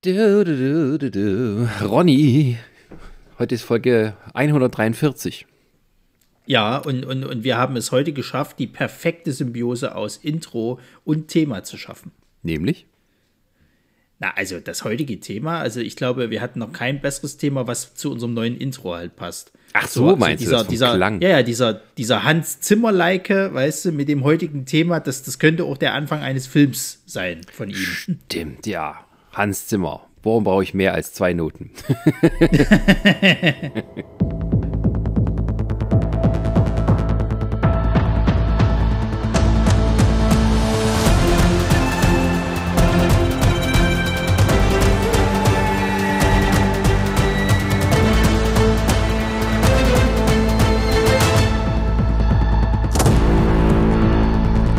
Du, du, du, du, Ronny, heute ist Folge 143. Ja, und, und, und wir haben es heute geschafft, die perfekte Symbiose aus Intro und Thema zu schaffen. Nämlich? Na, also das heutige Thema, also ich glaube, wir hatten noch kein besseres Thema, was zu unserem neuen Intro halt passt. Ach so, so also meinst dieser, du das dieser, Klang? Ja, ja, dieser, dieser Hans Zimmer-like, weißt du, mit dem heutigen Thema, das, das könnte auch der Anfang eines Films sein von ihm. Stimmt, ja. Hans Zimmer. Warum brauche ich mehr als zwei Noten?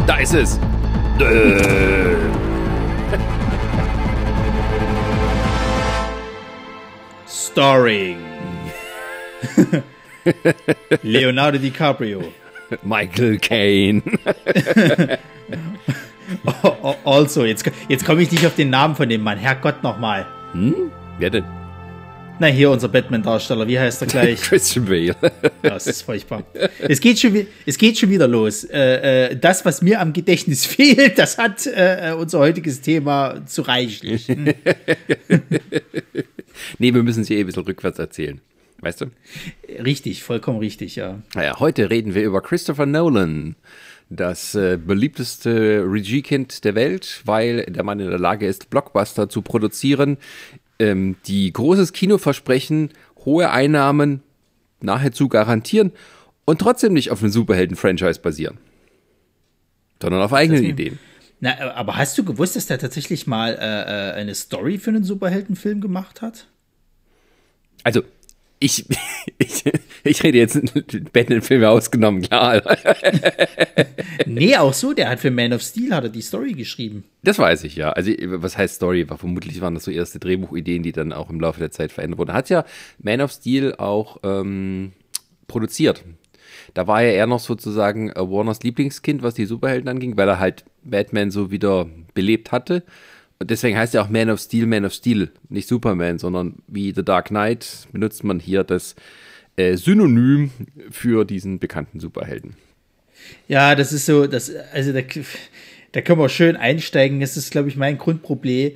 da ist es. Äh. Starring Leonardo DiCaprio. Michael Caine. also, jetzt, jetzt komme ich nicht auf den Namen von dem Mann. Herrgott nochmal. Hm? Wer denn? Na, hier unser Batman-Darsteller. Wie heißt er gleich? Christian Bale. ja, das ist furchtbar. Es geht schon, es geht schon wieder los. Äh, äh, das, was mir am Gedächtnis fehlt, das hat äh, unser heutiges Thema zu reichlich. Hm. nee, wir müssen sie eh ein bisschen rückwärts erzählen. Weißt du? Richtig, vollkommen richtig, ja. Naja, heute reden wir über Christopher Nolan, das äh, beliebteste Regiekind der Welt, weil der Mann in der Lage ist, Blockbuster zu produzieren, ähm, die großes Kino versprechen, hohe Einnahmen nahezu garantieren und trotzdem nicht auf einem Superhelden-Franchise basieren, sondern auf eigenen Ideen. Na, aber hast du gewusst, dass der tatsächlich mal äh, eine Story für einen Superheldenfilm gemacht hat? Also, ich, ich, ich rede jetzt Batman-Filme ausgenommen, klar. nee, auch so, der hat für Man of Steel hat er die Story geschrieben. Das weiß ich, ja. Also, was heißt Story? War, vermutlich waren das so erste Drehbuchideen, die dann auch im Laufe der Zeit verändert wurden. Hat ja Man of Steel auch ähm, produziert. Da war er eher noch sozusagen äh, Warners Lieblingskind, was die Superhelden anging, weil er halt Batman so wieder belebt hatte. Und deswegen heißt ja auch Man of Steel, Man of Steel, nicht Superman, sondern wie The Dark Knight benutzt man hier das äh, Synonym für diesen bekannten Superhelden. Ja, das ist so, das, also da, da können wir schön einsteigen. Das ist, glaube ich, mein Grundproblem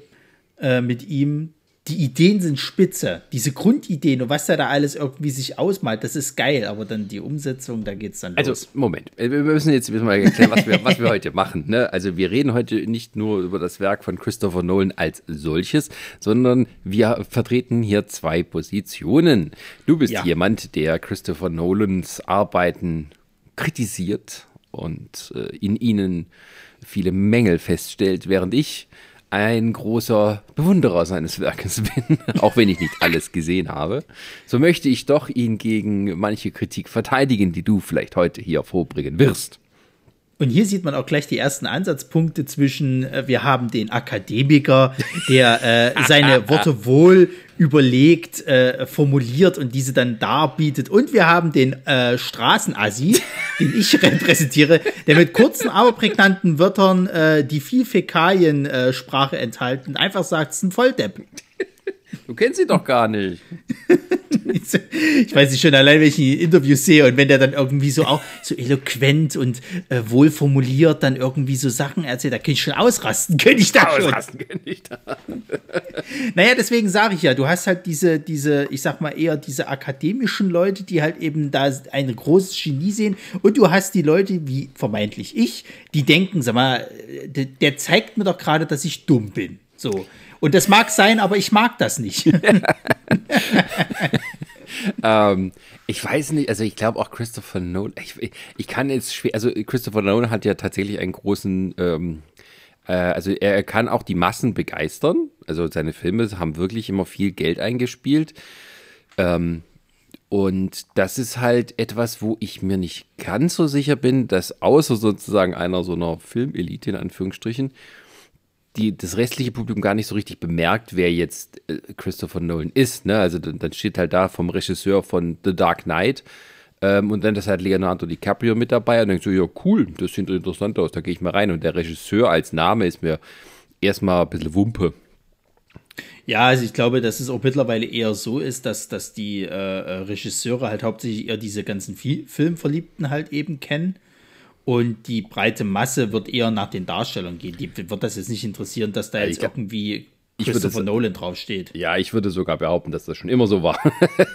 äh, mit ihm die Ideen sind spitze. Diese Grundideen und was er da alles irgendwie sich ausmalt, das ist geil, aber dann die Umsetzung, da geht's dann also, los. Also, Moment, wir müssen jetzt müssen mal erklären, was wir, was wir heute machen. Ne? Also, wir reden heute nicht nur über das Werk von Christopher Nolan als solches, sondern wir vertreten hier zwei Positionen. Du bist ja. jemand, der Christopher Nolans Arbeiten kritisiert und äh, in ihnen viele Mängel feststellt, während ich ein großer Bewunderer seines Werkes bin, auch wenn ich nicht alles gesehen habe, so möchte ich doch ihn gegen manche Kritik verteidigen, die du vielleicht heute hier vorbringen wirst. Und hier sieht man auch gleich die ersten Ansatzpunkte zwischen, äh, wir haben den Akademiker, der äh, seine Worte wohl überlegt, äh, formuliert und diese dann darbietet. Und wir haben den äh, Straßenassi, den ich repräsentiere, der mit kurzen, aber prägnanten Wörtern, äh, die viel Fäkalien-Sprache äh, enthalten, einfach sagt, es ist ein Volldepp. Du kennst sie doch gar nicht. ich weiß nicht schon, allein wenn ich die Interviews sehe und wenn der dann irgendwie so auch so eloquent und äh, wohl formuliert dann irgendwie so Sachen erzählt, da könnte ich schon ausrasten, könnte ich da ausrasten, schon. Könnte ich da. naja, deswegen sage ich ja, du hast halt diese, diese, ich sag mal eher diese akademischen Leute, die halt eben da ein großes Genie sehen und du hast die Leute, wie vermeintlich ich, die denken, sag mal, der, der zeigt mir doch gerade, dass ich dumm bin. So. Und das mag sein, aber ich mag das nicht. ähm, ich weiß nicht, also ich glaube auch Christopher Nolan, ich, ich, kann jetzt schwer, also Christopher Nolan hat ja tatsächlich einen großen, ähm, äh, also er kann auch die Massen begeistern. Also seine Filme haben wirklich immer viel Geld eingespielt. Ähm, und das ist halt etwas, wo ich mir nicht ganz so sicher bin, dass außer sozusagen einer so einer Filmelite in Anführungsstrichen, die, das restliche Publikum gar nicht so richtig bemerkt, wer jetzt äh, Christopher Nolan ist. Ne? Also dann, dann, steht halt da vom Regisseur von The Dark Knight ähm, und dann ist halt Leonardo DiCaprio mit dabei und denkt so, ja cool, das sieht interessant aus, da gehe ich mal rein. Und der Regisseur als Name ist mir erstmal ein bisschen Wumpe. Ja, also ich glaube, dass es auch mittlerweile eher so ist, dass, dass die äh, äh Regisseure halt hauptsächlich eher diese ganzen Filmverliebten halt eben kennen. Und die breite Masse wird eher nach den Darstellern gehen. Die wird das jetzt nicht interessieren, dass da jetzt irgendwie Christopher würde, Nolan draufsteht. Ja, ich würde sogar behaupten, dass das schon immer so war.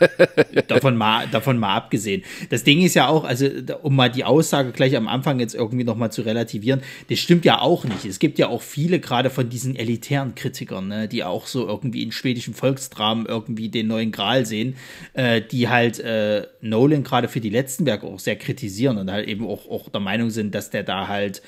davon, mal, davon mal abgesehen. Das Ding ist ja auch, also um mal die Aussage gleich am Anfang jetzt irgendwie nochmal zu relativieren, das stimmt ja auch nicht. Es gibt ja auch viele gerade von diesen elitären Kritikern, ne, die auch so irgendwie in schwedischen Volksdramen irgendwie den neuen Gral sehen, äh, die halt äh, Nolan gerade für die letzten Werke auch sehr kritisieren und halt eben auch, auch der Meinung sind, dass der da halt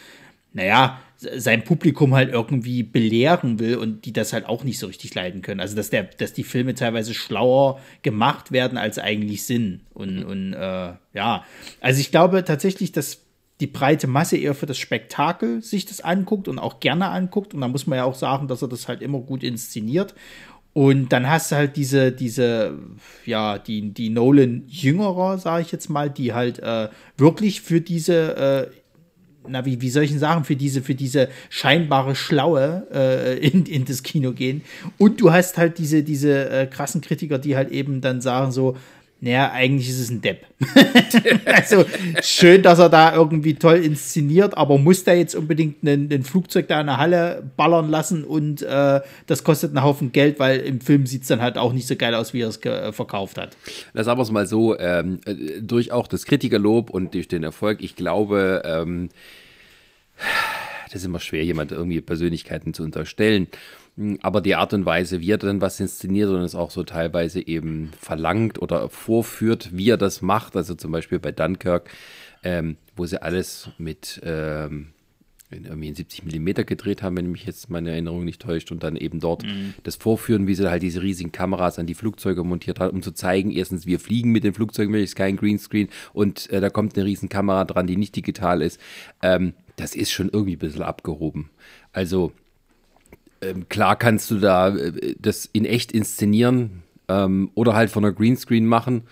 naja, sein Publikum halt irgendwie belehren will und die das halt auch nicht so richtig leiden können. Also dass der, dass die Filme teilweise schlauer gemacht werden als eigentlich sind. Und, und äh, ja, also ich glaube tatsächlich, dass die breite Masse eher für das Spektakel sich das anguckt und auch gerne anguckt. Und da muss man ja auch sagen, dass er das halt immer gut inszeniert. Und dann hast du halt diese, diese, ja, die, die Nolan-Jüngerer, sage ich jetzt mal, die halt äh, wirklich für diese äh, na, wie, wie denn sagen, für diese, für diese scheinbare Schlaue äh, in, in das Kino gehen. Und du hast halt diese, diese äh, krassen Kritiker, die halt eben dann sagen so, naja, eigentlich ist es ein Depp. also schön, dass er da irgendwie toll inszeniert, aber muss der jetzt unbedingt ein Flugzeug da in der Halle ballern lassen und äh, das kostet einen Haufen Geld, weil im Film sieht es dann halt auch nicht so geil aus, wie er es äh, verkauft hat. Sagen wir es mal so, ähm, äh, durch auch das Kritikerlob und durch den Erfolg, ich glaube, ähm, das ist immer schwer, jemand irgendwie Persönlichkeiten zu unterstellen. Hm, aber die Art und Weise, wie er dann was inszeniert und es auch so teilweise eben verlangt oder vorführt, wie er das macht, also zum Beispiel bei Dunkirk, ähm, wo sie alles mit ähm, irgendwie in 70 Millimeter gedreht haben, wenn mich jetzt meine Erinnerung nicht täuscht, und dann eben dort mhm. das Vorführen, wie sie halt diese riesigen Kameras an die Flugzeuge montiert haben, um zu zeigen, erstens, wir fliegen mit den Flugzeugen, ist kein Greenscreen und äh, da kommt eine riesen Kamera dran, die nicht digital ist. Ähm, das ist schon irgendwie ein bisschen abgehoben. Also ähm, klar kannst du da äh, das in echt inszenieren ähm, oder halt von einer Greenscreen machen.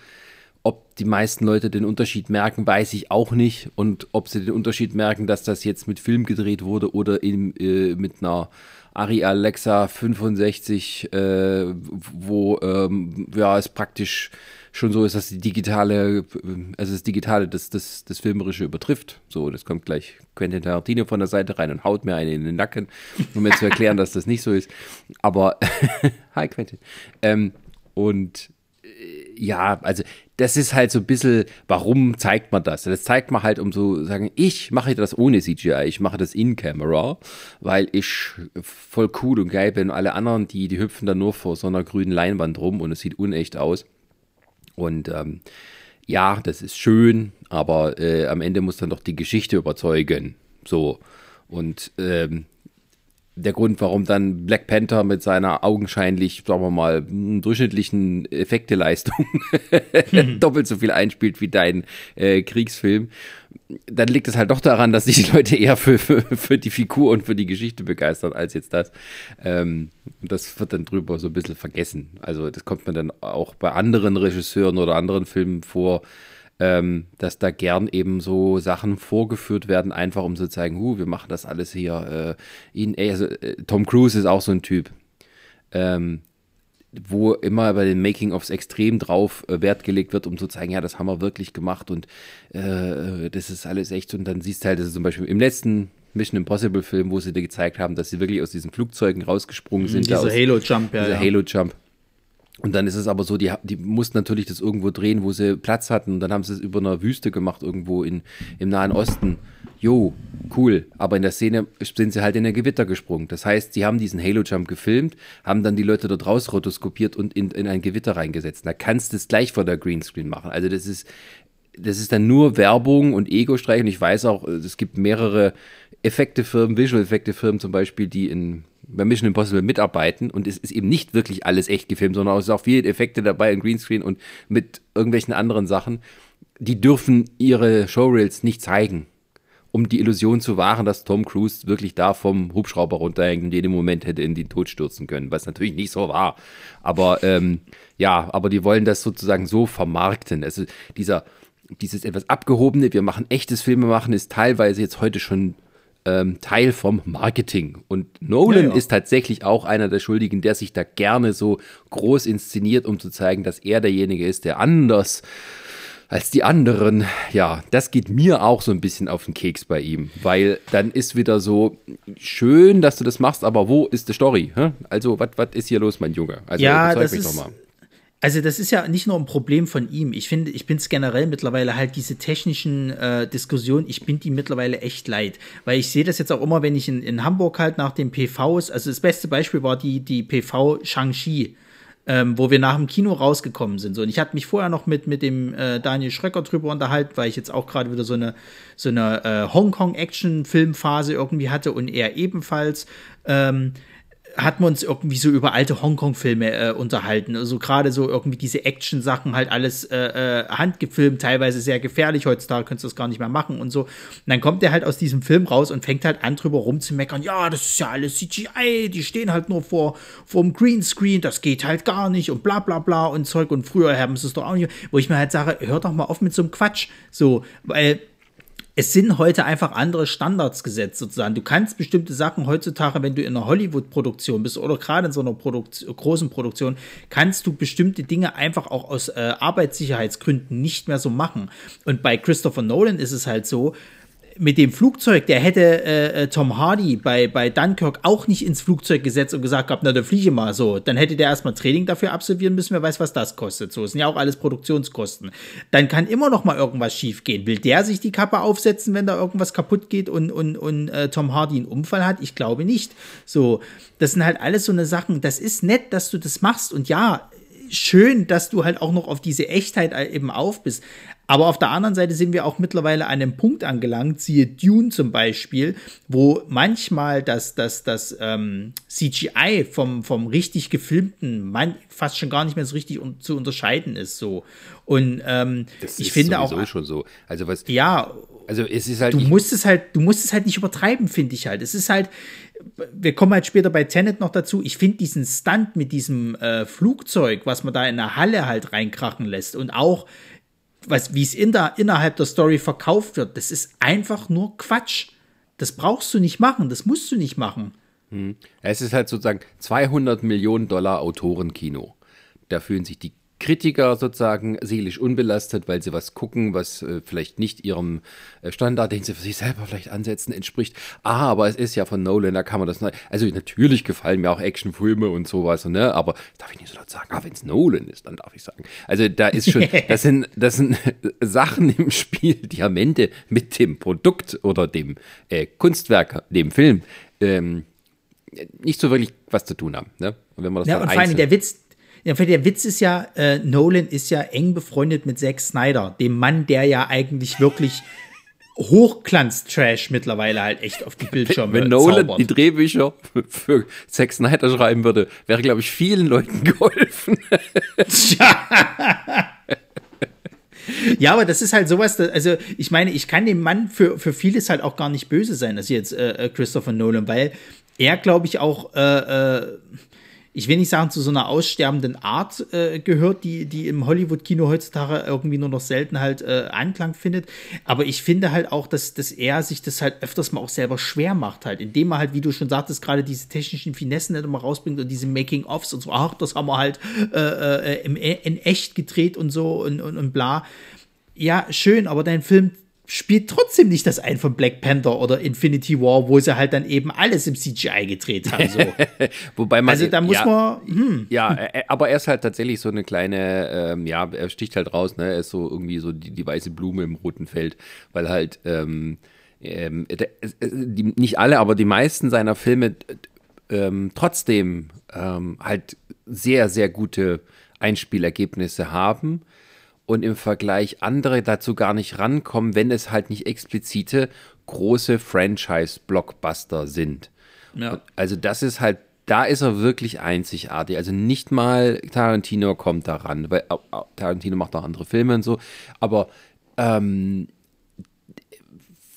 Ob die meisten Leute den Unterschied merken, weiß ich auch nicht. Und ob sie den Unterschied merken, dass das jetzt mit Film gedreht wurde oder in, äh, mit einer Ari Alexa 65, äh, wo ähm, ja, es praktisch schon so ist, dass die digitale, also das Digitale das, das, das Filmerische übertrifft. So, das kommt gleich Quentin Tarantino von der Seite rein und haut mir einen in den Nacken, um mir zu erklären, dass das nicht so ist. Aber, hi Quentin. Ähm, und äh, ja, also das ist halt so ein bisschen, warum zeigt man das? Das zeigt man halt, um so sagen, ich mache das ohne CGI, ich mache das in Camera, weil ich voll cool und geil bin. Alle anderen, die, die hüpfen da nur vor so einer grünen Leinwand rum und es sieht unecht aus. Und ähm, ja, das ist schön, aber äh, am Ende muss dann doch die Geschichte überzeugen. So. Und ähm, der Grund, warum dann Black Panther mit seiner augenscheinlich, sagen wir mal, durchschnittlichen Effekteleistung hm. doppelt so viel einspielt wie dein äh, Kriegsfilm, dann liegt es halt doch daran, dass sich die Leute eher für, für, für die Figur und für die Geschichte begeistern, als jetzt das. Ähm, das wird dann drüber so ein bisschen vergessen. Also das kommt mir dann auch bei anderen Regisseuren oder anderen Filmen vor, ähm, dass da gern eben so Sachen vorgeführt werden, einfach um zu zeigen, huh, wir machen das alles hier äh, in, also, äh, Tom Cruise ist auch so ein Typ. Ähm, wo immer bei den Making-ofs extrem drauf äh, Wert gelegt wird, um zu zeigen, ja, das haben wir wirklich gemacht und äh, das ist alles echt. Und dann siehst du halt, dass zum Beispiel im letzten Mission Impossible Film, wo sie dir gezeigt haben, dass sie wirklich aus diesen Flugzeugen rausgesprungen mhm, sind. Dieser Halo-Jump, ja. Dieser ja. Halo-Jump. Und dann ist es aber so, die, die mussten natürlich das irgendwo drehen, wo sie Platz hatten. Und dann haben sie es über einer Wüste gemacht, irgendwo in, im Nahen Osten. Jo, cool. Aber in der Szene sind sie halt in ein Gewitter gesprungen. Das heißt, sie haben diesen Halo-Jump gefilmt, haben dann die Leute dort raus rotoskopiert und in, in ein Gewitter reingesetzt. Da kannst du es gleich vor der Greenscreen machen. Also das ist, das ist dann nur Werbung und Ego-Streich. Und ich weiß auch, es gibt mehrere Effektefirmen, Visual-Effekte-Firmen zum Beispiel, die in bei Mission Impossible mitarbeiten und es ist eben nicht wirklich alles echt gefilmt, sondern es ist auch viele Effekte dabei in Greenscreen und mit irgendwelchen anderen Sachen. Die dürfen ihre Showreels nicht zeigen, um die Illusion zu wahren, dass Tom Cruise wirklich da vom Hubschrauber runterhängt und jeden Moment hätte in den Tod stürzen können, was natürlich nicht so war. Aber ähm, ja, aber die wollen das sozusagen so vermarkten. Also dieser, dieses etwas abgehobene, wir machen echtes Filme machen, ist teilweise jetzt heute schon ähm, Teil vom Marketing. Und Nolan ja, ja. ist tatsächlich auch einer der Schuldigen, der sich da gerne so groß inszeniert, um zu zeigen, dass er derjenige ist, der anders als die anderen. Ja, das geht mir auch so ein bisschen auf den Keks bei ihm, weil dann ist wieder so schön, dass du das machst, aber wo ist die Story? Hä? Also, was ist hier los, mein Junge? Also, ja, das mich ist, doch mal. Also das ist ja nicht nur ein Problem von ihm. Ich finde, ich bin es generell mittlerweile halt diese technischen äh, Diskussionen, ich bin die mittlerweile echt leid. Weil ich sehe das jetzt auch immer, wenn ich in, in Hamburg halt nach den PVs, also das beste Beispiel war die, die PV Shang-Chi ähm, wo wir nach dem Kino rausgekommen sind. So, und ich hatte mich vorher noch mit, mit dem äh, Daniel Schröcker drüber unterhalten, weil ich jetzt auch gerade wieder so eine, so eine äh, Hongkong-Action-Filmphase irgendwie hatte und er ebenfalls. Ähm, hatten wir uns irgendwie so über alte Hongkong-Filme äh, unterhalten. Also gerade so irgendwie diese Action-Sachen halt alles äh, äh, handgefilmt, teilweise sehr gefährlich. Heutzutage könntest du das gar nicht mehr machen und so. Und dann kommt er halt aus diesem Film raus und fängt halt an, drüber rumzumeckern. Ja, das ist ja alles CGI, die stehen halt nur vor, vor dem Greenscreen, das geht halt gar nicht und bla bla bla und Zeug. Und früher haben sie es doch auch nicht. Wo ich mir halt sage, hör doch mal auf mit so einem Quatsch. So, weil es sind heute einfach andere Standards gesetzt sozusagen. Du kannst bestimmte Sachen heutzutage, wenn du in einer Hollywood-Produktion bist oder gerade in so einer Produkt großen Produktion, kannst du bestimmte Dinge einfach auch aus äh, Arbeitssicherheitsgründen nicht mehr so machen. Und bei Christopher Nolan ist es halt so, mit dem Flugzeug, der hätte äh, äh, Tom Hardy bei, bei Dunkirk auch nicht ins Flugzeug gesetzt und gesagt gehabt, na, dann fliege mal so. Dann hätte der erstmal Training dafür absolvieren müssen, wer weiß, was das kostet. So, das sind ja auch alles Produktionskosten. Dann kann immer noch mal irgendwas schief gehen. Will der sich die Kappe aufsetzen, wenn da irgendwas kaputt geht und, und, und äh, Tom Hardy einen Unfall hat? Ich glaube nicht. So, das sind halt alles so eine Sachen. Das ist nett, dass du das machst. Und ja, schön, dass du halt auch noch auf diese Echtheit eben auf bist. Aber auf der anderen Seite sind wir auch mittlerweile an einem Punkt angelangt, siehe Dune zum Beispiel, wo manchmal das, das, das ähm, CGI vom, vom richtig gefilmten man, fast schon gar nicht mehr so richtig un zu unterscheiden ist. So. Und ähm, das ich finde auch. schon so. Also was. Ja. Also es ist halt. Du musst es halt, du musst es halt nicht übertreiben, finde ich halt. Es ist halt, wir kommen halt später bei Tenet noch dazu. Ich finde diesen Stunt mit diesem äh, Flugzeug, was man da in der Halle halt reinkrachen lässt und auch was, wie es in der, innerhalb der Story verkauft wird, das ist einfach nur Quatsch. Das brauchst du nicht machen, das musst du nicht machen. Hm. Es ist halt sozusagen 200 Millionen Dollar Autorenkino. Da fühlen sich die Kritiker sozusagen seelisch unbelastet, weil sie was gucken, was äh, vielleicht nicht ihrem äh, Standard, den sie für sich selber vielleicht ansetzen, entspricht. Ah, aber es ist ja von Nolan, da kann man das. Also natürlich gefallen mir auch Actionfilme und sowas, ne? Aber darf ich nicht so laut sagen, ah, wenn es Nolan ist, dann darf ich sagen. Also da ist schon, das sind, das sind Sachen im Spiel, die am Ende mit dem Produkt oder dem äh, Kunstwerk, dem Film, ähm, nicht so wirklich was zu tun haben. Ne? Und wenn man das ja, und vor allem der Witz, der Witz ist ja, äh, Nolan ist ja eng befreundet mit Zack Snyder, dem Mann, der ja eigentlich wirklich Hochglanz-Trash mittlerweile halt echt auf die Bildschirme Wenn Nolan zaubert. die Drehbücher für Zack Snyder schreiben würde, wäre, glaube ich, vielen Leuten geholfen. ja, aber das ist halt sowas, also ich meine, ich kann dem Mann für, für vieles halt auch gar nicht böse sein, dass jetzt äh, äh Christopher Nolan, weil er, glaube ich, auch äh, äh, ich will nicht sagen, zu so einer aussterbenden Art äh, gehört, die, die im Hollywood-Kino heutzutage irgendwie nur noch selten halt äh, Anklang findet. Aber ich finde halt auch, dass, dass er sich das halt öfters mal auch selber schwer macht, halt, indem er halt, wie du schon sagtest, gerade diese technischen Finessen halt immer rausbringt und diese Making-ofs und so, ach, das haben wir halt äh, äh, im, in echt gedreht und so und, und, und bla. Ja, schön, aber dein Film spielt trotzdem nicht das ein von Black Panther oder Infinity War, wo sie halt dann eben alles im CGI gedreht haben. So. Wobei man, also da muss ja, man. Hm. Ja, aber er ist halt tatsächlich so eine kleine, ähm, ja, er sticht halt raus, ne? Er ist so irgendwie so die, die weiße Blume im roten Feld, weil halt ähm, ähm, die, nicht alle, aber die meisten seiner Filme ähm, trotzdem ähm, halt sehr, sehr gute Einspielergebnisse haben und im Vergleich andere dazu gar nicht rankommen, wenn es halt nicht explizite große Franchise-Blockbuster sind. Ja. Also das ist halt, da ist er wirklich einzigartig. Also nicht mal Tarantino kommt daran, weil Tarantino macht auch andere Filme und so, aber ähm,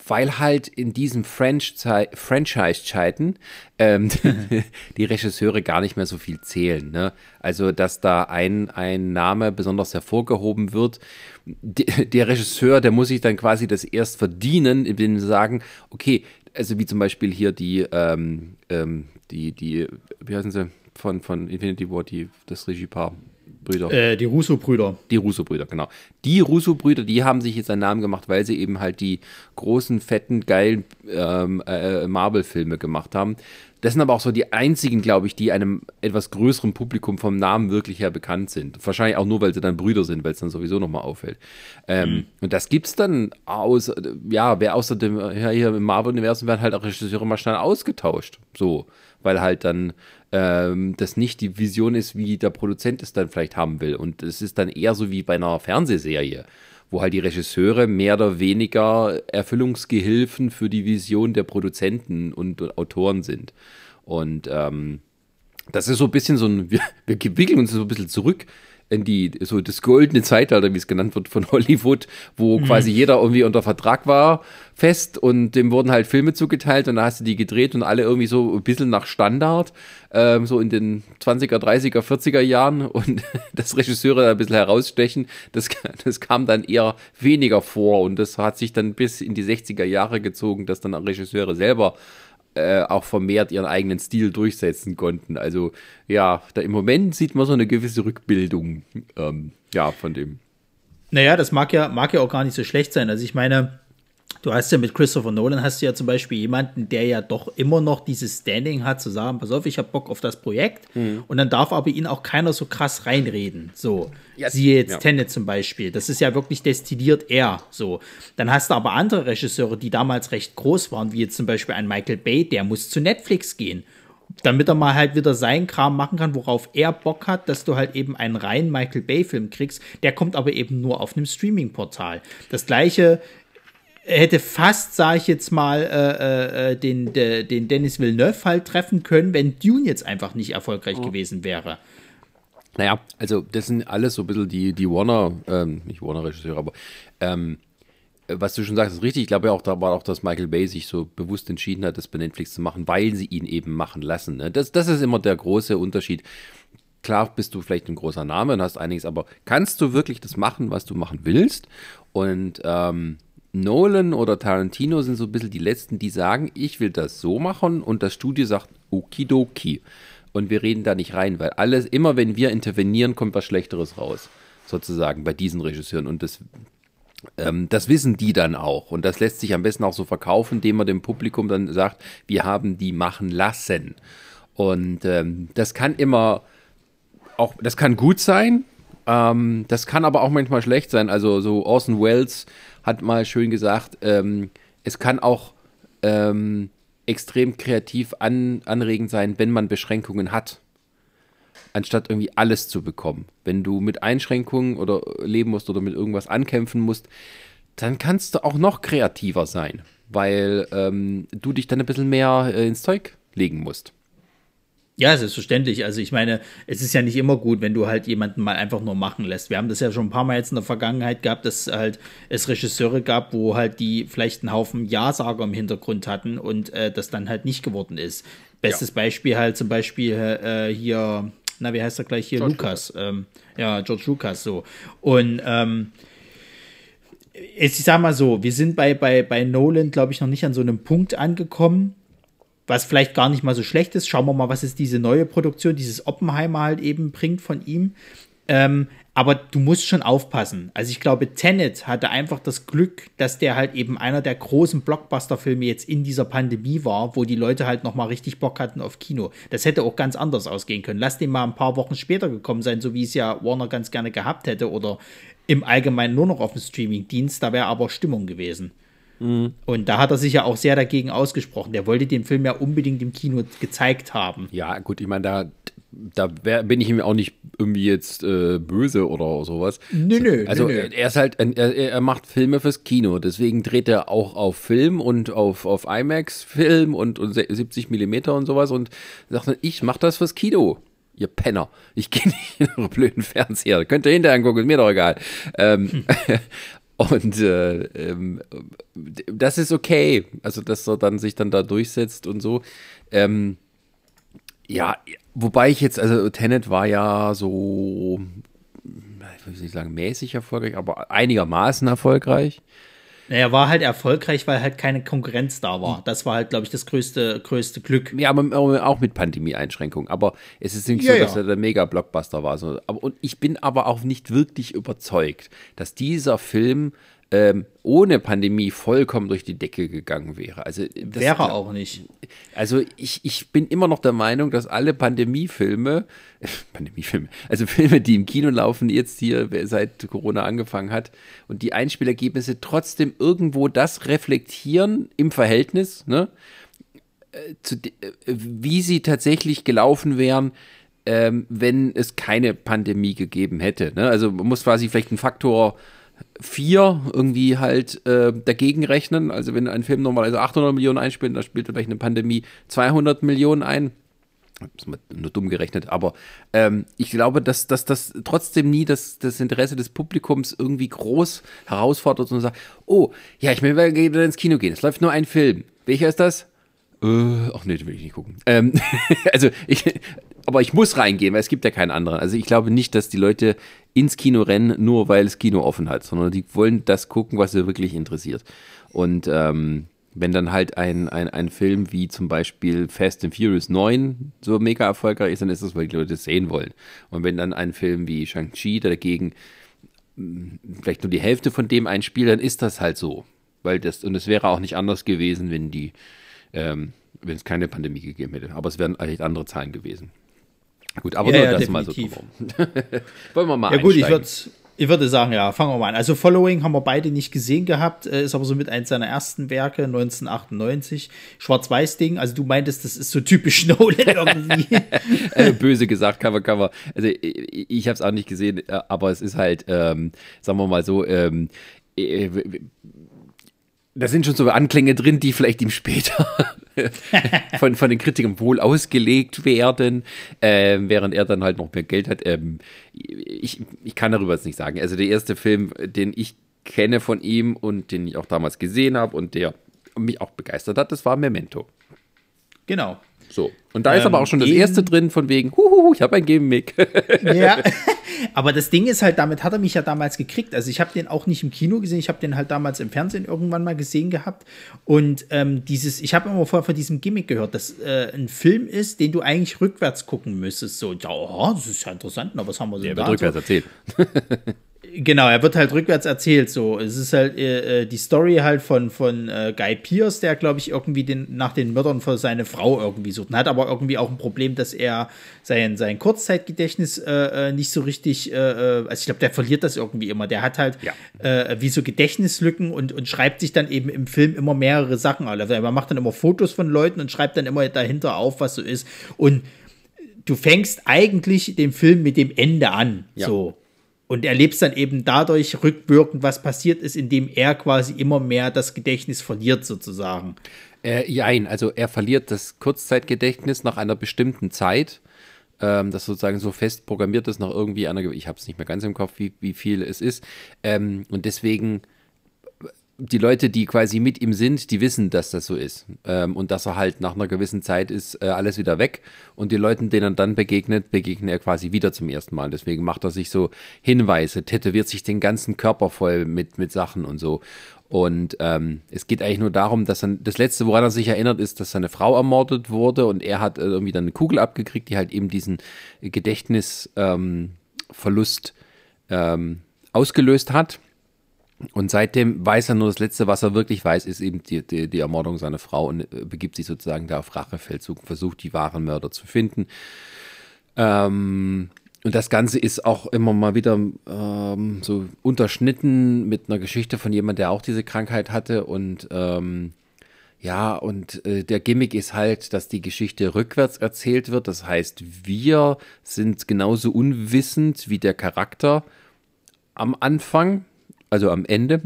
weil halt in diesen Franchise-Zeiten ähm, die Regisseure gar nicht mehr so viel zählen. Ne? Also, dass da ein, ein Name besonders hervorgehoben wird. der Regisseur, der muss sich dann quasi das erst verdienen, indem sie sagen, okay, also wie zum Beispiel hier die, ähm, ähm, die, die, wie heißen sie, von, von Infinity War, die, das Regiepaar. Brüder. Äh, die Russo-Brüder. Die Russo-Brüder, genau. Die Russo-Brüder, die haben sich jetzt einen Namen gemacht, weil sie eben halt die großen, fetten, geilen ähm, äh, Marvel-Filme gemacht haben. Das sind aber auch so die einzigen, glaube ich, die einem etwas größeren Publikum vom Namen wirklich her bekannt sind. Wahrscheinlich auch nur, weil sie dann Brüder sind, weil es dann sowieso nochmal auffällt. Ähm, mhm. Und das gibt es dann aus, ja, wer außer dem, ja, hier im Marvel-Universum werden halt auch Regisseure mal schnell ausgetauscht. So, weil halt dann ähm, das nicht die Vision ist, wie der Produzent es dann vielleicht haben will. Und es ist dann eher so wie bei einer Fernsehserie wo halt die Regisseure mehr oder weniger Erfüllungsgehilfen für die Vision der Produzenten und, und Autoren sind. Und ähm, das ist so ein bisschen so ein, wir, wir wickeln uns so ein bisschen zurück in die, so das goldene Zeitalter, wie es genannt wird, von Hollywood, wo mhm. quasi jeder irgendwie unter Vertrag war, fest und dem wurden halt Filme zugeteilt und da hast du die gedreht und alle irgendwie so ein bisschen nach Standard, ähm, so in den 20er, 30er, 40er Jahren und das Regisseure ein bisschen herausstechen, das, das kam dann eher weniger vor und das hat sich dann bis in die 60er Jahre gezogen, dass dann Regisseure selber äh, auch vermehrt ihren eigenen Stil durchsetzen konnten. Also ja, da im Moment sieht man so eine gewisse Rückbildung ähm, ja, von dem. Naja, das mag ja, mag ja auch gar nicht so schlecht sein. Also ich meine, Du hast ja mit Christopher Nolan hast du ja zum Beispiel jemanden, der ja doch immer noch dieses Standing hat, zu sagen, pass auf, ich habe Bock auf das Projekt mhm. und dann darf aber ihn auch keiner so krass reinreden. So, ja, siehe jetzt ja. Tenet zum Beispiel. Das ist ja wirklich destilliert er. So, dann hast du aber andere Regisseure, die damals recht groß waren, wie jetzt zum Beispiel ein Michael Bay, der muss zu Netflix gehen damit er mal halt wieder seinen Kram machen kann, worauf er Bock hat, dass du halt eben einen reinen Michael Bay-Film kriegst. Der kommt aber eben nur auf einem Streaming-Portal. Das gleiche hätte fast, sage ich jetzt mal, äh, äh, den, de, den Dennis Villeneuve halt treffen können, wenn Dune jetzt einfach nicht erfolgreich oh. gewesen wäre. Naja, also das sind alles so ein bisschen die, die Warner, ähm, nicht Warner-Regisseure, aber ähm, was du schon sagst, ist richtig. Ich glaube ja auch, da war auch, dass Michael Bay sich so bewusst entschieden hat, das bei Netflix zu machen, weil sie ihn eben machen lassen. Ne? Das, das ist immer der große Unterschied. Klar bist du vielleicht ein großer Name und hast einiges, aber kannst du wirklich das machen, was du machen willst? Und ähm, Nolan oder Tarantino sind so ein bisschen die letzten, die sagen, ich will das so machen und das Studio sagt okidoki. Und wir reden da nicht rein, weil alles, immer wenn wir intervenieren, kommt was Schlechteres raus. Sozusagen bei diesen Regisseuren. Und das, ähm, das wissen die dann auch. Und das lässt sich am besten auch so verkaufen, indem man dem Publikum dann sagt, wir haben die machen lassen. Und ähm, das kann immer auch, das kann gut sein, ähm, das kann aber auch manchmal schlecht sein. Also so Orson Welles hat mal schön gesagt, ähm, es kann auch ähm, extrem kreativ an, anregend sein, wenn man Beschränkungen hat, anstatt irgendwie alles zu bekommen. Wenn du mit Einschränkungen oder leben musst oder mit irgendwas ankämpfen musst, dann kannst du auch noch kreativer sein, weil ähm, du dich dann ein bisschen mehr äh, ins Zeug legen musst. Ja, selbstverständlich. Also ich meine, es ist ja nicht immer gut, wenn du halt jemanden mal einfach nur machen lässt. Wir haben das ja schon ein paar Mal jetzt in der Vergangenheit gehabt, dass halt es Regisseure gab, wo halt die vielleicht einen Haufen Ja-Sager im Hintergrund hatten und äh, das dann halt nicht geworden ist. Bestes ja. Beispiel halt zum Beispiel äh, hier, na, wie heißt er gleich hier? George Lucas. Ähm, ja, George Lucas so. Und ähm, ich sag mal so, wir sind bei, bei, bei Nolan, glaube ich, noch nicht an so einem Punkt angekommen, was vielleicht gar nicht mal so schlecht ist. Schauen wir mal, was es diese neue Produktion, dieses Oppenheimer halt eben bringt von ihm. Ähm, aber du musst schon aufpassen. Also ich glaube, Tenet hatte einfach das Glück, dass der halt eben einer der großen Blockbuster-Filme jetzt in dieser Pandemie war, wo die Leute halt nochmal richtig Bock hatten auf Kino. Das hätte auch ganz anders ausgehen können. Lass den mal ein paar Wochen später gekommen sein, so wie es ja Warner ganz gerne gehabt hätte oder im Allgemeinen nur noch auf dem Streaming-Dienst. Da wäre aber Stimmung gewesen. Mhm. Und da hat er sich ja auch sehr dagegen ausgesprochen. Der wollte den Film ja unbedingt im Kino gezeigt haben. Ja, gut, ich meine, da, da wär, bin ich ihm auch nicht irgendwie jetzt äh, böse oder sowas. Nö, nö. Also nö, nö. er ist halt, er, er macht Filme fürs Kino, deswegen dreht er auch auf Film und auf, auf IMAX-Film und, und 70 Millimeter und sowas und sagt dann, ich mach das fürs Kino ihr Penner. Ich gehe nicht in eure blöden Fernseher. Könnt ihr hinterher gucken, ist mir doch egal. Ähm, hm. Und äh, ähm, das ist okay, also dass er dann sich dann da durchsetzt und so. Ähm, ja, wobei ich jetzt, also Tenet war ja so, ich will nicht sagen mäßig erfolgreich, aber einigermaßen erfolgreich. Naja, war halt erfolgreich, weil halt keine Konkurrenz da war. Das war halt, glaube ich, das größte, größte Glück. Ja, aber auch mit Pandemie-Einschränkungen. Aber es ist nicht ja, so, dass ja. er der Mega-Blockbuster war. und ich bin aber auch nicht wirklich überzeugt, dass dieser Film ähm, ohne Pandemie vollkommen durch die Decke gegangen wäre. Also das, wäre auch nicht. Also ich, ich bin immer noch der Meinung, dass alle Pandemiefilme, äh, Pandemiefilme, also Filme, die im Kino laufen, jetzt hier seit Corona angefangen hat und die Einspielergebnisse trotzdem irgendwo das reflektieren im Verhältnis, ne, äh, zu, äh, wie sie tatsächlich gelaufen wären, ähm, wenn es keine Pandemie gegeben hätte. Ne? Also man muss quasi vielleicht einen Faktor vier irgendwie halt äh, dagegen rechnen. Also wenn ein Film normalerweise 800 Millionen einspielt, dann spielt vielleicht eine Pandemie 200 Millionen ein. Das ist nur dumm gerechnet, aber ähm, ich glaube, dass, das trotzdem nie das, das Interesse des Publikums irgendwie groß herausfordert und sagt, oh, ja, ich will wieder ins Kino gehen. Es läuft nur ein Film. Welcher ist das? Äh, ach nee, den will ich nicht gucken. Ähm, also ich, aber ich muss reingehen, weil es gibt ja keinen anderen. Also ich glaube nicht, dass die Leute ins Kino rennen, nur weil das Kino offen hat, sondern die wollen das gucken, was sie wirklich interessiert. Und ähm, wenn dann halt ein, ein, ein Film wie zum Beispiel Fast and Furious 9 so mega erfolgreich ist, dann ist das, weil die Leute das sehen wollen. Und wenn dann ein Film wie Shang-Chi dagegen hm, vielleicht nur die Hälfte von dem einspielt, dann ist das halt so. Weil das, und es wäre auch nicht anders gewesen, wenn die, ähm, wenn es keine Pandemie gegeben hätte. Aber es wären eigentlich andere Zahlen gewesen. Gut, aber ja, nur ja, das definitiv. mal so Wollen wir mal Ja gut, ich würde ich würde sagen, ja, fangen wir mal an. Also Following haben wir beide nicht gesehen gehabt, äh, ist aber so mit eins seiner ersten Werke, 1998. Schwarz-Weiß-Ding, also du meintest, das ist so typisch Nolan irgendwie. also böse gesagt, Cover, Cover. Also ich, ich habe es auch nicht gesehen, äh, aber es ist halt, ähm, sagen wir mal so, ähm, äh, da sind schon so Anklänge drin, die vielleicht ihm später von, von den Kritikern wohl ausgelegt werden, äh, während er dann halt noch mehr Geld hat. Ähm, ich, ich kann darüber jetzt nicht sagen. Also der erste Film, den ich kenne von ihm und den ich auch damals gesehen habe und der mich auch begeistert hat, das war Memento. Genau. So. Und da ist aber auch schon das ähm, erste drin, von wegen, huhuhu, ich habe ein Gimmick. ja. Aber das Ding ist halt, damit hat er mich ja damals gekriegt. Also ich habe den auch nicht im Kino gesehen, ich habe den halt damals im Fernsehen irgendwann mal gesehen gehabt. Und ähm, dieses, ich habe immer vorher von diesem Gimmick gehört, dass äh, ein Film ist, den du eigentlich rückwärts gucken müsstest. So, ja, oh, das ist ja interessant, aber was haben wir so Der wird rückwärts so? erzählt. Genau, er wird halt rückwärts erzählt. So, es ist halt äh, äh, die Story halt von von äh, Guy Pierce, der glaube ich irgendwie den nach den Mördern für seine Frau irgendwie sucht. Und hat aber irgendwie auch ein Problem, dass er sein sein Kurzzeitgedächtnis äh, äh nicht so richtig. Äh, also ich glaube, der verliert das irgendwie immer. Der hat halt ja. wie so Gedächtnislücken und und schreibt sich dann eben im Film immer mehrere Sachen. Also er macht dann immer Fotos von Leuten und schreibt dann immer dahinter auf, was so ist. Und du fängst eigentlich den Film mit dem Ende an. Ja. So und erlebst dann eben dadurch rückwirkend, was passiert ist, indem er quasi immer mehr das Gedächtnis verliert, sozusagen. Äh, jein, also er verliert das Kurzzeitgedächtnis nach einer bestimmten Zeit, ähm, das sozusagen so fest programmiert ist, nach irgendwie einer, ich habe es nicht mehr ganz im Kopf, wie, wie viel es ist. Ähm, und deswegen die Leute, die quasi mit ihm sind, die wissen, dass das so ist. Ähm, und dass er halt nach einer gewissen Zeit ist äh, alles wieder weg. Und die Leuten, denen er dann begegnet, begegnet er quasi wieder zum ersten Mal. Deswegen macht er sich so Hinweise, tätowiert sich den ganzen Körper voll mit, mit Sachen und so. Und ähm, es geht eigentlich nur darum, dass er, das Letzte, woran er sich erinnert, ist, dass seine Frau ermordet wurde und er hat äh, irgendwie dann eine Kugel abgekriegt, die halt eben diesen Gedächtnisverlust ähm, ausgelöst hat. Und seitdem weiß er nur, das Letzte, was er wirklich weiß, ist eben die, die, die Ermordung seiner Frau und äh, begibt sich sozusagen da auf Rachefeldzug und versucht, die wahren Mörder zu finden. Ähm, und das Ganze ist auch immer mal wieder ähm, so unterschnitten mit einer Geschichte von jemand, der auch diese Krankheit hatte. Und ähm, ja, und äh, der Gimmick ist halt, dass die Geschichte rückwärts erzählt wird. Das heißt, wir sind genauso unwissend wie der Charakter am Anfang also am Ende.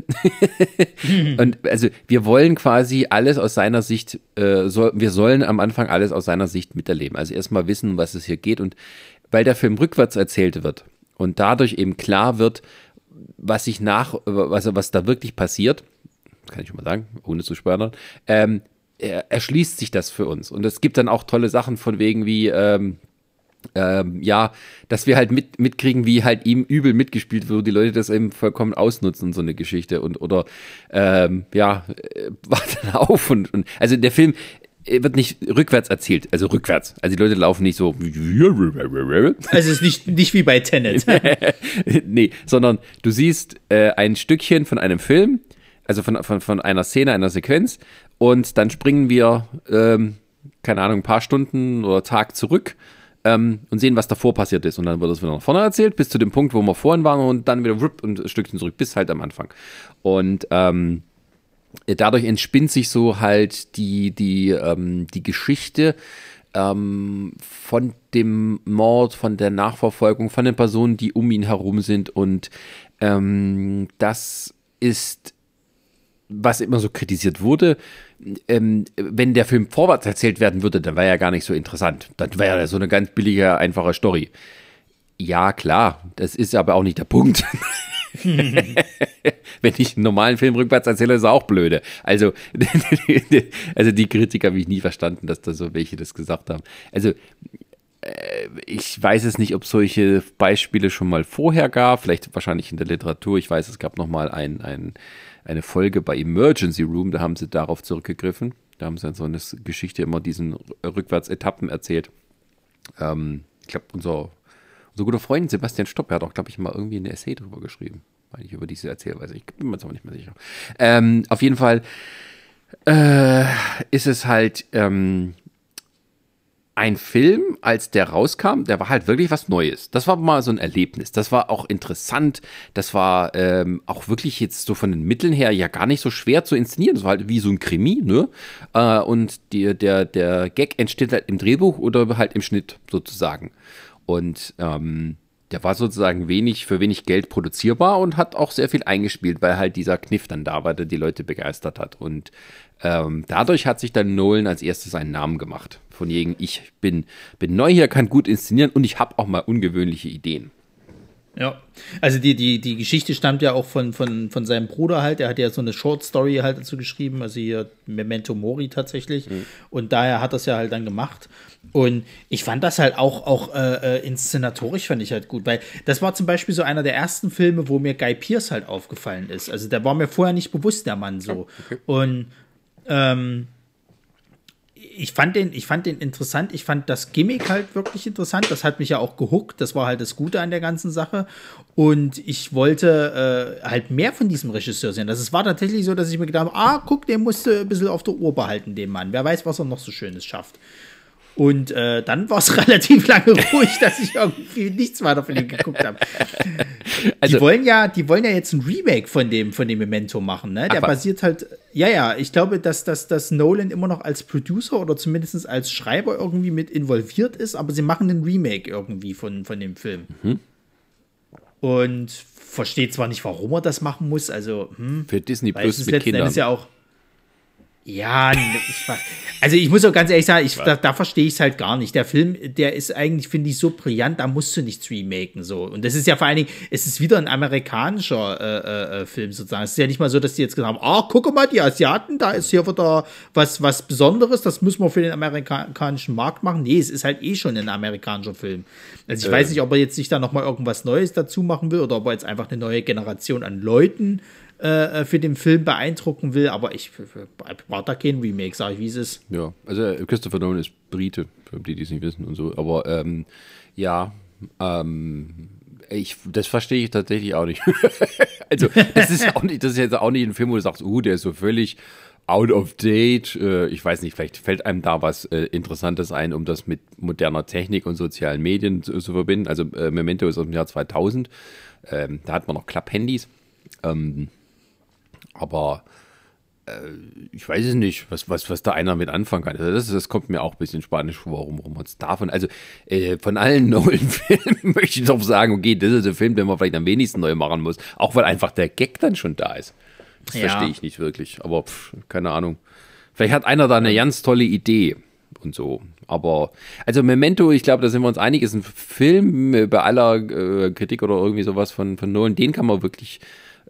und also wir wollen quasi alles aus seiner Sicht, äh, so, wir sollen am Anfang alles aus seiner Sicht miterleben. Also erstmal wissen, was es hier geht. Und weil der Film rückwärts erzählt wird und dadurch eben klar wird, was sich nach, was, was da wirklich passiert, kann ich schon mal sagen, ohne zu spoilern, ähm, er, erschließt sich das für uns. Und es gibt dann auch tolle Sachen von wegen wie, ähm, ähm, ja, dass wir halt mit, mitkriegen, wie halt ihm übel mitgespielt wird, die Leute das eben vollkommen ausnutzen, so eine Geschichte. Und oder ähm, ja, äh, wacht dann auf und, und also der Film äh, wird nicht rückwärts erzählt, also rückwärts. Also die Leute laufen nicht so. Also es ist nicht, nicht wie bei Tenet. nee, sondern du siehst äh, ein Stückchen von einem Film, also von, von, von einer Szene, einer Sequenz, und dann springen wir, ähm, keine Ahnung, ein paar Stunden oder Tag zurück ähm, und sehen, was davor passiert ist. Und dann wird es wieder nach vorne erzählt, bis zu dem Punkt, wo wir vorhin waren und dann wieder und ein Stückchen zurück, bis halt am Anfang. Und ähm, dadurch entspinnt sich so halt die, die, ähm, die Geschichte ähm, von dem Mord, von der Nachverfolgung, von den Personen, die um ihn herum sind. Und ähm, das ist was immer so kritisiert wurde, ähm, wenn der Film vorwärts erzählt werden würde, dann wäre er gar nicht so interessant. Dann wäre er so eine ganz billige, einfache Story. Ja, klar, das ist aber auch nicht der Punkt. wenn ich einen normalen Film rückwärts erzähle, ist er auch blöde. Also, also die Kritik habe ich nie verstanden, dass da so welche das gesagt haben. Also, äh, ich weiß es nicht, ob es solche Beispiele schon mal vorher gab, vielleicht wahrscheinlich in der Literatur. Ich weiß, es gab noch mal ein, ein eine Folge bei Emergency Room, da haben sie darauf zurückgegriffen. Da haben sie dann so eine Geschichte immer diesen Rückwärts-Etappen erzählt. Ähm, ich glaube, unser, unser guter Freund Sebastian Stopp, hat auch, glaube ich, mal irgendwie eine Essay drüber geschrieben. Meine ich über diese Erzählweise. Ich bin mir jetzt aber nicht mehr sicher. Ähm, auf jeden Fall äh, ist es halt ähm, ein Film, als der rauskam, der war halt wirklich was Neues. Das war mal so ein Erlebnis. Das war auch interessant. Das war ähm, auch wirklich jetzt so von den Mitteln her ja gar nicht so schwer zu inszenieren. Das war halt wie so ein Krimi, ne? Äh, und die, der, der Gag entsteht halt im Drehbuch oder halt im Schnitt sozusagen. Und ähm, der war sozusagen wenig für wenig Geld produzierbar und hat auch sehr viel eingespielt, weil halt dieser Kniff dann da war, der die Leute begeistert hat. Und ähm, dadurch hat sich dann Nolan als erstes einen Namen gemacht. Von wegen, ich bin, bin neu hier, kann gut inszenieren und ich habe auch mal ungewöhnliche Ideen. Ja, also die, die, die Geschichte stammt ja auch von, von, von seinem Bruder halt. Er hat ja so eine Short Story halt dazu geschrieben, also hier Memento Mori tatsächlich. Mhm. Und daher hat das ja halt dann gemacht. Und ich fand das halt auch, auch äh, äh, inszenatorisch fand ich halt gut, weil das war zum Beispiel so einer der ersten Filme, wo mir Guy Pierce halt aufgefallen ist. Also der war mir vorher nicht bewusst, der Mann so. Okay. Und ähm, ich fand den, ich fand den interessant. Ich fand das Gimmick halt wirklich interessant. Das hat mich ja auch gehuckt. Das war halt das Gute an der ganzen Sache. Und ich wollte äh, halt mehr von diesem Regisseur sehen. Das war tatsächlich so, dass ich mir gedacht habe, ah, guck, den musst du ein bisschen auf der Uhr behalten, den Mann. Wer weiß, was er noch so Schönes schafft. Und äh, dann war es relativ lange ruhig, dass ich irgendwie nichts weiter von ihm geguckt habe. Also, die wollen ja, die wollen ja jetzt ein Remake von dem, von dem Memento machen, ne? Der basiert halt, ja, ja, ich glaube, dass, dass, dass Nolan immer noch als Producer oder zumindest als Schreiber irgendwie mit involviert ist, aber sie machen ein Remake irgendwie von, von dem Film. Mhm. Und versteht zwar nicht, warum er das machen muss, also hm, für Disney Plus mit Kindern. Ist ja auch ja, ich, also ich muss auch ganz ehrlich sagen, ich, da, da verstehe ich es halt gar nicht. Der Film, der ist eigentlich, finde ich, so brillant, da musst du nichts remaken. So. Und das ist ja vor allen Dingen, es ist wieder ein amerikanischer äh, äh, Film sozusagen. Es ist ja nicht mal so, dass die jetzt gesagt haben, ah, guck mal, die Asiaten, da ist hier wieder was, was Besonderes, das müssen wir für den amerikanischen Markt machen. Nee, es ist halt eh schon ein amerikanischer Film. Also ich äh. weiß nicht, ob er jetzt nicht da nochmal irgendwas Neues dazu machen will oder ob er jetzt einfach eine neue Generation an Leuten äh, für den Film beeindrucken will, aber ich war da kein Remake, sage ich, wie es ist. Ja, also äh, Christopher Nolan ist Brite, für die, die es nicht wissen und so, aber ähm, ja, ähm, ich, das verstehe ich tatsächlich auch nicht. also, das ist auch nicht, das ist jetzt auch nicht ein Film, wo du sagst, uh, der ist so völlig out of date. Äh, ich weiß nicht, vielleicht fällt einem da was äh, Interessantes ein, um das mit moderner Technik und sozialen Medien zu, zu verbinden. Also, äh, Memento ist aus dem Jahr 2000. Ähm, da hat man noch Klapphandys. Ähm, aber äh, ich weiß es nicht, was, was, was da einer mit anfangen kann. Also das, das kommt mir auch ein bisschen spanisch vor, warum, warum man es davon. Also äh, von allen neuen filmen möchte ich doch sagen, okay, das ist der Film, den man vielleicht am wenigsten neu machen muss. Auch weil einfach der Gag dann schon da ist. Das ja. verstehe ich nicht wirklich. Aber pff, keine Ahnung. Vielleicht hat einer da eine ganz tolle Idee und so. Aber, also Memento, ich glaube, da sind wir uns einig, ist ein Film bei aller äh, Kritik oder irgendwie sowas von, von Nolan, den kann man wirklich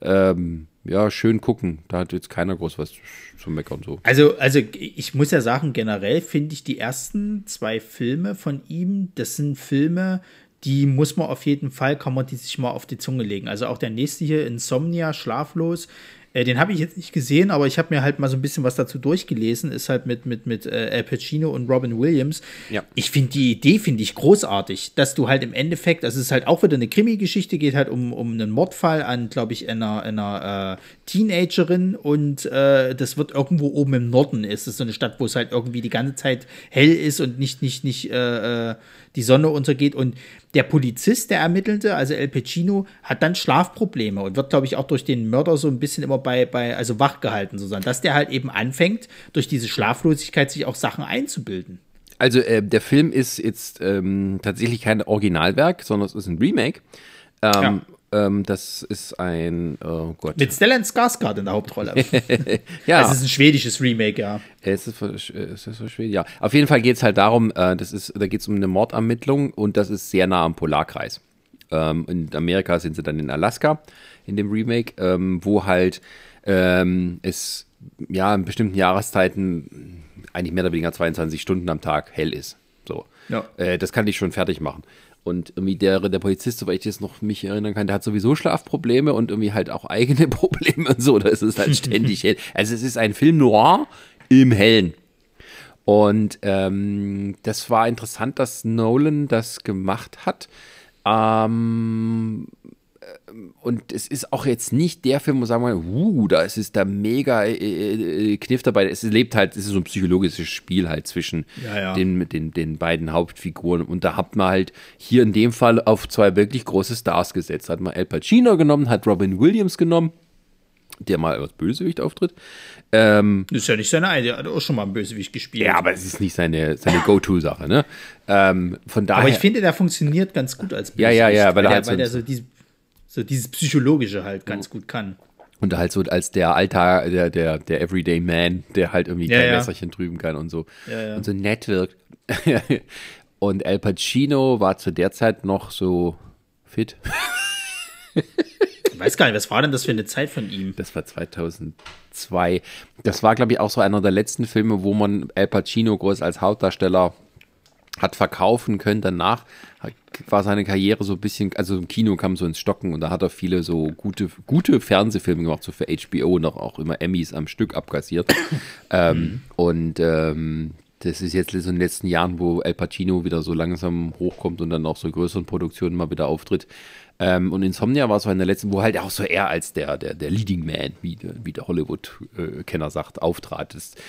ähm, ja, schön gucken. Da hat jetzt keiner groß was zu meckern. So. Also, also ich muss ja sagen, generell finde ich die ersten zwei Filme von ihm, das sind Filme, die muss man auf jeden Fall, kann man die sich mal auf die Zunge legen. Also auch der nächste hier, Insomnia, Schlaflos, äh, den habe ich jetzt nicht gesehen, aber ich habe mir halt mal so ein bisschen was dazu durchgelesen. Ist halt mit, mit, mit äh, Al Pacino und Robin Williams. Ja. Ich finde die Idee, finde ich großartig, dass du halt im Endeffekt, also es ist halt auch wieder eine Krimi-Geschichte, geht halt um, um einen Mordfall an, glaube ich, einer, einer äh, Teenagerin und äh, das wird irgendwo oben im Norden. Es ist so eine Stadt, wo es halt irgendwie die ganze Zeit hell ist und nicht, nicht, nicht äh, die Sonne untergeht und der Polizist, der Ermittelte, also El Pacino, hat dann Schlafprobleme und wird, glaube ich, auch durch den Mörder so ein bisschen immer bei, bei also wach gehalten, sozusagen, dass der halt eben anfängt, durch diese Schlaflosigkeit sich auch Sachen einzubilden. Also äh, der Film ist jetzt ähm, tatsächlich kein Originalwerk, sondern es ist ein Remake. Ähm, ja. Ähm, das ist ein, oh Gott. Mit Stellan Skarsgård in der Hauptrolle. ja. Es ist ein schwedisches Remake, ja. Es ist, es ist so schwedisch, ja. Auf jeden Fall geht es halt darum, äh, das ist, da geht es um eine Mordermittlung und das ist sehr nah am Polarkreis. Ähm, in Amerika sind sie dann in Alaska in dem Remake, ähm, wo halt ähm, es ja in bestimmten Jahreszeiten eigentlich mehr oder weniger 22 Stunden am Tag hell ist. So. Ja. Äh, das kann ich schon fertig machen. Und irgendwie der, der Polizist, soweit ich das noch mich erinnern kann, der hat sowieso Schlafprobleme und irgendwie halt auch eigene Probleme und so. Das ist halt ständig hell. Also es ist ein Film noir im Hellen. Und ähm, das war interessant, dass Nolan das gemacht hat. Ähm, und es ist auch jetzt nicht der Film, wo sagen wir, uh, da ist es der mega äh, äh, Kniff dabei. Es lebt halt, es ist so ein psychologisches Spiel halt zwischen ja, ja. Den, den, den beiden Hauptfiguren. Und da hat man halt hier in dem Fall auf zwei wirklich große Stars gesetzt. Hat man Al Pacino genommen, hat Robin Williams genommen, der mal als Bösewicht auftritt. Ähm, das ist ja nicht seine eine, der hat auch schon mal einen Bösewicht gespielt. Ja, aber es ist nicht seine, seine Go-To-Sache, ne? Ähm, von daher. Aber ich finde, der funktioniert ganz gut als Bösewicht. Ja, ja, ja, weil, weil er halt so, der so diese so dieses Psychologische halt ganz gut kann. Und halt so als der Alltag, der, der, der Everyday Man, der halt irgendwie ja, kein ja. Messerchen drüben kann und so. Ja, ja. Und so nett wirkt. und Al Pacino war zu der Zeit noch so fit. ich weiß gar nicht, was war denn das für eine Zeit von ihm? Das war 2002. Das war, glaube ich, auch so einer der letzten Filme, wo man Al Pacino groß als Hauptdarsteller hat verkaufen können. Danach war seine Karriere so ein bisschen, also im Kino kam so ins Stocken und da hat er viele so gute, gute Fernsehfilme gemacht, so für HBO noch auch immer Emmys am Stück abkassiert. ähm, mhm. Und ähm, das ist jetzt so in den letzten Jahren, wo El Pacino wieder so langsam hochkommt und dann auch so größeren Produktionen mal wieder auftritt. Ähm, und Insomnia war so in der letzten, wo halt auch so er als der, der, der Leading Man, wie, wie der Hollywood-Kenner sagt, auftrat. Ist,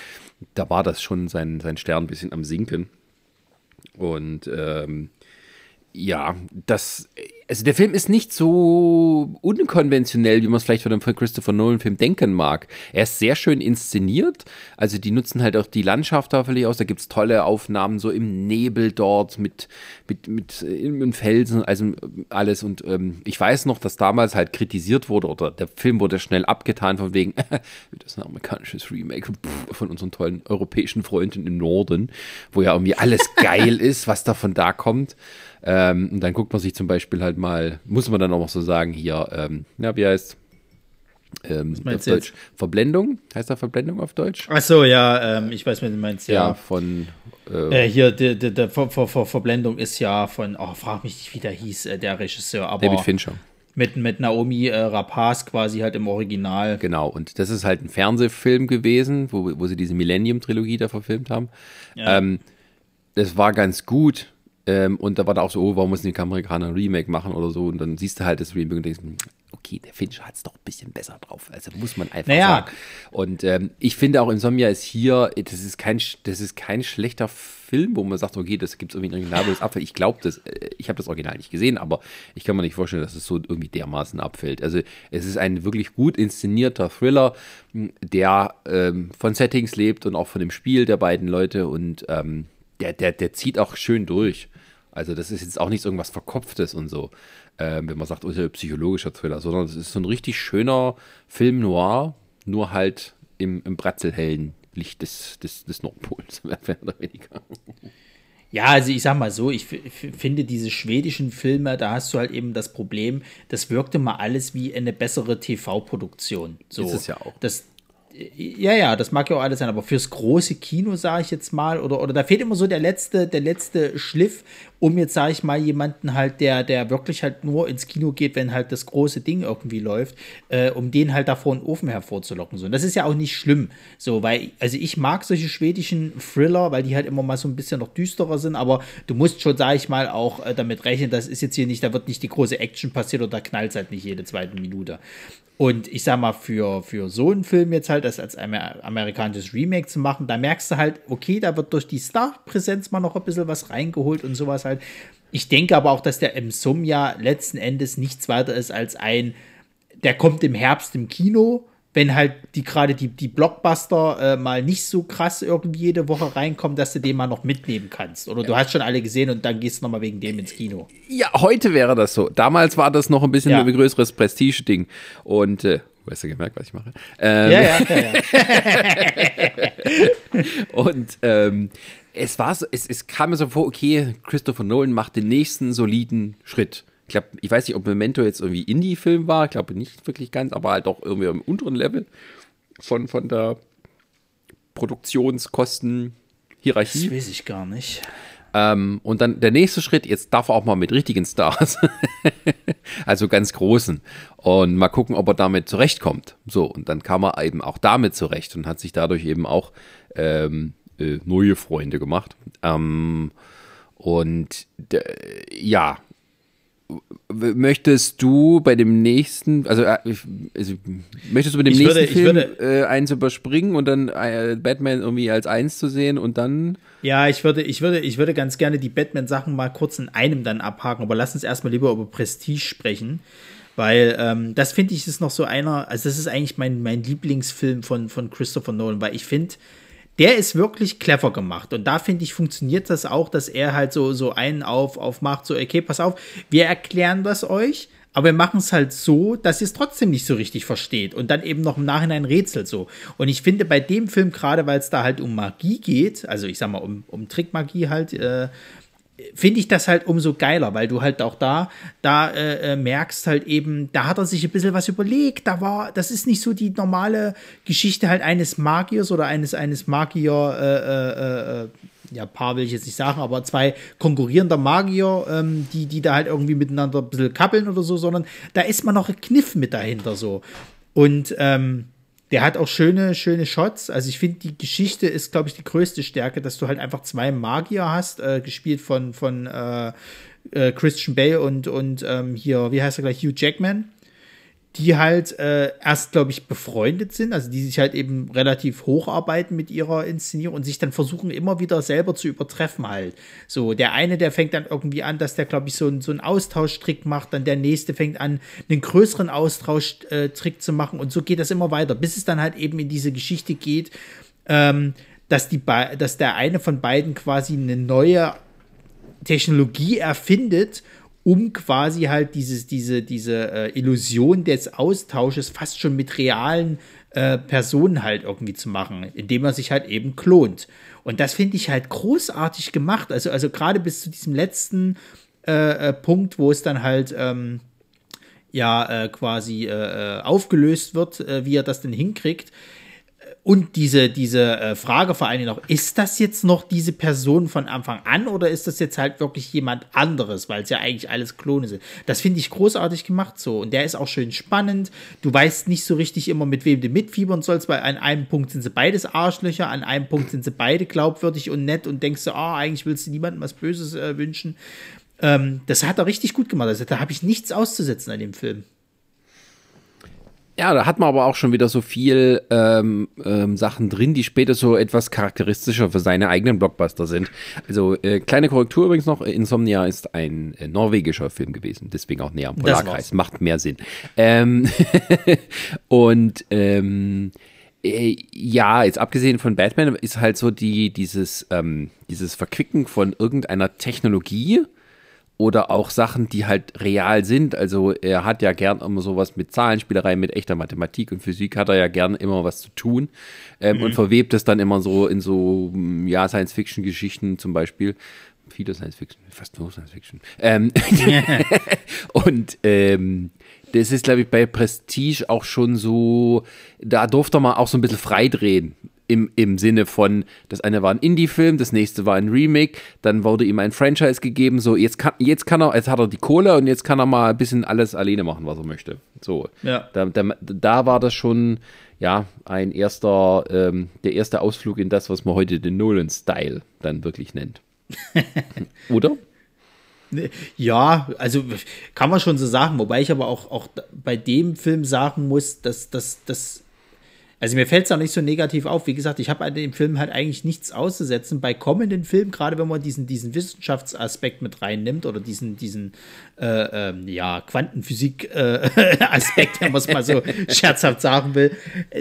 da war das schon sein, sein Stern ein bisschen am Sinken. Und ähm, ja, das, also der Film ist nicht so unkonventionell, wie man es vielleicht von einem Christopher Nolan-Film denken mag. Er ist sehr schön inszeniert, also die nutzen halt auch die Landschaft da völlig aus. Da gibt es tolle Aufnahmen so im Nebel dort mit, mit, mit im Felsen, also alles. Und ähm, ich weiß noch, dass damals halt kritisiert wurde oder der Film wurde schnell abgetan von wegen, das ist ein amerikanisches Remake von unseren tollen europäischen Freunden im Norden, wo ja irgendwie alles geil ist, was da von da kommt. Ähm, und dann guckt man sich zum Beispiel halt mal, muss man dann auch noch so sagen, hier, ähm, ja, wie heißt ähm, auf Deutsch? Verblendung? Heißt da Verblendung auf Deutsch? Ach so, ja, ähm, ich weiß, was du meinst, ja. Ja, von. Äh, äh, hier, der, der, der Ver, Ver, Ver, Verblendung ist ja von, oh, frag mich nicht, wie der hieß, äh, der Regisseur, aber. David Fincher. Mit, mit Naomi äh, Rapaz quasi halt im Original. Genau, und das ist halt ein Fernsehfilm gewesen, wo, wo sie diese Millennium-Trilogie da verfilmt haben. Ja. Ähm, das war ganz gut, ähm, und da war da auch so, oh, warum müssen die Amerikaner ein Remake machen oder so? Und dann siehst du halt das Remake und denkst, hm, okay, der Fincher hat es doch ein bisschen besser drauf. Also muss man einfach naja. sagen. Und ähm, ich finde auch Insomnia ist hier, das ist kein, das ist kein schlechter Film, wo man sagt, okay, das gibt es irgendwie ein originales Abfall. Ich glaube das, äh, ich habe das Original nicht gesehen, aber ich kann mir nicht vorstellen, dass es so irgendwie dermaßen abfällt. Also es ist ein wirklich gut inszenierter Thriller, hm, der ähm, von Settings lebt und auch von dem Spiel der beiden Leute und ähm, der, der, der zieht auch schön durch. Also das ist jetzt auch nicht irgendwas Verkopftes und so, äh, wenn man sagt, oh, ein psychologischer Thriller, sondern es ist so ein richtig schöner Film noir, nur halt im, im bratzelhellen Licht des, des, des Nordpols, mehr oder weniger. Ja, also ich sag mal so, ich finde diese schwedischen Filme, da hast du halt eben das Problem, das wirkte mal alles wie eine bessere TV-Produktion. So, ist es ja auch. Das, ja, ja, das mag ja auch alles sein, aber fürs große Kino, sage ich jetzt mal, oder, oder da fehlt immer so der letzte, der letzte Schliff, um jetzt, sage ich mal, jemanden halt, der, der wirklich halt nur ins Kino geht, wenn halt das große Ding irgendwie läuft, äh, um den halt da vor den Ofen hervorzulocken. So. Und das ist ja auch nicht schlimm, so, weil, also ich mag solche schwedischen Thriller, weil die halt immer mal so ein bisschen noch düsterer sind, aber du musst schon, sage ich mal, auch äh, damit rechnen, das ist jetzt hier nicht, da wird nicht die große Action passiert oder da knallt halt nicht jede zweite Minute. Und ich sag mal, für, für so einen Film jetzt halt, das als Amer amerikanisches Remake zu machen, da merkst du halt, okay, da wird durch die Star-Präsenz mal noch ein bisschen was reingeholt und sowas halt. Ich denke aber auch, dass der im Sum ja letzten Endes nichts weiter ist als ein, der kommt im Herbst im Kino, wenn halt die gerade die, die Blockbuster äh, mal nicht so krass irgendwie jede Woche reinkommen, dass du den mal noch mitnehmen kannst. Oder du hast schon alle gesehen und dann gehst du nochmal wegen dem ins Kino. Ja, heute wäre das so. Damals war das noch ein bisschen ja. ein größeres Prestige-Ding. Und äh, Hast du gemerkt, was ich mache? Ähm, ja, ja, ja. ja. und ähm, es war so, es, es kam mir so vor, okay, Christopher Nolan macht den nächsten soliden Schritt ich glaube, ich weiß nicht, ob Memento jetzt irgendwie Indie-Film war, ich glaube nicht wirklich ganz, aber halt auch irgendwie im unteren Level von, von der Produktionskosten-Hierarchie. Das weiß ich gar nicht. Ähm, und dann der nächste Schritt, jetzt darf er auch mal mit richtigen Stars, also ganz großen, und mal gucken, ob er damit zurechtkommt. So, und dann kam er eben auch damit zurecht und hat sich dadurch eben auch ähm, äh, neue Freunde gemacht. Ähm, und ja, möchtest du bei dem nächsten, also, äh, also möchtest du bei dem ich nächsten würde, Film würde, äh, eins überspringen und dann äh, Batman irgendwie als eins zu sehen und dann? Ja, ich würde, ich würde, ich würde ganz gerne die Batman-Sachen mal kurz in einem dann abhaken, aber lass uns erstmal lieber über Prestige sprechen. Weil ähm, das finde ich ist noch so einer, also das ist eigentlich mein, mein Lieblingsfilm von, von Christopher Nolan, weil ich finde, der ist wirklich clever gemacht. Und da finde ich, funktioniert das auch, dass er halt so, so einen auf, auf macht, so, okay, pass auf, wir erklären das euch, aber wir machen es halt so, dass ihr es trotzdem nicht so richtig versteht und dann eben noch im Nachhinein rätselt so. Und ich finde bei dem Film, gerade weil es da halt um Magie geht, also ich sag mal um, um Trickmagie halt, äh, finde ich das halt umso geiler, weil du halt auch da, da äh, äh, merkst halt eben, da hat er sich ein bisschen was überlegt, da war, das ist nicht so die normale Geschichte halt eines Magiers oder eines, eines Magier, äh, äh, äh ja, Paar will ich jetzt nicht sagen, aber zwei konkurrierender Magier, ähm, die, die da halt irgendwie miteinander ein bisschen kappeln oder so, sondern da ist man noch ein Kniff mit dahinter so. Und ähm, der hat auch schöne, schöne Shots. Also ich finde, die Geschichte ist, glaube ich, die größte Stärke, dass du halt einfach zwei Magier hast, äh, gespielt von, von äh, äh, Christian Bale und, und ähm, hier, wie heißt er gleich, Hugh Jackman die halt äh, erst, glaube ich, befreundet sind, also die sich halt eben relativ hocharbeiten mit ihrer Inszenierung und sich dann versuchen, immer wieder selber zu übertreffen halt. So, der eine, der fängt dann irgendwie an, dass der, glaube ich, so, so einen Austauschtrick macht, dann der nächste fängt an, einen größeren Austauschtrick zu machen und so geht das immer weiter, bis es dann halt eben in diese Geschichte geht, ähm, dass, die dass der eine von beiden quasi eine neue Technologie erfindet um quasi halt dieses, diese, diese äh, Illusion des Austausches fast schon mit realen äh, Personen halt irgendwie zu machen, indem er sich halt eben klont. Und das finde ich halt großartig gemacht. Also, also gerade bis zu diesem letzten äh, äh Punkt, wo es dann halt ähm, ja äh, quasi äh, aufgelöst wird, wie er das denn hinkriegt und diese, diese äh, Frage vor allen Dingen noch, ist das jetzt noch diese Person von Anfang an oder ist das jetzt halt wirklich jemand anderes, weil es ja eigentlich alles Klone sind? Das finde ich großartig gemacht so. Und der ist auch schön spannend. Du weißt nicht so richtig immer, mit wem du mitfiebern sollst, weil an einem Punkt sind sie beides Arschlöcher, an einem Punkt sind sie beide glaubwürdig und nett und denkst du, ah, oh, eigentlich willst du niemandem was Böses äh, wünschen. Ähm, das hat er richtig gut gemacht. Also da habe ich nichts auszusetzen an dem Film. Ja, da hat man aber auch schon wieder so viel ähm, ähm, Sachen drin, die später so etwas charakteristischer für seine eigenen Blockbuster sind. Also äh, kleine Korrektur übrigens noch, Insomnia ist ein äh, norwegischer Film gewesen, deswegen auch näher am Polarkreis, macht mehr Sinn. Ähm und ähm, äh, ja, jetzt abgesehen von Batman ist halt so die, dieses, ähm, dieses Verquicken von irgendeiner Technologie, oder auch Sachen, die halt real sind. Also er hat ja gern immer sowas mit Zahlenspielerei, mit echter Mathematik und Physik hat er ja gern immer was zu tun ähm, mhm. und verwebt es dann immer so in so ja Science-Fiction-Geschichten zum Beispiel. viele Science Fiction, fast nur Science Fiction. Ähm, und ähm, das ist, glaube ich, bei Prestige auch schon so, da durfte man auch so ein bisschen freidrehen. Im, Im Sinne von, das eine war ein Indie-Film, das nächste war ein Remake, dann wurde ihm ein Franchise gegeben, so jetzt kann, jetzt kann er, jetzt hat er die Kohle und jetzt kann er mal ein bisschen alles alleine machen, was er möchte. So. Ja. Da, da, da war das schon, ja, ein erster, ähm, der erste Ausflug in das, was man heute den Nolan-Style dann wirklich nennt. Oder? Ja, also kann man schon so sagen, wobei ich aber auch, auch bei dem Film sagen muss, dass das also mir fällt es auch nicht so negativ auf. Wie gesagt, ich habe an dem Film halt eigentlich nichts auszusetzen. Bei kommenden Filmen, gerade wenn man diesen, diesen Wissenschaftsaspekt mit reinnimmt oder diesen, diesen äh, ähm, ja, Quantenphysik-Aspekt, äh, wenn man es mal so scherzhaft sagen will,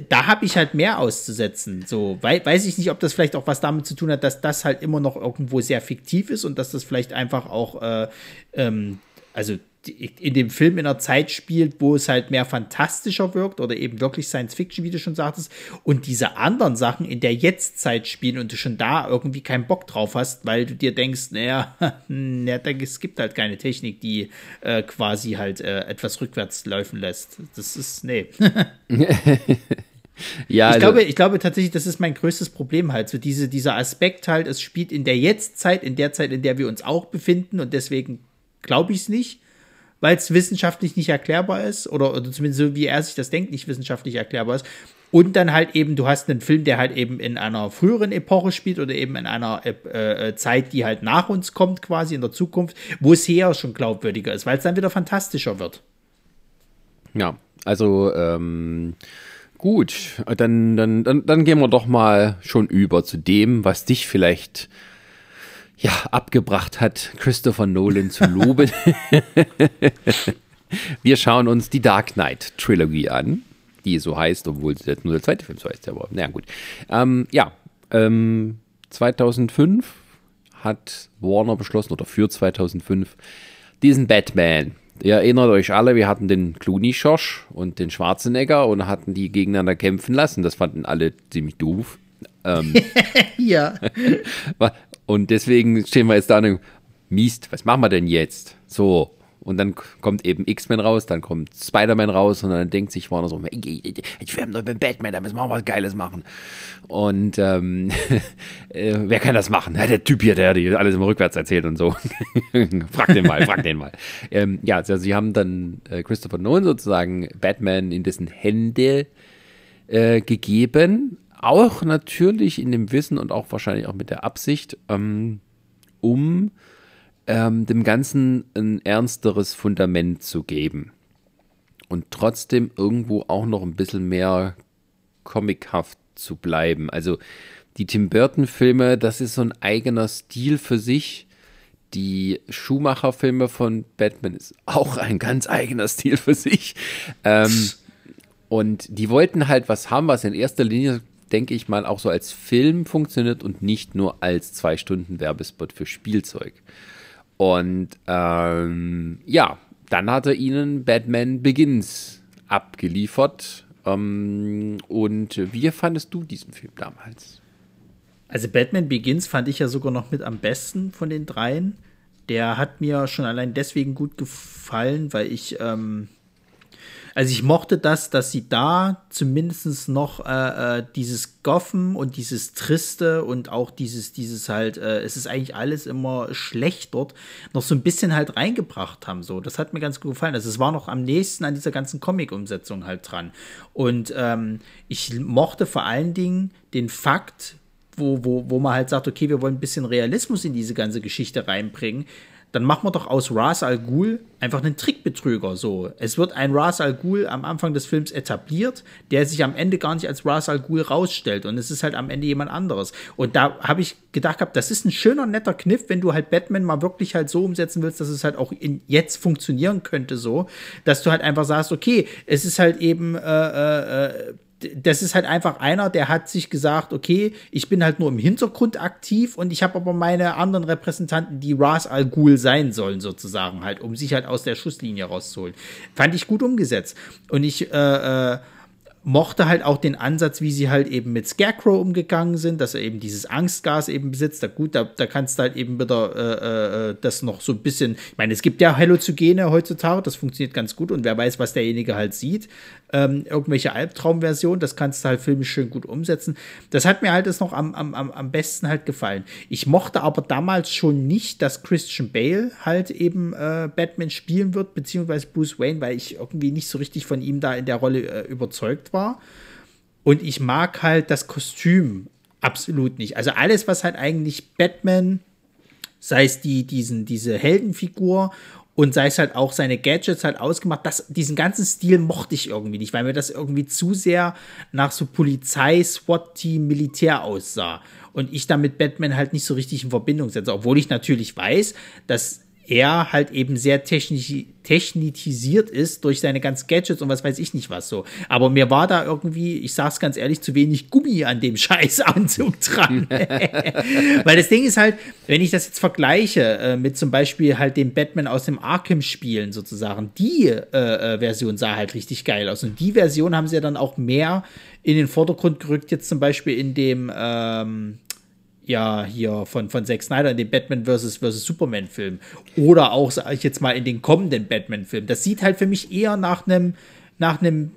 da habe ich halt mehr auszusetzen. So, wei weiß ich nicht, ob das vielleicht auch was damit zu tun hat, dass das halt immer noch irgendwo sehr fiktiv ist und dass das vielleicht einfach auch, äh, ähm, also in dem Film in einer Zeit spielt, wo es halt mehr fantastischer wirkt oder eben wirklich Science Fiction, wie du schon sagtest, und diese anderen Sachen in der Jetztzeit spielen und du schon da irgendwie keinen Bock drauf hast, weil du dir denkst, naja, naja es gibt halt keine Technik, die äh, quasi halt äh, etwas rückwärts laufen lässt. Das ist, nee. Ja, ich, also, glaube, ich glaube tatsächlich, das ist mein größtes Problem halt. So diese, dieser Aspekt halt, es spielt in der Jetztzeit, in der Zeit, in der wir uns auch befinden und deswegen glaube ich es nicht weil es wissenschaftlich nicht erklärbar ist oder, oder zumindest so wie er sich das denkt, nicht wissenschaftlich erklärbar ist. Und dann halt eben, du hast einen Film, der halt eben in einer früheren Epoche spielt oder eben in einer äh, äh Zeit, die halt nach uns kommt, quasi in der Zukunft, wo es hier schon glaubwürdiger ist, weil es dann wieder fantastischer wird. Ja, also ähm, gut, dann, dann, dann, dann gehen wir doch mal schon über zu dem, was dich vielleicht ja, abgebracht hat, Christopher Nolan zu loben. Wir schauen uns die Dark Knight Trilogy an, die so heißt, obwohl jetzt nur der zweite Film so heißt. Aber naja, gut. Ähm, ja, ähm, 2005 hat Warner beschlossen, oder für 2005, diesen Batman. Ihr erinnert euch alle, wir hatten den Clooney-Schosch und den Schwarzenegger und hatten die gegeneinander kämpfen lassen. Das fanden alle ziemlich doof. Ähm, ja. Und deswegen stehen wir jetzt da und Mist, was machen wir denn jetzt? So. Und dann kommt eben X-Men raus, dann kommt Spider-Man raus und dann denkt sich Warner so, ich werde mit Batman, da müssen wir auch was Geiles machen. Und ähm, äh, wer kann das machen? Ja, der Typ hier, der die alles immer rückwärts erzählt und so. frag den mal, frag den mal. Ähm, ja, also sie haben dann äh, Christopher Nolan sozusagen Batman in dessen Hände äh, gegeben auch natürlich in dem Wissen und auch wahrscheinlich auch mit der Absicht, ähm, um ähm, dem Ganzen ein ernsteres Fundament zu geben. Und trotzdem irgendwo auch noch ein bisschen mehr comichaft zu bleiben. Also die Tim Burton-Filme, das ist so ein eigener Stil für sich. Die Schumacher-Filme von Batman ist auch ein ganz eigener Stil für sich. Ähm, und die wollten halt was haben, was in erster Linie denke ich mal, auch so als Film funktioniert und nicht nur als zwei Stunden Werbespot für Spielzeug. Und ähm, ja, dann hat er ihnen Batman Begins abgeliefert. Ähm, und wie fandest du diesen Film damals? Also Batman Begins fand ich ja sogar noch mit am besten von den dreien. Der hat mir schon allein deswegen gut gefallen, weil ich ähm, also ich mochte das, dass sie da zumindest noch äh, äh, dieses Goffen und dieses Triste und auch dieses, dieses halt, äh, es ist eigentlich alles immer schlecht dort, noch so ein bisschen halt reingebracht haben. So, das hat mir ganz gut gefallen. Also es war noch am nächsten an dieser ganzen Comic-Umsetzung halt dran. Und ähm, ich mochte vor allen Dingen den Fakt, wo, wo, wo man halt sagt, okay, wir wollen ein bisschen Realismus in diese ganze Geschichte reinbringen dann machen wir doch aus Ras Al Ghul einfach einen Trickbetrüger. So, es wird ein Ras Al Ghul am Anfang des Films etabliert, der sich am Ende gar nicht als Ras Al Ghul rausstellt und es ist halt am Ende jemand anderes. Und da habe ich gedacht gehabt, das ist ein schöner netter Kniff, wenn du halt Batman mal wirklich halt so umsetzen willst, dass es halt auch in jetzt funktionieren könnte, so, dass du halt einfach sagst, okay, es ist halt eben äh, äh, das ist halt einfach einer, der hat sich gesagt, okay, ich bin halt nur im Hintergrund aktiv und ich habe aber meine anderen Repräsentanten, die Ras Al Ghul sein sollen, sozusagen halt, um sich halt aus der Schusslinie rauszuholen. Fand ich gut umgesetzt. Und ich, äh, äh, mochte halt auch den Ansatz, wie sie halt eben mit Scarecrow umgegangen sind, dass er eben dieses Angstgas eben besitzt. Da gut, da, da kannst du halt eben wieder äh, äh, das noch so ein bisschen. Ich meine, es gibt ja Halluzogene heutzutage, das funktioniert ganz gut und wer weiß, was derjenige halt sieht. Ähm, irgendwelche Albtraumversionen, das kannst du halt filmisch schön gut umsetzen. Das hat mir halt das noch am, am, am besten halt gefallen. Ich mochte aber damals schon nicht, dass Christian Bale halt eben äh, Batman spielen wird, beziehungsweise Bruce Wayne, weil ich irgendwie nicht so richtig von ihm da in der Rolle äh, überzeugt war. Und ich mag halt das Kostüm absolut nicht. Also alles, was halt eigentlich Batman, sei es die, diesen, diese Heldenfigur und sei es halt auch seine Gadgets halt ausgemacht, das, diesen ganzen Stil mochte ich irgendwie nicht, weil mir das irgendwie zu sehr nach so Polizei, SWAT-Team, Militär aussah. Und ich damit Batman halt nicht so richtig in Verbindung setze, obwohl ich natürlich weiß, dass er halt eben sehr technisch, technitisiert ist durch seine ganzen Gadgets und was weiß ich nicht was so. Aber mir war da irgendwie, ich sag's ganz ehrlich, zu wenig Gummi an dem Scheißanzug dran. Weil das Ding ist halt, wenn ich das jetzt vergleiche äh, mit zum Beispiel halt dem Batman aus dem Arkham-Spielen sozusagen, die äh, äh, Version sah halt richtig geil aus. Und die Version haben sie ja dann auch mehr in den Vordergrund gerückt, jetzt zum Beispiel in dem ähm, ja hier von, von Zack Snyder in dem Batman vs. vs. Superman Film oder auch, sage ich jetzt mal, in den kommenden Batman Film. Das sieht halt für mich eher nach einem nach einem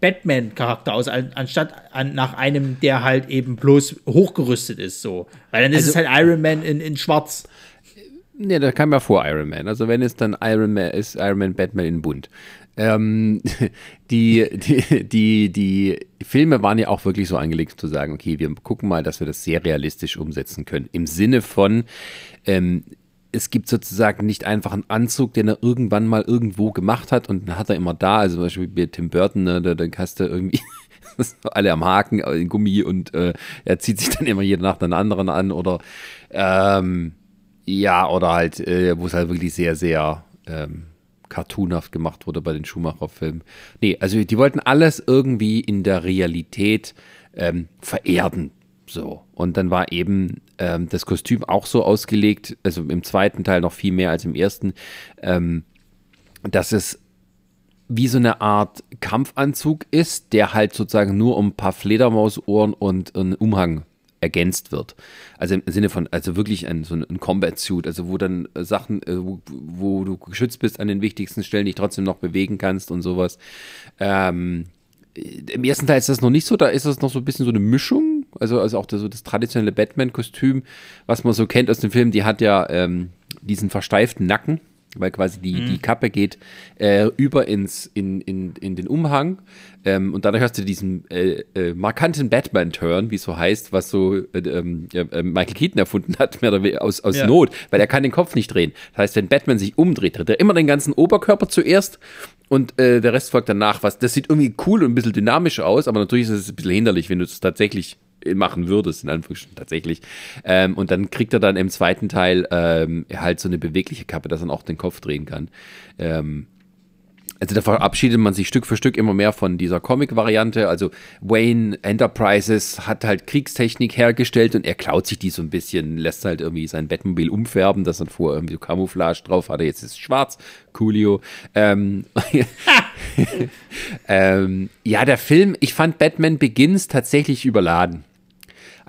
Batman-Charakter aus, anstatt an, nach einem, der halt eben bloß hochgerüstet ist, so. Weil dann ist also, es halt Iron Man in, in schwarz. Ne, da kam ja vor Iron Man. Also wenn es dann Iron Man ist, Iron Man Batman in bunt. Ähm, die, die, die, die Filme waren ja auch wirklich so angelegt zu sagen, okay, wir gucken mal, dass wir das sehr realistisch umsetzen können. Im Sinne von, ähm, es gibt sozusagen nicht einfach einen Anzug, den er irgendwann mal irgendwo gemacht hat und dann hat er immer da, also zum Beispiel bei Tim Burton, ne, da, da hast du irgendwie alle am Haken, in Gummi und äh, er zieht sich dann immer jede Nacht einen anderen an oder ähm, ja, oder halt, äh, wo es halt wirklich sehr, sehr ähm, cartoonhaft gemacht wurde bei den Schumacher-Filmen. Nee, also die wollten alles irgendwie in der Realität ähm, vererden. So. Und dann war eben ähm, das Kostüm auch so ausgelegt, also im zweiten Teil noch viel mehr als im ersten, ähm, dass es wie so eine Art Kampfanzug ist, der halt sozusagen nur um ein paar Fledermausohren und einen Umhang ergänzt wird. Also im Sinne von, also wirklich ein, so ein Combat-Suit, also wo dann äh, Sachen, äh, wo, wo, du geschützt bist an den wichtigsten Stellen, dich trotzdem noch bewegen kannst und sowas. Ähm, Im ersten Teil ist das noch nicht so, da ist das noch so ein bisschen so eine Mischung, also, also auch das, so das traditionelle Batman-Kostüm, was man so kennt aus dem Film, die hat ja ähm, diesen versteiften Nacken weil quasi die, mhm. die Kappe geht äh, über ins, in, in, in den Umhang ähm, und dadurch hast du diesen äh, äh, markanten Batman-Turn, wie es so heißt, was so äh, ähm, äh, Michael Keaton erfunden hat, mehr oder weniger aus, aus ja. Not, weil er kann den Kopf nicht drehen. Das heißt, wenn Batman sich umdreht, dreht er immer den ganzen Oberkörper zuerst und äh, der Rest folgt danach. Was, das sieht irgendwie cool und ein bisschen dynamisch aus, aber natürlich ist es ein bisschen hinderlich, wenn du es tatsächlich machen würdest, in Anführungsstrichen tatsächlich. Ähm, und dann kriegt er dann im zweiten Teil ähm, halt so eine bewegliche Kappe, dass er auch den Kopf drehen kann. Ähm, also da verabschiedet man sich Stück für Stück immer mehr von dieser Comic-Variante. Also Wayne Enterprises hat halt Kriegstechnik hergestellt und er klaut sich die so ein bisschen, lässt halt irgendwie sein Bettmobil umfärben, das dann vorher irgendwie so Camouflage drauf hatte. Jetzt ist es schwarz, coolio. Ähm, ähm, ja, der Film, ich fand Batman Begins tatsächlich überladen.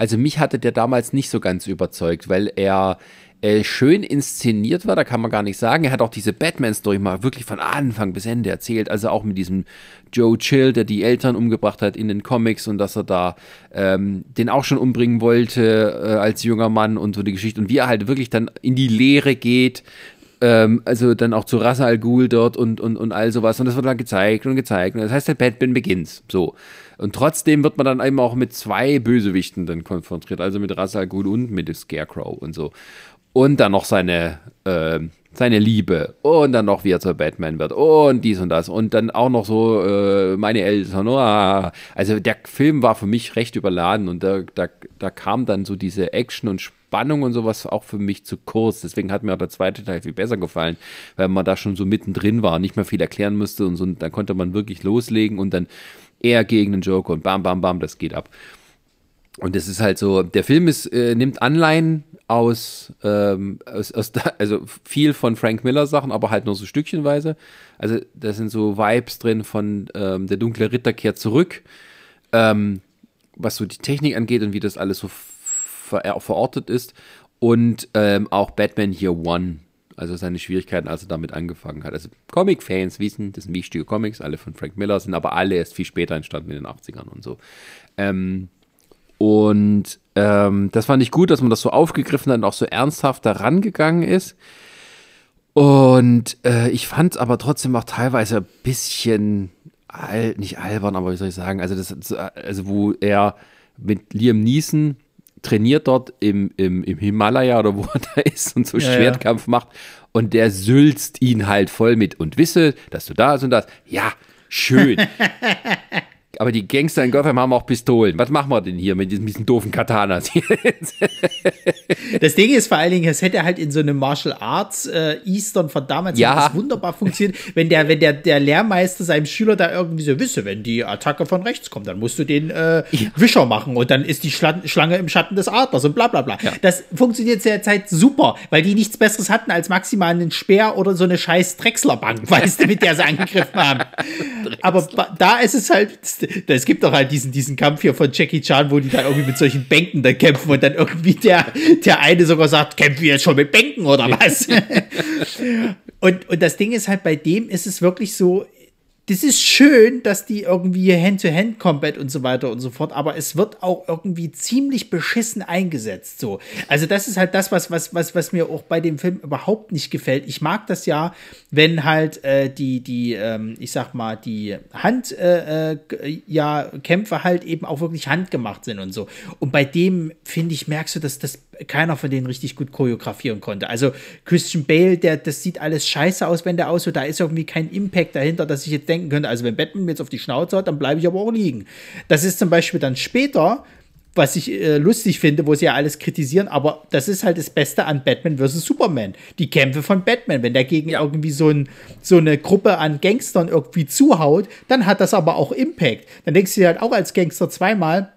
Also mich hatte der damals nicht so ganz überzeugt, weil er äh, schön inszeniert war, da kann man gar nicht sagen. Er hat auch diese Batman-Story mal wirklich von Anfang bis Ende erzählt. Also auch mit diesem Joe Chill, der die Eltern umgebracht hat in den Comics und dass er da ähm, den auch schon umbringen wollte äh, als junger Mann und so die Geschichte. Und wie er halt wirklich dann in die Lehre geht, ähm, also dann auch zu Rasa Al Ghul dort und, und, und all sowas. Und das wird dann gezeigt und gezeigt. Und das heißt, der Batman beginnt. So. Und trotzdem wird man dann eben auch mit zwei Bösewichten dann konfrontiert, also mit Ra's al Ghul und mit Scarecrow und so. Und dann noch seine, äh, seine Liebe und dann noch, wie er zur Batman wird und dies und das und dann auch noch so äh, meine Eltern. Oh, also der Film war für mich recht überladen und da, da, da kam dann so diese Action und Spannung und sowas auch für mich zu kurz. Deswegen hat mir auch der zweite Teil viel besser gefallen, weil man da schon so mittendrin war, nicht mehr viel erklären musste und so. Und dann konnte man wirklich loslegen und dann er gegen den Joker und bam, bam, bam, das geht ab. und es ist halt so, der Film ist, äh, nimmt Anleihen aus, ähm, aus, aus also viel von Frank Miller Sachen, aber halt nur so stückchenweise. Also da sind so Vibes drin von ähm, Der dunkle Ritter kehrt zurück, ähm, was so die Technik angeht und wie das alles so ver verortet ist. Und ähm, auch Batman Year One, also seine Schwierigkeiten, als er damit angefangen hat. Also Comic-Fans wissen, das sind wichtige Comics, alle von Frank Miller, sind aber alle erst viel später entstanden in den 80ern und so. Ähm, und ähm, das fand ich gut, dass man das so aufgegriffen hat und auch so ernsthaft daran gegangen ist. Und äh, ich fand es aber trotzdem auch teilweise ein bisschen al nicht albern, aber wie soll ich sagen, also das, also wo er mit Liam Neeson trainiert dort im, im, im Himalaya oder wo er da ist und so ja, Schwertkampf ja. macht und der sülzt ihn halt voll mit und wisse, dass du da ist und das. Ja, schön. Aber die Gangster in Gotham haben auch Pistolen. Was machen wir denn hier mit diesen, diesen doofen Katanas? das Ding ist vor allen Dingen, es hätte halt in so einem Martial Arts äh, Eastern von damals ja. wunderbar funktioniert, wenn der, wenn der, der Lehrmeister seinem Schüler da irgendwie so wisse, wenn die Attacke von rechts kommt, dann musst du den äh. Wischer machen und dann ist die Schla Schlange im Schatten des Adlers und bla bla bla. Ja. Das funktioniert derzeit super, weil die nichts Besseres hatten als maximal einen Speer oder so eine scheiß Drechslerbank, weißt du, mit der sie angegriffen haben. Aber da ist es halt es gibt doch halt diesen, diesen Kampf hier von Jackie Chan, wo die da irgendwie mit solchen Bänken da kämpfen und dann irgendwie der, der eine sogar sagt, kämpfen wir jetzt schon mit Bänken oder was? und, und das Ding ist halt, bei dem ist es wirklich so, das ist schön, dass die irgendwie Hand-to-Hand-Combat und so weiter und so fort, aber es wird auch irgendwie ziemlich beschissen eingesetzt. So. Also, das ist halt das, was, was, was, was mir auch bei dem Film überhaupt nicht gefällt. Ich mag das ja, wenn halt äh, die, die, ähm, ich sag mal, die Hand, äh, äh, ja, Kämpfe halt eben auch wirklich handgemacht sind und so. Und bei dem, finde ich, merkst du, dass das keiner von denen richtig gut choreografieren konnte. Also Christian Bale, der, das sieht alles scheiße aus, wenn der aussieht. Da ist irgendwie kein Impact dahinter, dass ich jetzt denken könnte, also wenn Batman mir jetzt auf die Schnauze hat, dann bleibe ich aber auch liegen. Das ist zum Beispiel dann später, was ich äh, lustig finde, wo sie ja alles kritisieren, aber das ist halt das Beste an Batman vs. Superman. Die Kämpfe von Batman. Wenn der gegen irgendwie so, ein, so eine Gruppe an Gangstern irgendwie zuhaut, dann hat das aber auch Impact. Dann denkst du dir halt auch als Gangster zweimal,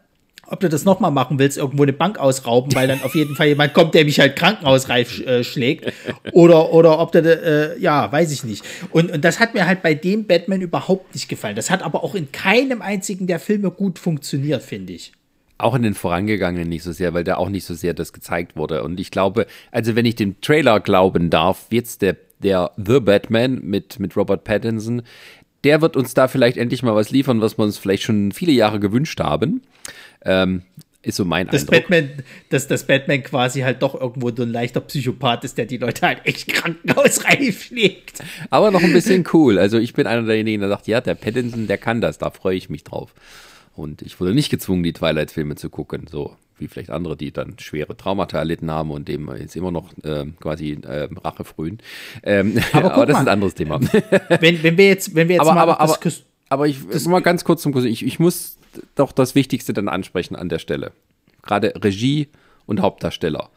ob du das nochmal machen willst, irgendwo eine Bank ausrauben, weil dann auf jeden Fall jemand kommt, der mich halt krankenhausreif äh, schlägt. Oder, oder ob du, äh, ja, weiß ich nicht. Und, und das hat mir halt bei dem Batman überhaupt nicht gefallen. Das hat aber auch in keinem einzigen der Filme gut funktioniert, finde ich. Auch in den vorangegangenen nicht so sehr, weil da auch nicht so sehr das gezeigt wurde. Und ich glaube, also wenn ich dem Trailer glauben darf, jetzt der, der The Batman mit, mit Robert Pattinson, der wird uns da vielleicht endlich mal was liefern, was wir uns vielleicht schon viele Jahre gewünscht haben. Ähm, ist so mein dass Eindruck. Batman, dass das Batman quasi halt doch irgendwo so ein leichter Psychopath ist, der die Leute halt echt krankenhausreif pflegt. Aber noch ein bisschen cool. Also ich bin einer derjenigen, der sagt, ja, der Pattinson, der kann das, da freue ich mich drauf. Und ich wurde nicht gezwungen, die Twilight-Filme zu gucken, so wie vielleicht andere, die dann schwere Traumata erlitten haben und dem jetzt immer noch äh, quasi äh, Rache frühen. Ähm, aber, aber das mal, ist ein anderes Thema. Wenn, wenn wir jetzt, wenn wir jetzt aber, mal aber, aber, aber ich das, mal ganz kurz zum Kurs. Ich, ich muss doch das Wichtigste dann ansprechen an der Stelle. Gerade Regie und Hauptdarsteller.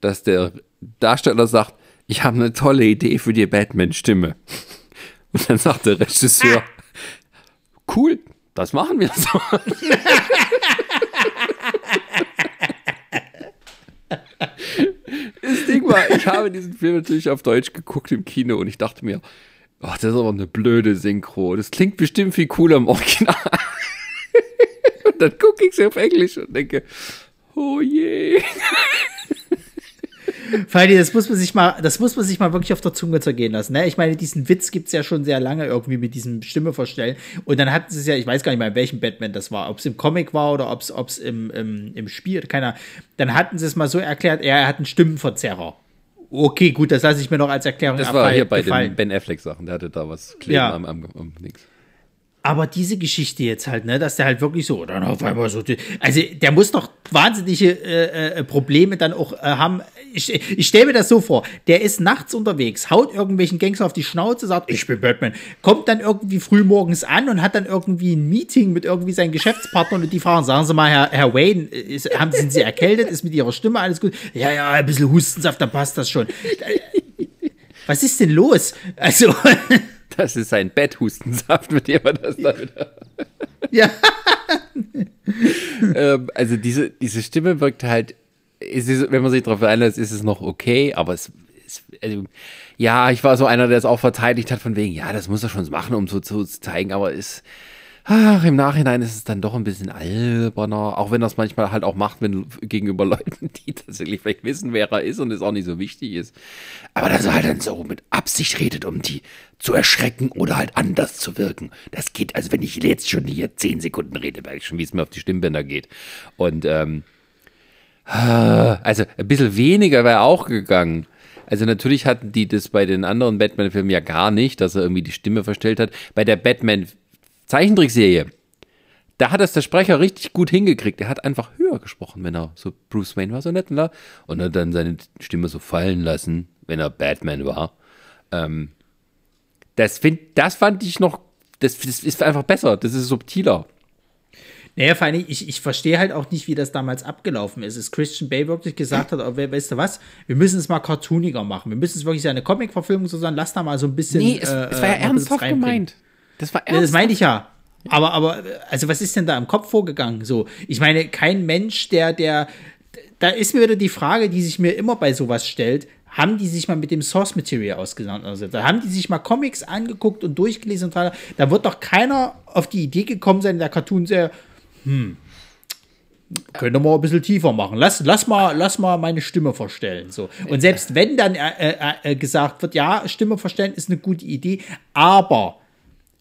Dass der Darsteller sagt, ich habe eine tolle Idee für die Batman-Stimme. Und dann sagt der Regisseur, cool, das machen wir so. das Ding war, ich habe diesen Film natürlich auf Deutsch geguckt im Kino und ich dachte mir, oh, das ist aber eine blöde Synchro. Das klingt bestimmt viel cooler im Original. und dann gucke ich sie auf Englisch und denke, oh je. Feini, das muss man sich mal, das muss man sich mal wirklich auf der Zunge zergehen lassen. Ne? Ich meine, diesen Witz gibt es ja schon sehr lange irgendwie mit diesem Stimme verstellen. Und dann hatten sie es ja, ich weiß gar nicht mal, in welchem Batman das war, ob es im Comic war oder ob es im, im, im Spiel, keiner. Dann hatten sie es mal so erklärt, er hat einen Stimmenverzerrer. Okay, gut, das lasse ich mir noch als Erklärung Das war hier bei gefallen. den Ben Affleck-Sachen, der hatte da was kleben ja. am, am, am Nix. Aber diese Geschichte jetzt halt, ne, dass der halt wirklich so, dann auf einmal so, also der muss doch wahnsinnige äh, äh, Probleme dann auch äh, haben. Ich, ich stelle mir das so vor, der ist nachts unterwegs, haut irgendwelchen Gangster auf die Schnauze, sagt, ich bin Batman, kommt dann irgendwie früh morgens an und hat dann irgendwie ein Meeting mit irgendwie seinen Geschäftspartnern und die fragen, sagen Sie mal, Herr, Herr Wayne, ist, haben, sind Sie erkältet, ist mit Ihrer Stimme alles gut? Ja, ja, ein bisschen Hustensaft, dann passt das schon. Was ist denn los? Also. Das ist ein Betthustensaft, mit dem man das da wieder. ja. ähm, also diese, diese Stimme wirkt halt, ist, wenn man sich darauf einlässt, ist es noch okay, aber es ist, also, ja, ich war so einer, der es auch verteidigt hat, von wegen, ja, das muss er schon machen, um so zu zeigen, aber es Ach, im Nachhinein ist es dann doch ein bisschen alberner, auch wenn das manchmal halt auch macht, wenn gegenüber Leuten, die tatsächlich vielleicht wissen, wer er ist und es auch nicht so wichtig ist. Aber dass er halt dann so mit Absicht redet, um die zu erschrecken oder halt anders zu wirken. Das geht, also wenn ich jetzt schon hier zehn Sekunden rede, merke ich schon, wie es mir auf die Stimmbänder geht. Und ähm, also ein bisschen weniger wäre auch gegangen. Also natürlich hatten die das bei den anderen Batman-Filmen ja gar nicht, dass er irgendwie die Stimme verstellt hat. Bei der Batman Zeichentrickserie. Da hat es der Sprecher richtig gut hingekriegt. Er hat einfach höher gesprochen, wenn er so Bruce Wayne war, so nett und, und hat dann seine Stimme so fallen lassen, wenn er Batman war. Ähm, das, find, das fand ich noch, das, das ist einfach besser, das ist subtiler. Naja, vor allem, ich, ich verstehe halt auch nicht, wie das damals abgelaufen ist. Dass Christian Bay wirklich gesagt hat, oh, weißt du was, wir müssen es mal cartooniger machen. Wir müssen es wirklich eine Comic-Verfilmung so sein, lass da mal so ein bisschen. Nee, es, äh, es war ja äh, ernsthaft gemeint. Das war ernst. Das meinte ich ja. Aber, aber, also was ist denn da im Kopf vorgegangen? So, ich meine, kein Mensch, der, der, da ist mir wieder die Frage, die sich mir immer bei sowas stellt. Haben die sich mal mit dem Source Material auseinandergesetzt? Also, haben die sich mal Comics angeguckt und durchgelesen und da wird doch keiner auf die Idee gekommen sein, der Cartoon sehr, hm, könnte man ein bisschen tiefer machen. Lass, lass, mal, lass mal meine Stimme verstellen. So. Und selbst wenn dann äh, äh, äh gesagt wird, ja, Stimme verstellen ist eine gute Idee, aber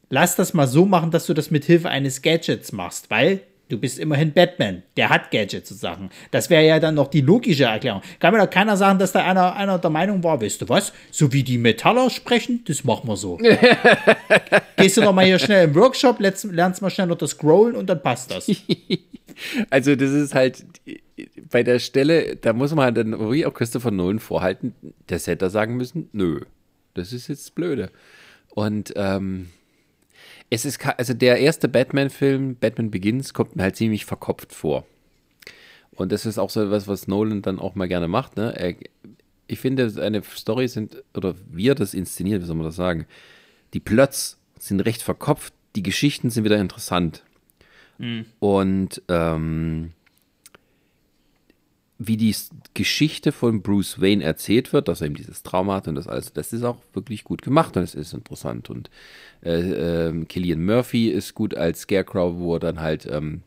lass das mal so machen, dass du das mit Hilfe eines Gadgets machst, weil du bist immerhin Batman. Der hat Gadgets zu Sachen. Das wäre ja dann noch die logische Erklärung. Kann mir doch keiner sagen, dass da einer, einer der Meinung war, weißt du was, so wie die Metaller sprechen, das machen wir so. Gehst du noch mal hier schnell im Workshop, lernst, mal schnell noch das Scrollen und dann passt das. Also das ist halt bei der Stelle, da muss man dann wirklich auch Christopher Nolan vorhalten, der hätte sagen müssen, nö, das ist jetzt blöde. Und ähm, es ist, also der erste Batman-Film, Batman Begins, kommt mir halt ziemlich verkopft vor. Und das ist auch so etwas, was Nolan dann auch mal gerne macht. Ne? Er, ich finde, eine Story sind, oder wir das inszenieren, wie soll man das sagen? Die Plots sind recht verkopft, die Geschichten sind wieder interessant. Mhm. Und ähm, wie die Geschichte von Bruce Wayne erzählt wird, dass er eben dieses Trauma hat und das alles, das ist auch wirklich gut gemacht und es ist interessant. Und äh, äh, Killian Murphy ist gut als Scarecrow, wo er dann halt ähm,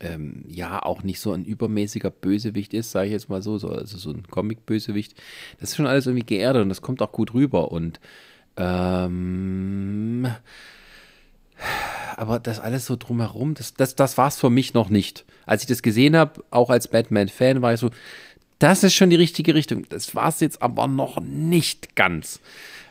ähm, ja auch nicht so ein übermäßiger Bösewicht ist, sage ich jetzt mal so, so also so ein Comic-Bösewicht. Das ist schon alles irgendwie geerdet und das kommt auch gut rüber und ähm, aber das alles so drumherum, das, das, das war es für mich noch nicht. Als ich das gesehen habe, auch als Batman-Fan, war ich so, das ist schon die richtige Richtung. Das war es jetzt aber noch nicht ganz.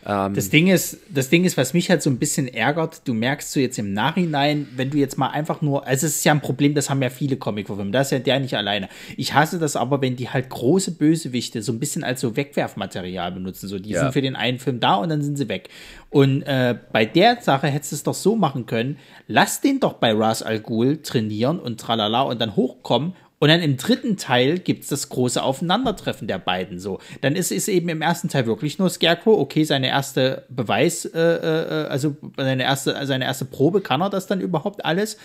Ähm, das, Ding ist, das Ding ist, was mich halt so ein bisschen ärgert, du merkst so jetzt im Nachhinein, wenn du jetzt mal einfach nur, also es ist ja ein Problem, das haben ja viele Comic-Verfilme, da ist ja der nicht alleine. Ich hasse das aber, wenn die halt große Bösewichte so ein bisschen als so Wegwerfmaterial benutzen. So, die ja. sind für den einen Film da und dann sind sie weg. Und äh, bei der Sache hättest du es doch so machen können, lass den doch bei Ras Al Ghul trainieren und tralala und dann hochkommen und dann im dritten Teil gibt es das große Aufeinandertreffen der beiden so. Dann ist es eben im ersten Teil wirklich nur Scarecrow, okay, seine erste Beweis, äh, äh, also seine erste, seine erste Probe, kann er das dann überhaupt alles?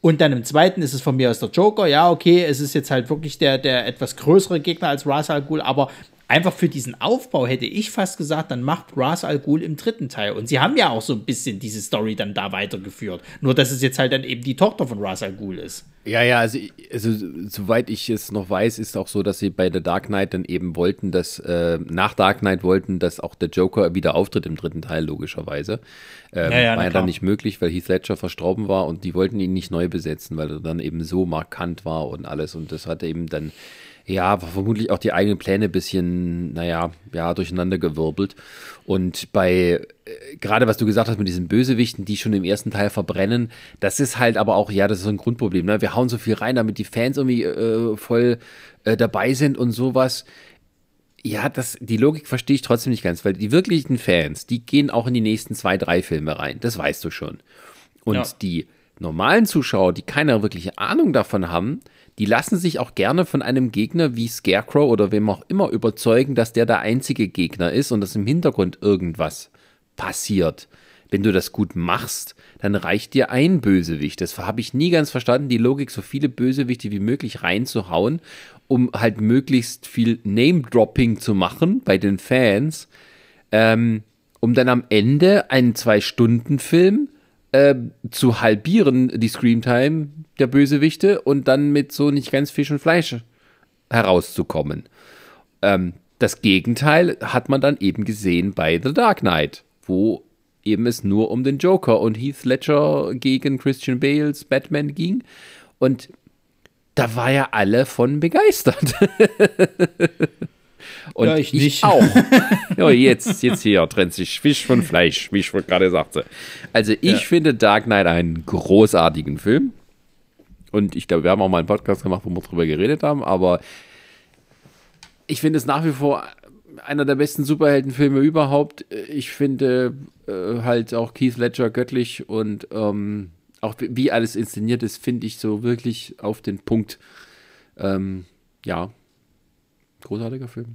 Und dann im zweiten ist es von mir aus der Joker, ja, okay, es ist jetzt halt wirklich der, der etwas größere Gegner als Ra's al Ghul, aber einfach für diesen Aufbau hätte ich fast gesagt, dann macht Ras Al Ghul im dritten Teil. Und sie haben ja auch so ein bisschen diese Story dann da weitergeführt. Nur, dass es jetzt halt dann eben die Tochter von Ras Al Ghul ist. Ja, ja, also, also soweit ich es noch weiß, ist auch so, dass sie bei The Dark Knight dann eben wollten, dass äh, nach Dark Knight wollten, dass auch der Joker wieder auftritt im dritten Teil, logischerweise. Ähm, ja, ja, war ja dann nicht möglich, weil Heath Ledger verstorben war und die wollten ihn nicht neu besetzen, weil er dann eben so markant war und alles. Und das hatte eben dann ja, vermutlich auch die eigenen Pläne ein bisschen, naja, ja, durcheinander gewirbelt. Und bei, äh, gerade was du gesagt hast mit diesen Bösewichten, die schon im ersten Teil verbrennen, das ist halt aber auch, ja, das ist so ein Grundproblem. Ne? Wir hauen so viel rein, damit die Fans irgendwie äh, voll äh, dabei sind und sowas. Ja, das, die Logik verstehe ich trotzdem nicht ganz, weil die wirklichen Fans, die gehen auch in die nächsten zwei, drei Filme rein. Das weißt du schon. Und ja. die normalen Zuschauer, die keine wirkliche Ahnung davon haben, die lassen sich auch gerne von einem Gegner wie Scarecrow oder wem auch immer überzeugen, dass der der einzige Gegner ist und dass im Hintergrund irgendwas passiert. wenn du das gut machst, dann reicht dir ein Bösewicht. Das habe ich nie ganz verstanden, die Logik, so viele Bösewichte wie möglich reinzuhauen, um halt möglichst viel Name-Dropping zu machen bei den Fans, ähm, um dann am Ende einen Zwei-Stunden-Film äh, zu halbieren, die Screamtime der Bösewichte, und dann mit so nicht ganz Fisch und Fleisch herauszukommen. Ähm, das Gegenteil hat man dann eben gesehen bei The Dark Knight, wo eben es nur um den Joker und Heath Ledger gegen Christian Bales Batman ging. Und da war ja alle von begeistert. Und ja, ich, ich auch. ja, jetzt, jetzt hier trennt sich Fisch von Fleisch, wie ich gerade sagte. Also ich ja. finde Dark Knight einen großartigen Film. Und ich glaube, wir haben auch mal einen Podcast gemacht, wo wir drüber geredet haben, aber ich finde es nach wie vor einer der besten Superheldenfilme überhaupt. Ich finde äh, halt auch Keith Ledger göttlich und ähm, auch wie alles inszeniert ist, finde ich so wirklich auf den Punkt. Ähm, ja, großartiger Film.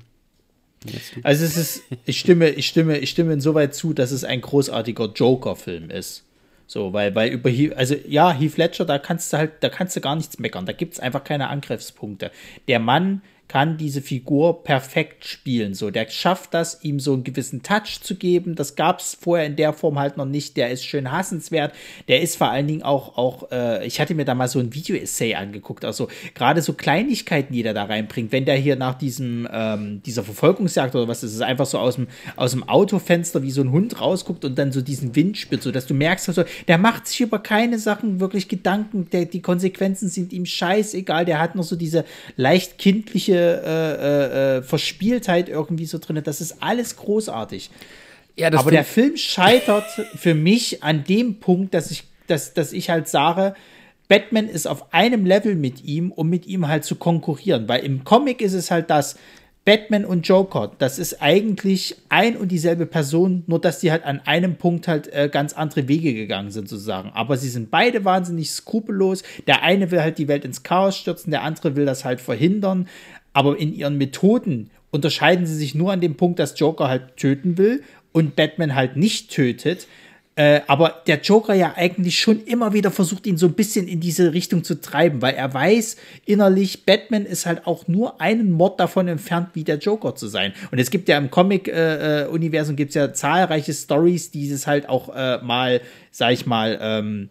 Also es ist, ich stimme, ich stimme, ich stimme insoweit zu, dass es ein großartiger Joker-Film ist. So, weil, weil über also ja, Heath Ledger, da kannst du halt, da kannst du gar nichts meckern. Da gibt es einfach keine Angriffspunkte. Der Mann kann diese Figur perfekt spielen. So, der schafft das, ihm so einen gewissen Touch zu geben. Das gab es vorher in der Form halt noch nicht. Der ist schön hassenswert. Der ist vor allen Dingen auch, auch äh, ich hatte mir da mal so ein Video-Essay angeguckt. Also gerade so Kleinigkeiten, die der da reinbringt. Wenn der hier nach diesem, ähm, dieser Verfolgungsjagd oder was ist, ist einfach so aus dem, aus dem Autofenster wie so ein Hund rausguckt und dann so diesen Wind spürt, so dass du merkst, also, der macht sich über keine Sachen wirklich Gedanken. Der, die Konsequenzen sind ihm scheißegal. Der hat noch so diese leicht kindliche äh, äh, Verspieltheit irgendwie so drin. Das ist alles großartig. Ja, Aber der Film scheitert für mich an dem Punkt, dass ich, dass, dass ich halt sage, Batman ist auf einem Level mit ihm, um mit ihm halt zu konkurrieren. Weil im Comic ist es halt das, Batman und Joker, das ist eigentlich ein und dieselbe Person, nur dass die halt an einem Punkt halt äh, ganz andere Wege gegangen sind, sozusagen. Aber sie sind beide wahnsinnig skrupellos. Der eine will halt die Welt ins Chaos stürzen, der andere will das halt verhindern aber in ihren Methoden unterscheiden sie sich nur an dem Punkt, dass Joker halt töten will und Batman halt nicht tötet. Äh, aber der Joker ja eigentlich schon immer wieder versucht, ihn so ein bisschen in diese Richtung zu treiben, weil er weiß innerlich, Batman ist halt auch nur einen Mord davon entfernt, wie der Joker zu sein. Und es gibt ja im Comic-Universum äh, gibt es ja zahlreiche Stories, die es halt auch äh, mal, sag ich mal, ähm,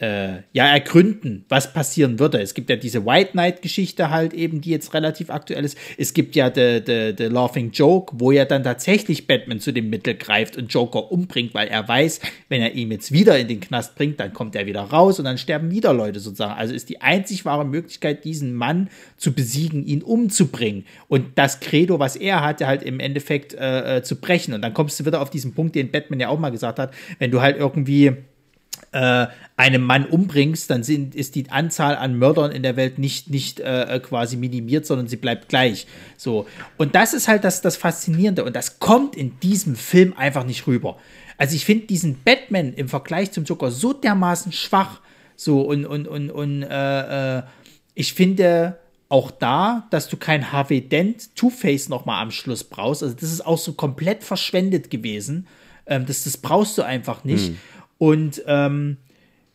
äh, ja, ergründen, was passieren würde. Es gibt ja diese White Knight-Geschichte halt eben, die jetzt relativ aktuell ist. Es gibt ja The, the, the Laughing Joke, wo ja dann tatsächlich Batman zu dem Mittel greift und Joker umbringt, weil er weiß, wenn er ihn jetzt wieder in den Knast bringt, dann kommt er wieder raus und dann sterben wieder Leute sozusagen. Also ist die einzig wahre Möglichkeit, diesen Mann zu besiegen, ihn umzubringen und das Credo, was er hatte, halt im Endeffekt äh, äh, zu brechen. Und dann kommst du wieder auf diesen Punkt, den Batman ja auch mal gesagt hat, wenn du halt irgendwie äh, Mann umbringst, dann sind, ist die Anzahl an Mördern in der Welt nicht, nicht äh, quasi minimiert, sondern sie bleibt gleich. So. Und das ist halt das, das Faszinierende. Und das kommt in diesem Film einfach nicht rüber. Also ich finde diesen Batman im Vergleich zum Joker so dermaßen schwach. So und, und, und, und äh, äh ich finde auch da, dass du kein Harvey Dent Two-Face nochmal am Schluss brauchst. Also das ist auch so komplett verschwendet gewesen. Ähm, das, das brauchst du einfach nicht. Mhm. Und ähm,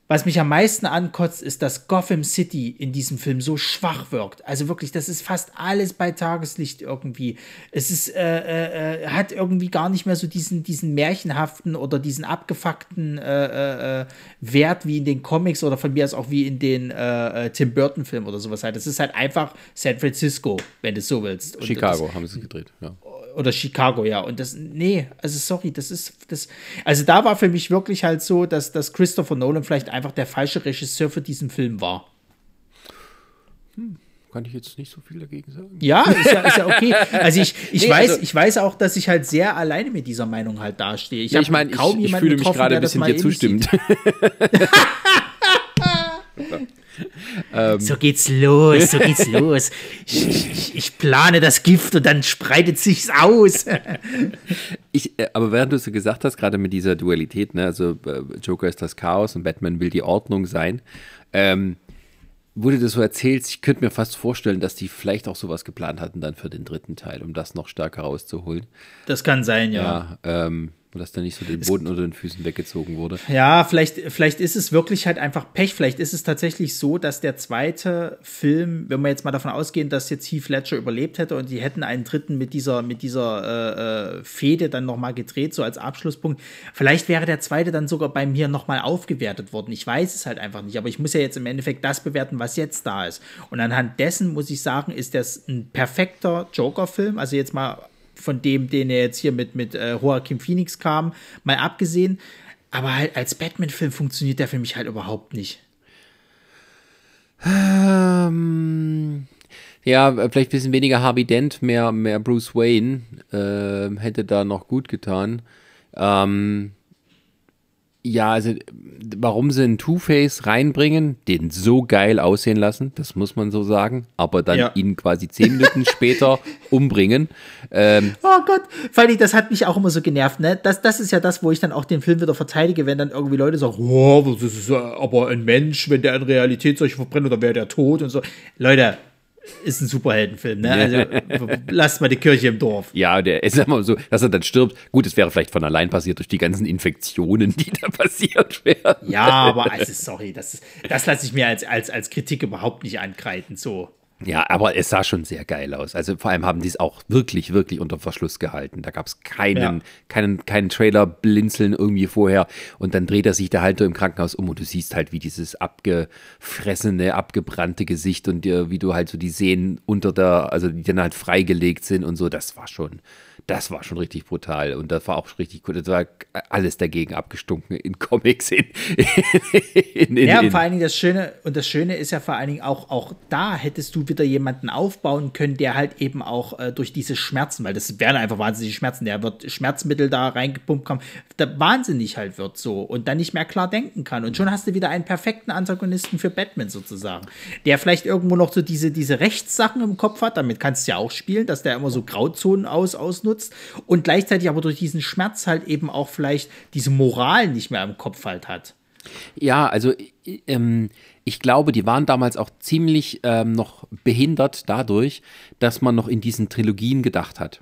was mich am meisten ankotzt, ist, dass Gotham City in diesem Film so schwach wirkt. Also wirklich, das ist fast alles bei Tageslicht irgendwie. Es ist, äh, äh, hat irgendwie gar nicht mehr so diesen, diesen märchenhaften oder diesen abgefuckten äh, äh Wert wie in den Comics oder von mir aus auch wie in den äh, äh, Tim Burton-Filmen oder sowas halt. Es ist halt einfach San Francisco, wenn du es so willst. Und Chicago das, haben sie gedreht, ja oder Chicago, ja. Und das, nee, also sorry, das ist, das, also da war für mich wirklich halt so, dass, dass Christopher Nolan vielleicht einfach der falsche Regisseur für diesen Film war. Hm, kann ich jetzt nicht so viel dagegen sagen. Ja, ist ja, ist ja okay. Also ich, ich nee, weiß, also, ich weiß auch, dass ich halt sehr alleine mit dieser Meinung halt dastehe. Ich, ja, ich meine, ich, ich fühle mich gerade ein bisschen dir zustimmt. Ähm, so geht's los, so geht's los. Ich, ich, ich, plane das Gift und dann spreitet sich's aus. ich, äh, aber während du es so gesagt hast, gerade mit dieser Dualität, ne, also äh, Joker ist das Chaos und Batman will die Ordnung sein, ähm, wurde das so erzählt, ich könnte mir fast vorstellen, dass die vielleicht auch sowas geplant hatten dann für den dritten Teil, um das noch stärker rauszuholen. Das kann sein, ja. Ja, ähm, dass da nicht so den Boden unter den Füßen weggezogen wurde. Ja, vielleicht, vielleicht ist es wirklich halt einfach Pech. Vielleicht ist es tatsächlich so, dass der zweite Film, wenn wir jetzt mal davon ausgehen, dass jetzt Heath Ledger überlebt hätte und die hätten einen dritten mit dieser, mit dieser äh, äh Fehde dann nochmal gedreht, so als Abschlusspunkt. Vielleicht wäre der zweite dann sogar bei mir nochmal aufgewertet worden. Ich weiß es halt einfach nicht. Aber ich muss ja jetzt im Endeffekt das bewerten, was jetzt da ist. Und anhand dessen muss ich sagen, ist das ein perfekter Joker-Film. Also jetzt mal von dem, den er jetzt hier mit, mit äh, Joaquin Phoenix kam, mal abgesehen. Aber halt als Batman-Film funktioniert der für mich halt überhaupt nicht. Ähm, ja, vielleicht ein bisschen weniger Harvey Dent, mehr, mehr Bruce Wayne äh, hätte da noch gut getan. Ähm, ja, also warum sie einen Two-Face reinbringen, den so geil aussehen lassen, das muss man so sagen, aber dann ja. ihn quasi zehn Minuten später umbringen. Ähm, oh Gott, Fanny, das hat mich auch immer so genervt, ne? Das, das ist ja das, wo ich dann auch den Film wieder verteidige, wenn dann irgendwie Leute sagen, oh, das ist aber ein Mensch, wenn der in Realität solche verbrennt, oder wäre der tot und so. Leute, ist ein Superheldenfilm, ne? Also lasst mal die Kirche im Dorf. Ja, der ist immer so, dass er dann stirbt. Gut, es wäre vielleicht von allein passiert durch die ganzen Infektionen, die da passiert wären. Ja, aber also sorry, das, das lasse ich mir als, als, als Kritik überhaupt nicht ankreiden. So. Ja, aber es sah schon sehr geil aus. Also vor allem haben die es auch wirklich, wirklich unter Verschluss gehalten. Da gab es keinen, ja. keinen, keinen Trailer-Blinzeln irgendwie vorher. Und dann dreht er sich da halt im Krankenhaus um und du siehst halt, wie dieses abgefressene, abgebrannte Gesicht und dir, wie du halt so die Sehnen unter der, also die dann halt freigelegt sind und so. Das war schon, das war schon richtig brutal und das war auch richtig gut. Das war alles dagegen abgestunken in Comics. In, in, in, ja, vor allen Dingen das Schöne, und das Schöne ist ja vor allen Dingen auch, auch da hättest du wieder jemanden aufbauen können, der halt eben auch äh, durch diese Schmerzen, weil das wären einfach wahnsinnige Schmerzen, der wird Schmerzmittel da reingepumpt kommen, der wahnsinnig halt wird so und dann nicht mehr klar denken kann. Und schon hast du wieder einen perfekten Antagonisten für Batman sozusagen, der vielleicht irgendwo noch so diese, diese Rechtssachen im Kopf hat, damit kannst du ja auch spielen, dass der immer so Grauzonen aus, ausnutzt nutzt und gleichzeitig aber durch diesen Schmerz halt eben auch vielleicht diese Moral nicht mehr im Kopf halt hat. Ja, also ähm, ich glaube, die waren damals auch ziemlich ähm, noch behindert dadurch, dass man noch in diesen Trilogien gedacht hat.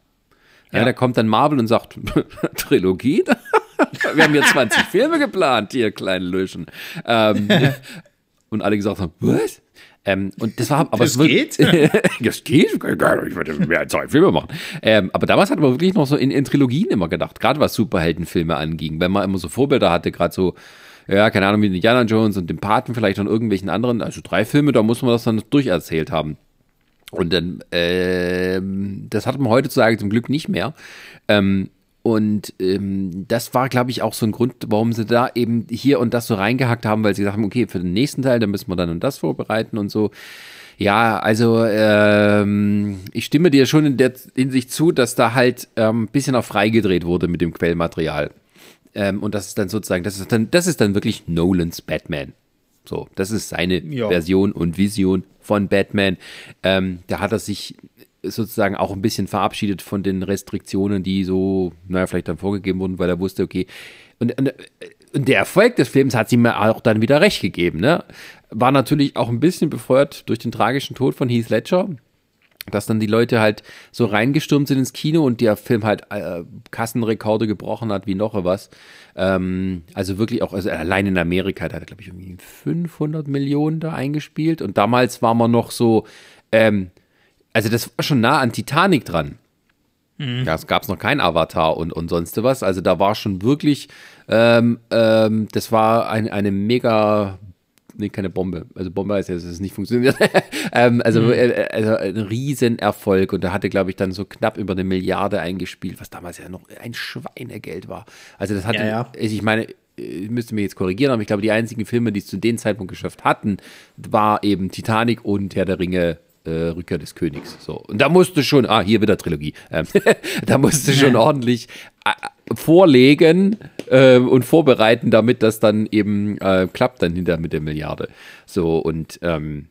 Ja, ja da kommt dann Marvel und sagt, Trilogie? Wir haben hier 20 Filme geplant, ihr kleinen Löschen. Ähm, und alle gesagt haben, was? Ähm, und das war aber das geht? das geht? Ich würde mehr als zwei Filme machen. Ähm, aber damals hat man wirklich noch so in, in Trilogien immer gedacht, gerade was Superheldenfilme anging, wenn man immer so Vorbilder hatte, gerade so ja, keine Ahnung, wie Indiana Jones und dem Paten vielleicht und irgendwelchen anderen, also drei Filme, da muss man das dann durcherzählt haben. Und dann, äh, das hat man heutzutage zum Glück nicht mehr. Ähm, und ähm, das war, glaube ich, auch so ein Grund, warum sie da eben hier und das so reingehackt haben, weil sie gesagt haben, okay, für den nächsten Teil, da müssen wir dann und das vorbereiten und so. Ja, also ähm, ich stimme dir schon in der Hinsicht zu, dass da halt ein ähm, bisschen auch freigedreht wurde mit dem Quellmaterial. Ähm, und das ist dann sozusagen, das ist dann, das ist dann wirklich Nolans Batman. So, das ist seine ja. Version und Vision von Batman. Ähm, da hat er sich sozusagen auch ein bisschen verabschiedet von den Restriktionen, die so, naja, vielleicht dann vorgegeben wurden, weil er wusste, okay, und, und, und der Erfolg des Films hat ihm auch dann wieder recht gegeben, ne? War natürlich auch ein bisschen befeuert durch den tragischen Tod von Heath Ledger, dass dann die Leute halt so reingestürmt sind ins Kino und der Film halt äh, Kassenrekorde gebrochen hat, wie noch was. Ähm, also wirklich auch, also allein in Amerika, da hat er, glaube ich, irgendwie 500 Millionen da eingespielt und damals war man noch so, ähm, also das war schon nah an Titanic dran. Mhm. Ja, es gab noch kein Avatar und, und sonst was. Also da war schon wirklich, ähm, ähm, das war ein, eine mega, nee, keine Bombe. Also Bombe heißt ja, dass es nicht funktioniert. ähm, also, mhm. äh, also ein Riesenerfolg und da hatte, glaube ich, dann so knapp über eine Milliarde eingespielt, was damals ja noch ein Schweinegeld war. Also das hatte, ja, ja. ich meine, ich müsste mir jetzt korrigieren, aber ich glaube, die einzigen Filme, die es zu dem Zeitpunkt geschafft hatten, war eben Titanic und Herr der Ringe äh, Rückkehr des Königs. So. Und da musste schon, ah, hier wieder Trilogie, ähm, da musste schon ordentlich äh, vorlegen äh, und vorbereiten, damit das dann eben äh, klappt dann hinter mit der Milliarde. So, und ähm,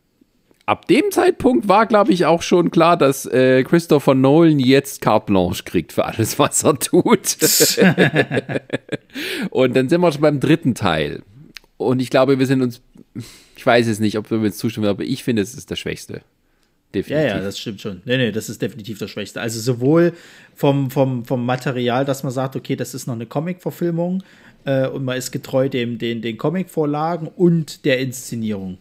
ab dem Zeitpunkt war, glaube ich, auch schon klar, dass äh, Christopher Nolan jetzt carte blanche kriegt für alles, was er tut. und dann sind wir schon beim dritten Teil. Und ich glaube, wir sind uns, ich weiß es nicht, ob wir uns zustimmen, aber ich finde, es ist der schwächste. Definitiv. Ja, ja, das stimmt schon. Nee, nee, das ist definitiv das Schwächste. Also sowohl vom, vom, vom Material, dass man sagt, okay, das ist noch eine Comic-Verfilmung äh, und man ist getreu dem, den, den Comic-Vorlagen und der Inszenierung.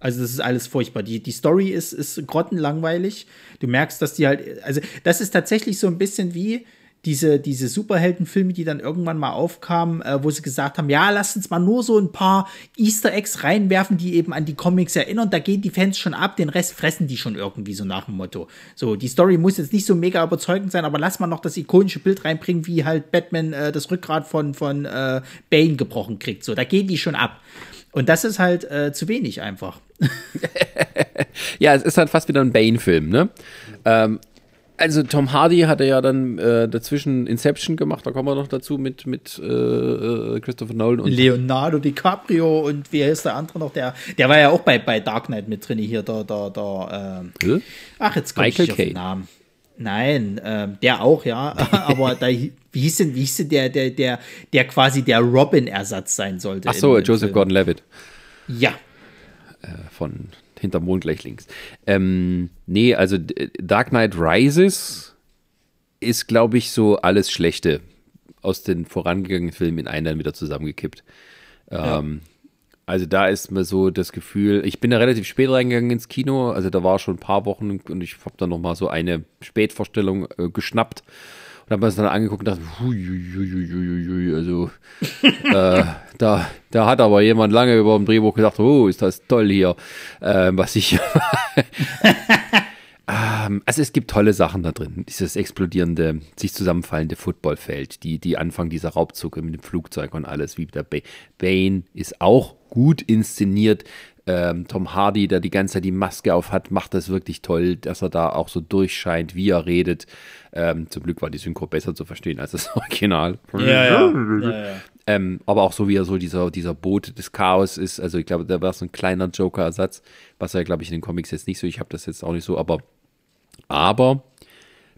Also das ist alles furchtbar. Die, die Story ist, ist grottenlangweilig. Du merkst, dass die halt, also das ist tatsächlich so ein bisschen wie, diese, diese Superheldenfilme, die dann irgendwann mal aufkamen, äh, wo sie gesagt haben, ja, lass uns mal nur so ein paar Easter Eggs reinwerfen, die eben an die Comics erinnern. Da gehen die Fans schon ab, den Rest fressen die schon irgendwie so nach dem Motto. So, die Story muss jetzt nicht so mega überzeugend sein, aber lass mal noch das ikonische Bild reinbringen, wie halt Batman äh, das Rückgrat von, von äh, Bane gebrochen kriegt. So, da gehen die schon ab. Und das ist halt äh, zu wenig einfach. ja, es ist halt fast wieder ein Bane-Film, ne? Ähm, also Tom Hardy hatte ja dann äh, dazwischen Inception gemacht, da kommen wir noch dazu mit, mit äh, äh Christopher Nolan und Leonardo DiCaprio und wie heißt der andere noch? Der, der war ja auch bei, bei Dark Knight mit drin hier, der, der, der äh, Ach, jetzt komme ich nicht auf den Namen. Nein, äh, der auch, ja. Aber da, wie hieß denn, wie hieß denn der, der, der, der quasi der Robin-Ersatz sein sollte? Ach so, Joseph Gordon-Levitt. Ja. Äh, von hinterm Mond gleich links. Ähm, nee, also Dark Knight Rises ist, glaube ich, so alles Schlechte aus den vorangegangenen Filmen in einen dann wieder zusammengekippt. Ja. Ähm, also da ist mir so das Gefühl, ich bin da relativ spät reingegangen ins Kino, also da war schon ein paar Wochen und ich habe dann noch mal so eine Spätvorstellung äh, geschnappt und habe mir das dann angeguckt und dachte, hui, also äh, da, da hat aber jemand lange über dem Drehbuch gedacht, oh, ist das toll hier, äh, was ich also es gibt tolle Sachen da drin. Dieses explodierende, sich zusammenfallende Footballfeld, die, die Anfang dieser Raubzug mit dem Flugzeug und alles, wie der Bane ist auch gut inszeniert. Ähm, Tom Hardy, der die ganze Zeit die Maske auf hat, macht das wirklich toll, dass er da auch so durchscheint, wie er redet. Ähm, zum Glück war die Synchro besser zu verstehen als das Original. Ja, ja. ja, ja. Ähm, aber auch so wie er so dieser, dieser Boot des Chaos ist. Also ich glaube, da war so ein kleiner Joker-Ersatz, was er, glaube ich, in den Comics jetzt nicht so. Ich habe das jetzt auch nicht so, aber aber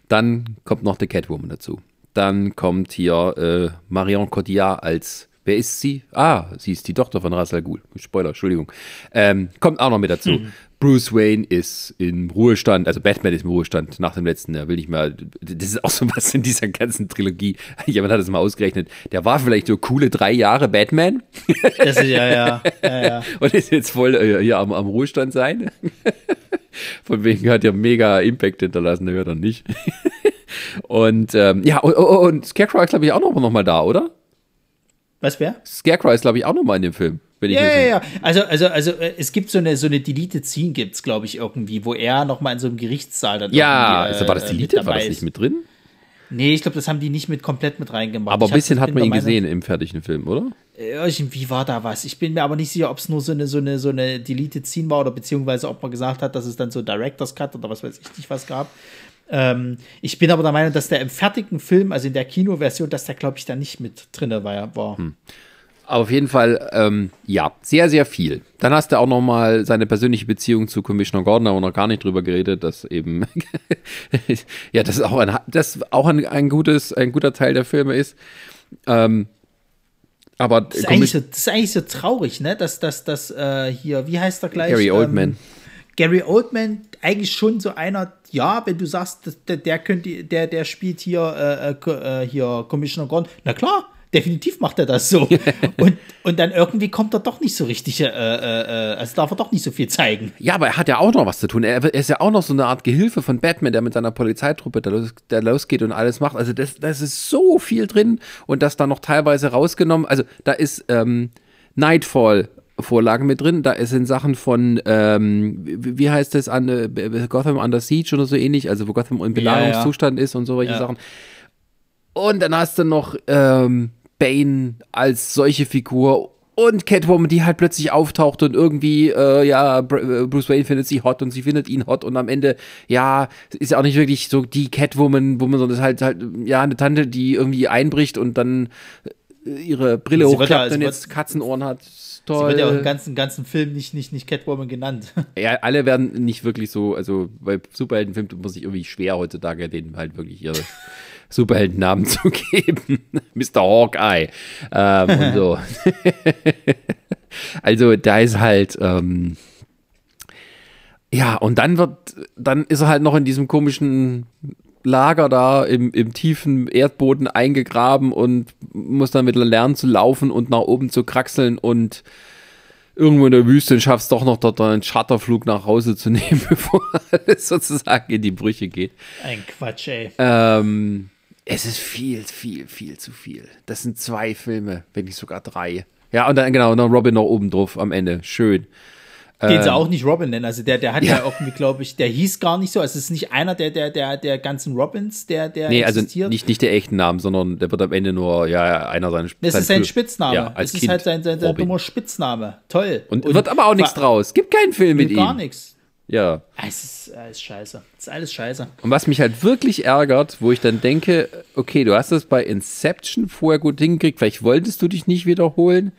dann kommt noch der Catwoman dazu. Dann kommt hier äh, Marion Cotillard als Wer ist sie? Ah, sie ist die Tochter von Ra's al Ghul. Spoiler, Entschuldigung. Ähm, kommt auch noch mit dazu. Mhm. Bruce Wayne ist im Ruhestand, also Batman ist im Ruhestand nach dem letzten, er will nicht mehr, das ist auch so was in dieser ganzen Trilogie. Jemand hat das mal ausgerechnet. Der war vielleicht so coole drei Jahre Batman. Das ist, ja, ja, ja, ja. Und ist jetzt voll äh, hier am, am Ruhestand sein. Von wegen hat ja mega Impact hinterlassen, der hört er nicht. und ähm, ja, und, und Scarecrow ist, glaube ich, auch noch, noch mal da, oder? Was wer? Scarecrow ist, glaube ich, auch noch mal in dem Film. ja, ja, ja. Also, also, also äh, es gibt so eine, so eine Deleted Scene, gibt es, glaube ich, irgendwie, wo er noch mal in so einem Gerichtssaal dann Ja, also war das äh, Deleted? War das nicht mit drin? Nee, ich glaube, das haben die nicht mit komplett mit reingemacht. Aber ein bisschen hat man ihn gesehen im fertigen Film, oder? Irgendwie war da was. Ich bin mir aber nicht sicher, ob es nur so eine, so eine, so eine Deleted Scene war oder beziehungsweise ob man gesagt hat, dass es dann so Director's Cut oder was weiß ich nicht was gab. Ähm, ich bin aber der Meinung, dass der im fertigen Film, also in der Kinoversion, dass der, glaube ich, da nicht mit drin war. war. Hm. Auf jeden Fall, ähm, ja, sehr, sehr viel. Dann hast du auch noch mal seine persönliche Beziehung zu Commissioner Gordon, da haben wir noch gar nicht drüber geredet, dass eben, ja, das ist auch ein, das auch ein, ein, gutes, ein guter Teil der Filme ist. Ähm, aber das ist, eigentlich so, das ist eigentlich so traurig, ne? Dass das, das äh, hier, wie heißt der gleich? Gary Oldman. Ähm, Gary Oldman eigentlich schon so einer, ja, wenn du sagst, der, der könnte, der, der spielt hier, äh, äh, hier Commissioner Gordon, na klar, definitiv macht er das so. und, und dann irgendwie kommt er doch nicht so richtig, äh, äh, äh, also darf er doch nicht so viel zeigen. Ja, aber er hat ja auch noch was zu tun. Er, er ist ja auch noch so eine Art Gehilfe von Batman, der mit seiner Polizeitruppe da, los, da losgeht und alles macht. Also das, das ist so viel drin und das dann noch teilweise rausgenommen. Also da ist ähm, Nightfall Vorlagen mit drin. Da sind Sachen von, ähm, wie heißt das, an, äh, Gotham Under Siege oder so ähnlich, also wo Gotham im Belagerungszustand ja, ja. ist und so welche ja. Sachen. Und dann hast du noch ähm, Bane als solche Figur und Catwoman, die halt plötzlich auftaucht und irgendwie, äh, ja, äh, Bruce Wayne findet sie hot und sie findet ihn hot und am Ende, ja, ist ja auch nicht wirklich so die Catwoman, wo man so das halt, halt, ja, eine Tante, die irgendwie einbricht und dann äh, ihre Brille sie hochklappt ja, und jetzt Katzenohren hat. Toll. Sie wird ja auch im ganzen, ganzen Film nicht, nicht, nicht Catwoman genannt. Ja, alle werden nicht wirklich so, also bei Superheldenfilmen muss ich irgendwie schwer heutzutage denen halt wirklich ihre Superheldennamen zu geben. Mr. Hawkeye. Ähm, und so. also da ist halt, ähm, Ja, und dann wird, dann ist er halt noch in diesem komischen Lager da im, im tiefen Erdboden eingegraben und muss dann wieder lernen zu laufen und nach oben zu kraxeln und irgendwo in der Wüste und schaffst doch noch dort einen Charterflug nach Hause zu nehmen, bevor alles sozusagen in die Brüche geht. Ein Quatsch, ey. Ähm, es ist viel, viel, viel zu viel. Das sind zwei Filme, wenn nicht sogar drei. Ja, und dann genau, noch Robin noch oben drauf am Ende. Schön. Den sie auch nicht Robin nennen. Also der, der hat ja, ja irgendwie, glaube ich, der hieß gar nicht so. Also es ist nicht einer der, der, der, der ganzen Robins, der, der nee, existiert. also nicht, nicht der echten Namen, sondern der wird am Ende nur, ja, einer seiner Das ist sein Spitzname. Ja, als das kind ist halt sein, sein, sein dummer Spitzname. Toll. Und, und wird aber auch nichts draus. Gibt keinen Film mit ihm. Gar nichts. Ja. Es ist alles scheiße. Es ist alles scheiße. Und was mich halt wirklich ärgert, wo ich dann denke, okay, du hast das bei Inception vorher gut hingekriegt, vielleicht wolltest du dich nicht wiederholen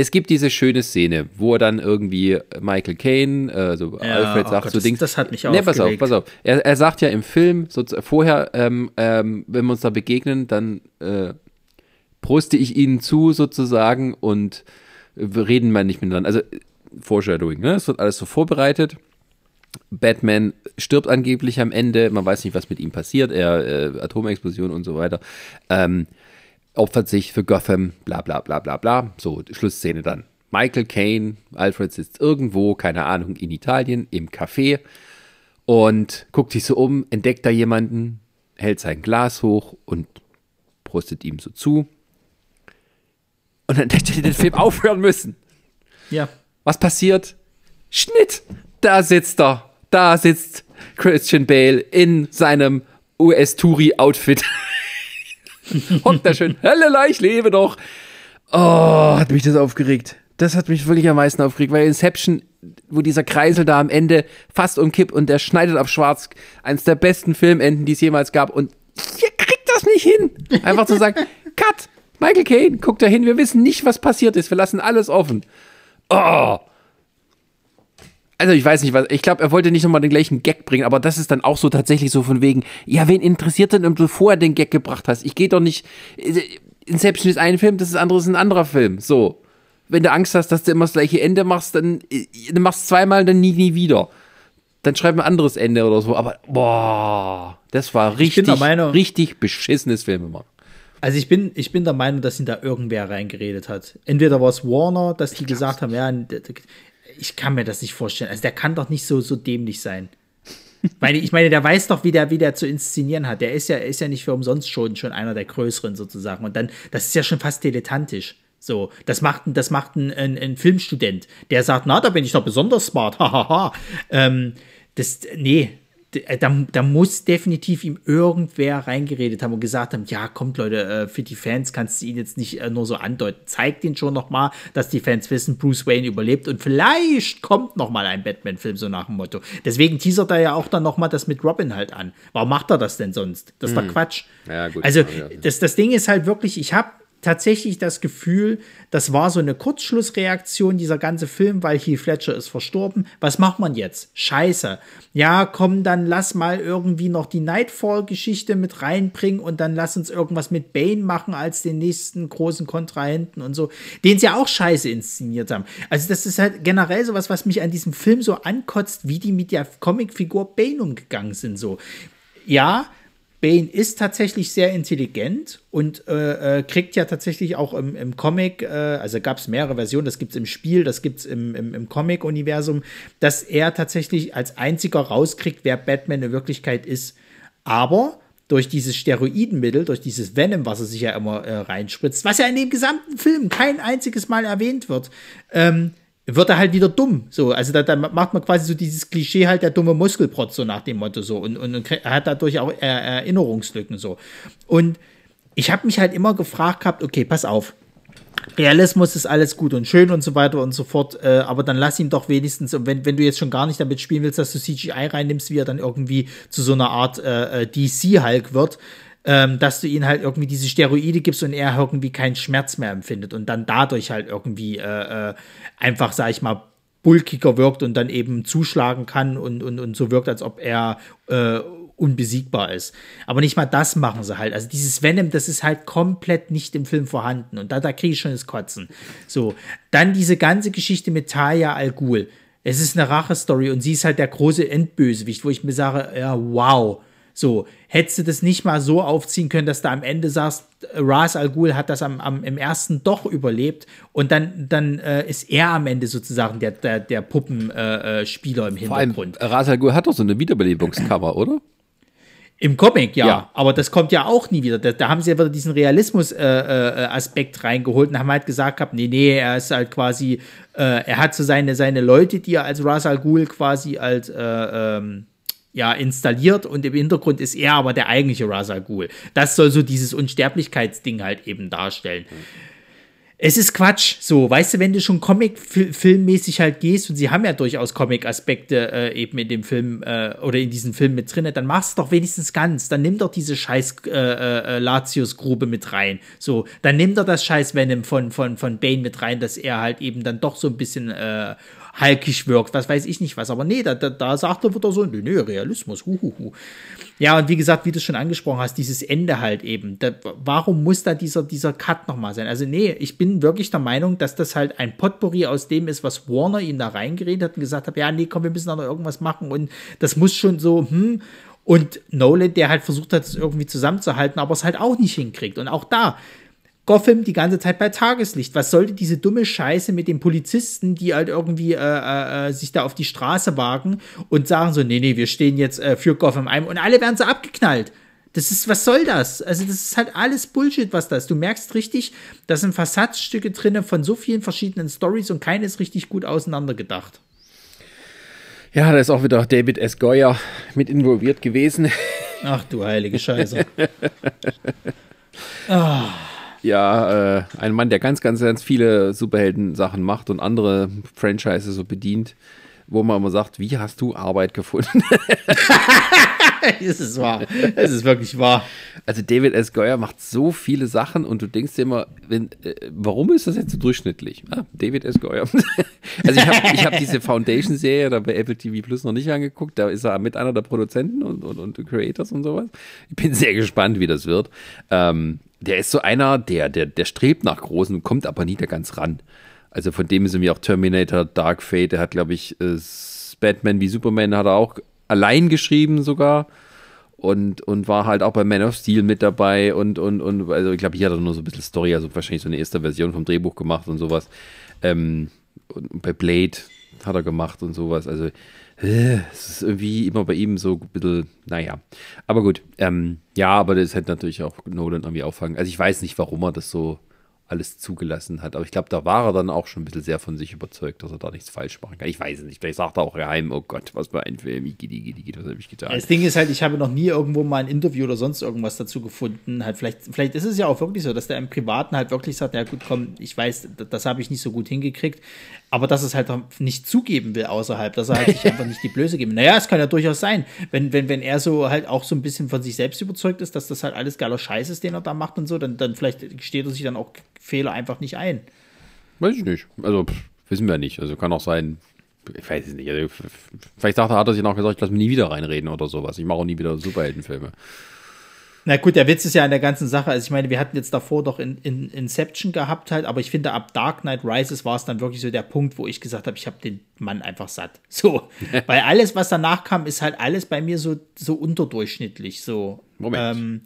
es gibt diese schöne Szene, wo er dann irgendwie Michael Caine, also ja, Alfred oh sagt oh Gott, so Dings. Das hat mich auch. Nee, pass auf, pass auf. Er, er sagt ja im Film, so, vorher, ähm, ähm, wenn wir uns da begegnen, dann äh, proste ich ihnen zu sozusagen und wir reden mal nicht miteinander. Also Foreshadowing, ne? Es wird alles so vorbereitet. Batman stirbt angeblich am Ende, man weiß nicht, was mit ihm passiert, er äh, Atomexplosion und so weiter. Ähm, opfert sich für Gotham, bla bla bla bla bla. So, Schlussszene dann. Michael Caine, Alfred sitzt irgendwo, keine Ahnung, in Italien, im Café und guckt sich so um, entdeckt da jemanden, hält sein Glas hoch und prostet ihm so zu. Und dann hätte er den Film aufhören müssen. Ja. Was passiert? Schnitt! Da sitzt er. Da sitzt Christian Bale in seinem US-Touri-Outfit. Hockt da schön, Hellele, ich lebe doch. Oh, hat mich das aufgeregt. Das hat mich wirklich am meisten aufgeregt, weil Inception, wo dieser Kreisel da am Ende fast umkippt und der schneidet auf schwarz, eines der besten Filmenden, die es jemals gab und ihr kriegt das nicht hin. Einfach zu sagen, Cut, Michael Caine, guck da hin, wir wissen nicht, was passiert ist, wir lassen alles offen. Oh, also ich weiß nicht, was, ich glaube, er wollte nicht nochmal den gleichen Gag bringen, aber das ist dann auch so tatsächlich so von wegen, ja, wen interessiert denn, ob du vorher den Gag gebracht hast? Ich gehe doch nicht, äh, Inception ist ein Film, das ist andere ist ein anderer Film, so. Wenn du Angst hast, dass du immer das gleiche Ende machst, dann äh, du machst zweimal, dann nie, nie wieder. Dann schreib ein anderes Ende oder so, aber boah, das war richtig, Meinung, richtig beschissenes Film immer. Also ich bin, ich bin der Meinung, dass ihn da irgendwer reingeredet hat. Entweder war es Warner, dass die gesagt haben, ja, ich kann mir das nicht vorstellen. Also der kann doch nicht so, so dämlich sein. Weil ich meine, der weiß doch, wie der, wie der zu inszenieren hat. Der ist ja, ist ja nicht für umsonst schon, schon einer der größeren sozusagen. Und dann, das ist ja schon fast dilettantisch. So, das macht, das macht ein, ein, ein Filmstudent, der sagt, na, da bin ich doch besonders smart, hahaha. ähm, das, nee, da, da muss definitiv ihm irgendwer reingeredet haben und gesagt haben, ja, kommt Leute, äh, für die Fans kannst du ihn jetzt nicht äh, nur so andeuten. Zeigt ihn schon noch mal, dass die Fans wissen, Bruce Wayne überlebt und vielleicht kommt noch mal ein Batman-Film, so nach dem Motto. Deswegen teasert er ja auch dann noch mal das mit Robin halt an. Warum macht er das denn sonst? Das ist hm. doch Quatsch. Ja, gut, also, das, das Ding ist halt wirklich, ich habe tatsächlich das Gefühl, das war so eine Kurzschlussreaktion, dieser ganze Film, weil Heath Fletcher ist verstorben. Was macht man jetzt? Scheiße. Ja, komm, dann lass mal irgendwie noch die Nightfall-Geschichte mit reinbringen und dann lass uns irgendwas mit Bane machen als den nächsten großen Kontrahenten und so, den sie auch scheiße inszeniert haben. Also, das ist halt generell sowas, was mich an diesem Film so ankotzt, wie die mit der Comicfigur Bane umgegangen sind. So, ja, Bane ist tatsächlich sehr intelligent und äh, äh, kriegt ja tatsächlich auch im, im Comic, äh, also gab es mehrere Versionen, das gibt es im Spiel, das gibt es im, im, im Comic-Universum, dass er tatsächlich als einziger rauskriegt, wer Batman in Wirklichkeit ist. Aber durch dieses Steroidenmittel, durch dieses Venom, was er sich ja immer äh, reinspritzt, was ja in dem gesamten Film kein einziges Mal erwähnt wird, ähm, wird er halt wieder dumm. So, also da, da, macht man quasi so dieses Klischee halt der dumme Muskelprotz, so nach dem Motto so und, und, und hat dadurch auch Erinnerungslücken so. Und ich habe mich halt immer gefragt gehabt, okay, pass auf. Realismus ist alles gut und schön und so weiter und so fort, äh, aber dann lass ihn doch wenigstens, wenn, wenn du jetzt schon gar nicht damit spielen willst, dass du CGI reinnimmst, wie er dann irgendwie zu so einer Art äh, äh DC-Hulk wird, ähm, dass du ihm halt irgendwie diese Steroide gibst und er irgendwie keinen Schmerz mehr empfindet und dann dadurch halt irgendwie äh, äh, einfach, sag ich mal, bulkiger wirkt und dann eben zuschlagen kann und, und, und so wirkt, als ob er äh, unbesiegbar ist. Aber nicht mal das machen sie halt. Also dieses Venom, das ist halt komplett nicht im Film vorhanden. Und da, da kriege ich schon das Kotzen. So, dann diese ganze Geschichte mit Talia Al Ghul. Es ist eine Rache-Story und sie ist halt der große Endbösewicht, wo ich mir sage, ja, wow. So, hättest du das nicht mal so aufziehen können, dass du am Ende sagst, Ras Al Ghul hat das am, am, im ersten doch überlebt und dann, dann äh, ist er am Ende sozusagen der, der, der Puppenspieler äh, im Hintergrund. Vor allem, Ras Al Ghul hat doch so eine Wiederbelebungscover, oder? Im Comic, ja. ja. Aber das kommt ja auch nie wieder. Da, da haben sie ja wieder diesen Realismus-Aspekt äh, äh, reingeholt und haben halt gesagt gehabt, nee, nee, er ist halt quasi, äh, er hat so seine, seine Leute, die er als Ras Al Ghul quasi als, äh, ähm, ja, installiert und im Hintergrund ist er aber der eigentliche Ras Al Ghul. Das soll so dieses Unsterblichkeitsding halt eben darstellen. Mhm es ist Quatsch. So, weißt du, wenn du schon Comic-filmmäßig halt gehst und sie haben ja durchaus Comic-Aspekte äh, eben in dem Film äh, oder in diesem Film mit drin, dann machst du doch wenigstens ganz. Dann nimm doch diese scheiß äh, äh, Latius-Grube mit rein. So, dann nimm doch das scheiß Venom von, von, von Bane mit rein, dass er halt eben dann doch so ein bisschen äh, halkig wirkt, was weiß ich nicht was. Aber nee, da, da, da sagt er wieder so, nee, nee, Realismus, huhuhu. Ja, und wie gesagt, wie du schon angesprochen hast, dieses Ende halt eben. Da, warum muss da dieser, dieser Cut nochmal sein? Also nee, ich bin wirklich der Meinung, dass das halt ein Potpourri aus dem ist, was Warner ihn da reingeredet hat und gesagt hat, ja, nee, komm, wir müssen da noch irgendwas machen und das muss schon so, hm, und Nolan, der halt versucht hat, es irgendwie zusammenzuhalten, aber es halt auch nicht hinkriegt. Und auch da, Gotham die ganze Zeit bei Tageslicht. Was sollte diese dumme Scheiße mit den Polizisten, die halt irgendwie äh, äh, äh, sich da auf die Straße wagen und sagen so, nee, nee, wir stehen jetzt äh, für Gotham ein und alle werden so abgeknallt. Das ist, was soll das? Also, das ist halt alles Bullshit, was das. Du merkst richtig, da sind Fassadstücke drin von so vielen verschiedenen Stories und keine ist richtig gut auseinandergedacht. Ja, da ist auch wieder David S. Goyer mit involviert gewesen. Ach du heilige Scheiße. oh. Ja, äh, ein Mann, der ganz, ganz, ganz viele Superhelden-Sachen macht und andere Franchises so bedient, wo man immer sagt, wie hast du Arbeit gefunden? es ist wahr. Es ist wirklich wahr. Also David S. Goyer macht so viele Sachen und du denkst dir immer, wenn, äh, warum ist das jetzt so durchschnittlich? Ah, David S. Goyer. also ich habe ich hab diese Foundation-Serie da bei Apple TV Plus noch nicht angeguckt. Da ist er mit einer der Produzenten und, und, und Creators und sowas. Ich bin sehr gespannt, wie das wird. Ähm, der ist so einer, der, der, der strebt nach Großen, kommt aber nie da ganz ran. Also von dem ist irgendwie auch Terminator, Dark Fate, der hat, glaube ich, äh, Batman wie Superman hat er auch allein geschrieben sogar. Und, und war halt auch bei Man of Steel mit dabei und, und, und also ich glaube, hier hat er nur so ein bisschen Story, also wahrscheinlich so eine erste Version vom Drehbuch gemacht und sowas. Ähm, und bei Blade hat er gemacht und sowas. Also es ist irgendwie immer bei ihm so ein bisschen, naja. Aber gut, ähm, ja, aber das hätte natürlich auch Nolan irgendwie auffangen. Also ich weiß nicht, warum er das so alles zugelassen hat. Aber ich glaube, da war er dann auch schon ein bisschen sehr von sich überzeugt, dass er da nichts falsch machen kann. Ich weiß es nicht. Vielleicht sagt er auch geheim, oh Gott, was für ein Film, gidi, gidi, gidi, was habe ich getan. Das Ding ist halt, ich habe noch nie irgendwo mal ein Interview oder sonst irgendwas dazu gefunden. Halt vielleicht, vielleicht ist es ja auch wirklich so, dass der im Privaten halt wirklich sagt, ja gut, komm, ich weiß, das, das habe ich nicht so gut hingekriegt, aber dass es halt nicht zugeben will außerhalb, dass er halt sich einfach nicht die Blöße geben. Naja, es kann ja durchaus sein, wenn, wenn, wenn er so halt auch so ein bisschen von sich selbst überzeugt ist, dass das halt alles geiler Scheiß ist, den er da macht und so, dann, dann vielleicht steht er sich dann auch Fehler einfach nicht ein. Weiß ich nicht. Also pff, wissen wir nicht. Also kann auch sein, ich weiß es nicht. Also, vielleicht dachte, hat er sich noch gesagt, ich lasse mich nie wieder reinreden oder sowas. Ich mache auch nie wieder Superheldenfilme. Na gut, der Witz ist ja an der ganzen Sache. Also ich meine, wir hatten jetzt davor doch in, in Inception gehabt halt, aber ich finde, ab Dark Knight Rises war es dann wirklich so der Punkt, wo ich gesagt habe, ich habe den Mann einfach satt. So, weil alles, was danach kam, ist halt alles bei mir so, so unterdurchschnittlich. So. Moment. Ähm,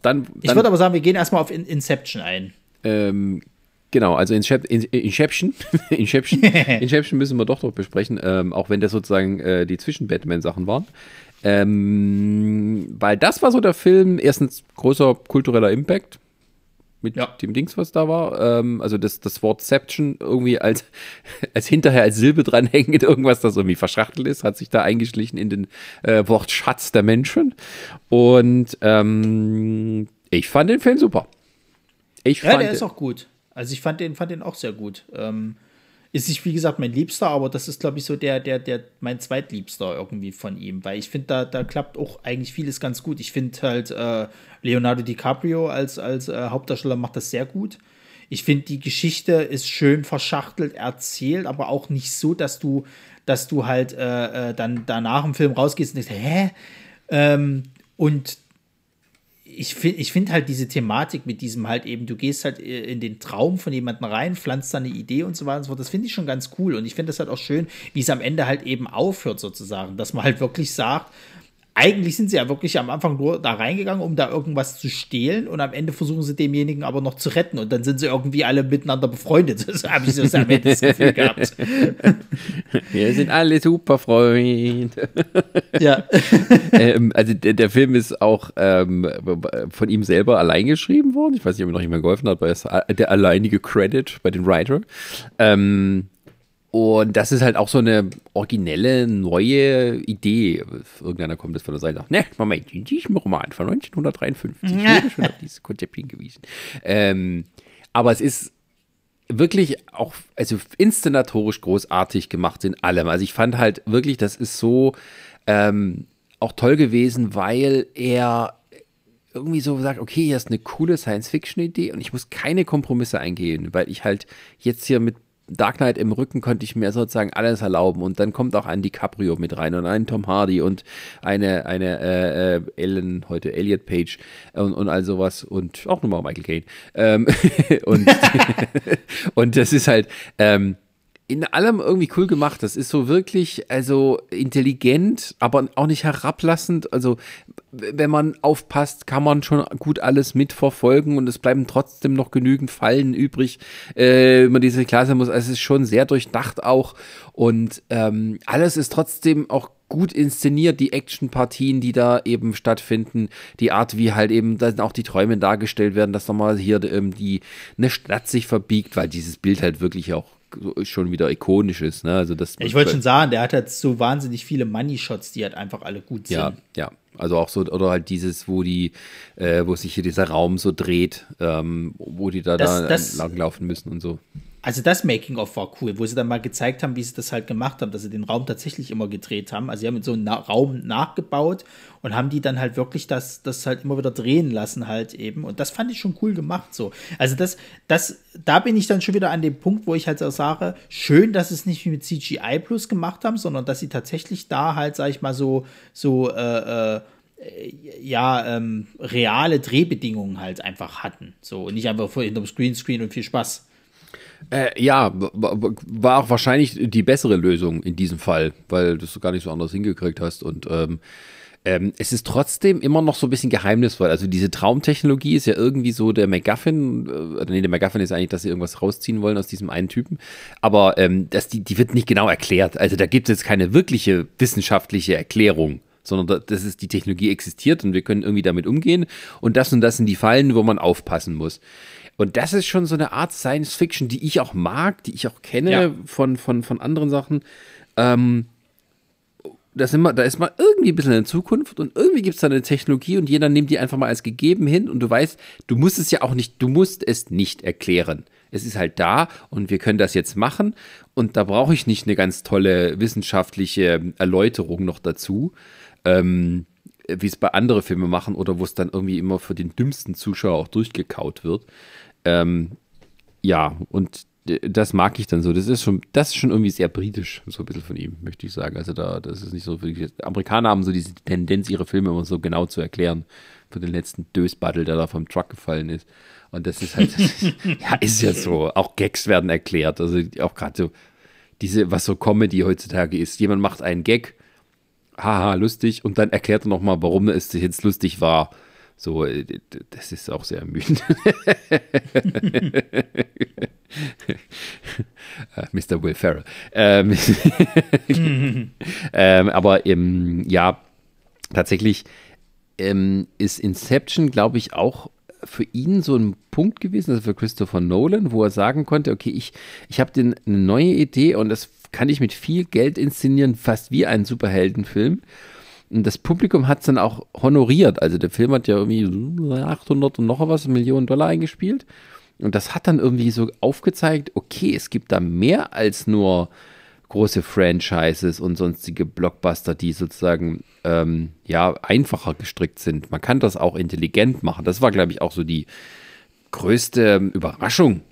dann, dann, ich würde aber sagen, wir gehen erstmal auf in Inception ein. Ähm, genau, also Incep Inception, Inception, Inception müssen wir doch noch besprechen, ähm, auch wenn das sozusagen äh, die Zwischen-Batman-Sachen waren. Ähm, weil das war so der Film, erstens großer kultureller Impact mit ja. dem Dings, was da war. Ähm, also das, das Wort Ception irgendwie als, als hinterher als Silbe dranhängend, irgendwas, das irgendwie verschachtelt ist, hat sich da eingeschlichen in den äh, Wortschatz der Menschen. Und ähm, ich fand den Film super. Ich ja, der ist auch gut. Also ich fand den, fand den auch sehr gut. Ähm, ist nicht, wie gesagt, mein Liebster, aber das ist, glaube ich, so der, der, der, mein Zweitliebster irgendwie von ihm, weil ich finde, da, da klappt auch eigentlich vieles ganz gut. Ich finde halt, äh, Leonardo DiCaprio als, als äh, Hauptdarsteller macht das sehr gut. Ich finde, die Geschichte ist schön verschachtelt erzählt, aber auch nicht so, dass du, dass du halt äh, äh dann danach im Film rausgehst und denkst, hä? Ähm, und ich finde ich find halt diese Thematik mit diesem halt eben, du gehst halt äh, in den Traum von jemandem rein, pflanzt da eine Idee und so weiter und so fort. Das finde ich schon ganz cool. Und ich finde das halt auch schön, wie es am Ende halt eben aufhört, sozusagen. Dass man halt wirklich sagt, eigentlich sind sie ja wirklich am Anfang nur da reingegangen, um da irgendwas zu stehlen und am Ende versuchen sie demjenigen aber noch zu retten und dann sind sie irgendwie alle miteinander befreundet. So habe ich so das Gefühl gehabt. Wir sind alle super Freunde. Ja. ähm, also der, der, Film ist auch ähm, von ihm selber allein geschrieben worden. Ich weiß nicht, ob er noch jemand geholfen hat, aber er ist der alleinige Credit bei den Writern. Ähm, und das ist halt auch so eine originelle, neue Idee. Irgendeiner kommt das von der Seite. Ne, Moment, in diesem Roman von 1953 wurde schon auf dieses Konzept hingewiesen. Ähm, aber es ist wirklich auch, also inszenatorisch großartig gemacht in allem. Also ich fand halt wirklich, das ist so ähm, auch toll gewesen, weil er irgendwie so sagt, okay, hier ist eine coole Science-Fiction-Idee und ich muss keine Kompromisse eingehen, weil ich halt jetzt hier mit Dark Knight im Rücken konnte ich mir sozusagen alles erlauben. Und dann kommt auch ein DiCaprio mit rein und ein Tom Hardy und eine, eine äh, äh Ellen, heute Elliot Page und, und all sowas und auch nochmal Michael Caine. Ähm, und, und das ist halt, ähm, in allem irgendwie cool gemacht. Das ist so wirklich, also intelligent, aber auch nicht herablassend. Also, wenn man aufpasst, kann man schon gut alles mitverfolgen und es bleiben trotzdem noch genügend Fallen übrig, äh, man diese Klasse muss. Also, es ist schon sehr durchdacht auch und ähm, alles ist trotzdem auch gut inszeniert, die Actionpartien, die da eben stattfinden, die Art, wie halt eben dann auch die Träume dargestellt werden, dass nochmal hier ähm, die eine Stadt sich verbiegt, weil dieses Bild halt wirklich auch schon wieder ikonisch ist. Ne? Also das ich wollte schon sagen, der hat halt so wahnsinnig viele Money-Shots, die halt einfach alle gut sind. Ja, ja. Also auch so, oder halt dieses, wo die, äh, wo sich hier dieser Raum so dreht, ähm, wo die da, das, da das, langlaufen müssen und so also das Making-of war cool, wo sie dann mal gezeigt haben, wie sie das halt gemacht haben, dass sie den Raum tatsächlich immer gedreht haben. Also sie haben so einen Na Raum nachgebaut und haben die dann halt wirklich das, das halt immer wieder drehen lassen halt eben. Und das fand ich schon cool gemacht so. Also das, das, da bin ich dann schon wieder an dem Punkt, wo ich halt auch sage, schön, dass es nicht mit CGI Plus gemacht haben, sondern dass sie tatsächlich da halt, sag ich mal, so, so, äh, äh, ja, ähm, reale Drehbedingungen halt einfach hatten. So, und nicht einfach vor hinterm Screenscreen und viel Spaß. Äh, ja, war auch wahrscheinlich die bessere Lösung in diesem Fall, weil du es gar nicht so anders hingekriegt hast. Und ähm, ähm, es ist trotzdem immer noch so ein bisschen geheimnisvoll. Also diese Traumtechnologie ist ja irgendwie so der MacGuffin, äh, nee, der MacGuffin ist eigentlich, dass sie irgendwas rausziehen wollen aus diesem einen Typen. Aber ähm, das, die, die wird nicht genau erklärt. Also da gibt es jetzt keine wirkliche wissenschaftliche Erklärung sondern das ist die Technologie existiert und wir können irgendwie damit umgehen und das und das sind die Fallen, wo man aufpassen muss. Und das ist schon so eine Art Science Fiction, die ich auch mag, die ich auch kenne ja. von, von, von anderen Sachen. Ähm, das immer, da ist mal irgendwie ein bisschen in Zukunft und irgendwie gibt es da eine Technologie und jeder nimmt die einfach mal als gegeben hin und du weißt, du musst es ja auch nicht, du musst es nicht erklären. Es ist halt da und wir können das jetzt machen und da brauche ich nicht eine ganz tolle wissenschaftliche Erläuterung noch dazu. Ähm, wie es bei anderen Filmen machen oder wo es dann irgendwie immer für den dümmsten Zuschauer auch durchgekaut wird. Ähm, ja, und das mag ich dann so. Das ist schon, das ist schon irgendwie sehr britisch, so ein bisschen von ihm, möchte ich sagen. Also da, das ist nicht so wirklich. Amerikaner haben so diese Tendenz, ihre Filme immer so genau zu erklären. Für den letzten Dösbattel, der da vom Truck gefallen ist. Und das ist halt, ja, ist ja so. Auch Gags werden erklärt. Also auch gerade so, diese, was so Comedy heutzutage ist. Jemand macht einen Gag, haha, lustig, und dann erklärt er nochmal, warum es jetzt lustig war. So, äh, das ist auch sehr ermüdend. Äh, Mr. Will Ferrell. Ähm, ähm, aber ähm, ja, tatsächlich ähm, ist Inception, glaube ich, auch für ihn so ein Punkt gewesen, also für Christopher Nolan, wo er sagen konnte, okay, ich, ich habe eine neue Idee und das kann ich mit viel Geld inszenieren, fast wie einen Superheldenfilm. Und das Publikum hat es dann auch honoriert. Also der Film hat ja irgendwie 800 und noch was Millionen Dollar eingespielt. Und das hat dann irgendwie so aufgezeigt, okay, es gibt da mehr als nur große Franchises und sonstige Blockbuster, die sozusagen ähm, ja einfacher gestrickt sind. Man kann das auch intelligent machen. Das war, glaube ich, auch so die größte Überraschung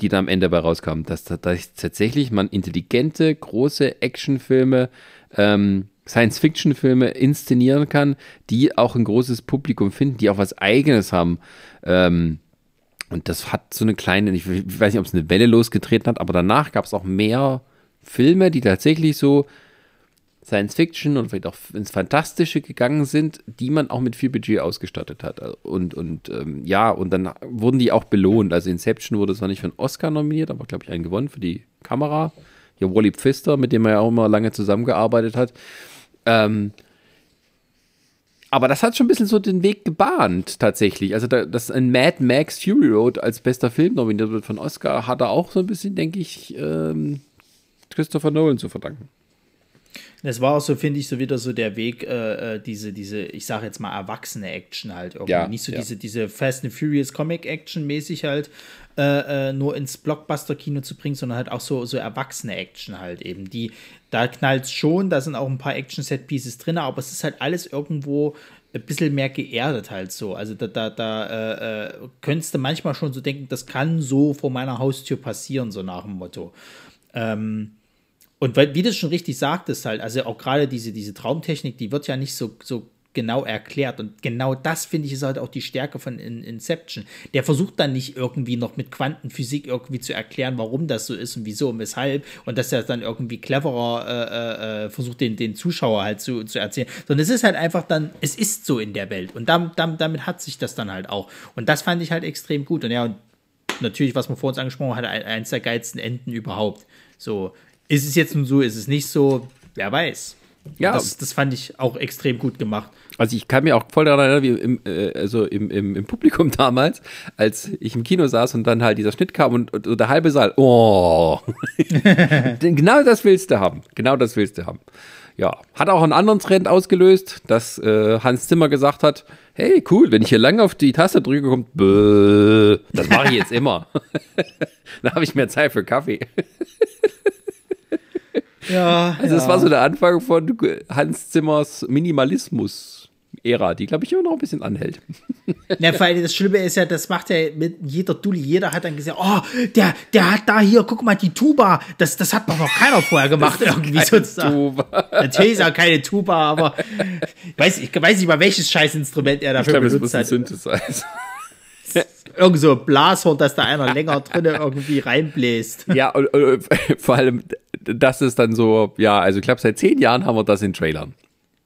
die da am Ende dabei rauskamen, dass, dass tatsächlich man intelligente, große Actionfilme, ähm, Science-Fiction-Filme inszenieren kann, die auch ein großes Publikum finden, die auch was Eigenes haben. Ähm, und das hat so eine kleine, ich weiß nicht, ob es eine Welle losgetreten hat, aber danach gab es auch mehr Filme, die tatsächlich so Science Fiction und vielleicht auch ins Fantastische gegangen sind, die man auch mit viel Budget ausgestattet hat. Und, und ähm, ja, und dann wurden die auch belohnt. Also Inception wurde zwar nicht für einen Oscar nominiert, aber glaube ich einen gewonnen für die Kamera. Hier Wally Pfister, mit dem er ja auch immer lange zusammengearbeitet hat. Ähm, aber das hat schon ein bisschen so den Weg gebahnt, tatsächlich. Also, da, dass ein Mad Max Fury Road als bester Film nominiert wird von Oscar, hat er auch so ein bisschen, denke ich, ähm, Christopher Nolan zu verdanken. Das war auch so, finde ich, so wieder so der Weg, äh, äh diese, diese, ich sage jetzt mal, erwachsene Action halt irgendwie. Ja, Nicht so ja. diese, diese Fast and Furious Comic-Action mäßig halt äh, äh, nur ins Blockbuster-Kino zu bringen, sondern halt auch so, so erwachsene Action halt eben. Die, da knallt schon, da sind auch ein paar Action-Set-Pieces drin, aber es ist halt alles irgendwo ein bisschen mehr geerdet halt so. Also da, da, da äh, äh, könntest du manchmal schon so denken, das kann so vor meiner Haustür passieren, so nach dem Motto. Ähm, und weil, wie du schon richtig sagtest, halt, also auch gerade diese, diese Traumtechnik, die wird ja nicht so, so genau erklärt. Und genau das, finde ich, ist halt auch die Stärke von In Inception. Der versucht dann nicht irgendwie noch mit Quantenphysik irgendwie zu erklären, warum das so ist und wieso und weshalb. Und dass er dann irgendwie cleverer äh, äh, versucht, den, den Zuschauer halt zu, zu erzählen. Sondern es ist halt einfach dann, es ist so in der Welt. Und damit, damit, damit hat sich das dann halt auch. Und das fand ich halt extrem gut. Und ja, und natürlich, was man vor uns angesprochen hat, eins der geilsten Enden überhaupt. So, ist es jetzt nun so, ist es nicht so, wer weiß. Ja. Das, das fand ich auch extrem gut gemacht. Also ich kann mir auch voll daran erinnern, wie im, äh, also im, im, im, Publikum damals, als ich im Kino saß und dann halt dieser Schnitt kam und, und, und der halbe Saal, oh, genau das willst du haben, genau das willst du haben. Ja, hat auch einen anderen Trend ausgelöst, dass äh, Hans Zimmer gesagt hat, hey, cool, wenn ich hier lange auf die Taste drücke, kommt Bäh. Das mache ich jetzt immer. da habe ich mehr Zeit für Kaffee. Ja. Also, es ja. war so der Anfang von Hans Zimmers Minimalismus. Ära, die glaube ich immer noch ein bisschen anhält. Ja, vor allem das Schlimme ist ja, das macht er mit jeder Dulli. Jeder hat dann gesagt, oh, der, der hat da hier, guck mal, die Tuba. Das, das hat doch noch keiner vorher gemacht, irgendwie sozusagen. Tuba. Natürlich ist auch keine Tuba, aber ich weiß, ich weiß nicht mal, welches Scheißinstrument er dafür ich glaub, benutzt hat. Synthesizer. Irgend so ein Blashorn, dass da einer länger drinne irgendwie reinbläst. Ja, und, und, vor allem, das ist dann so, ja, also ich glaube, seit zehn Jahren haben wir das in Trailern.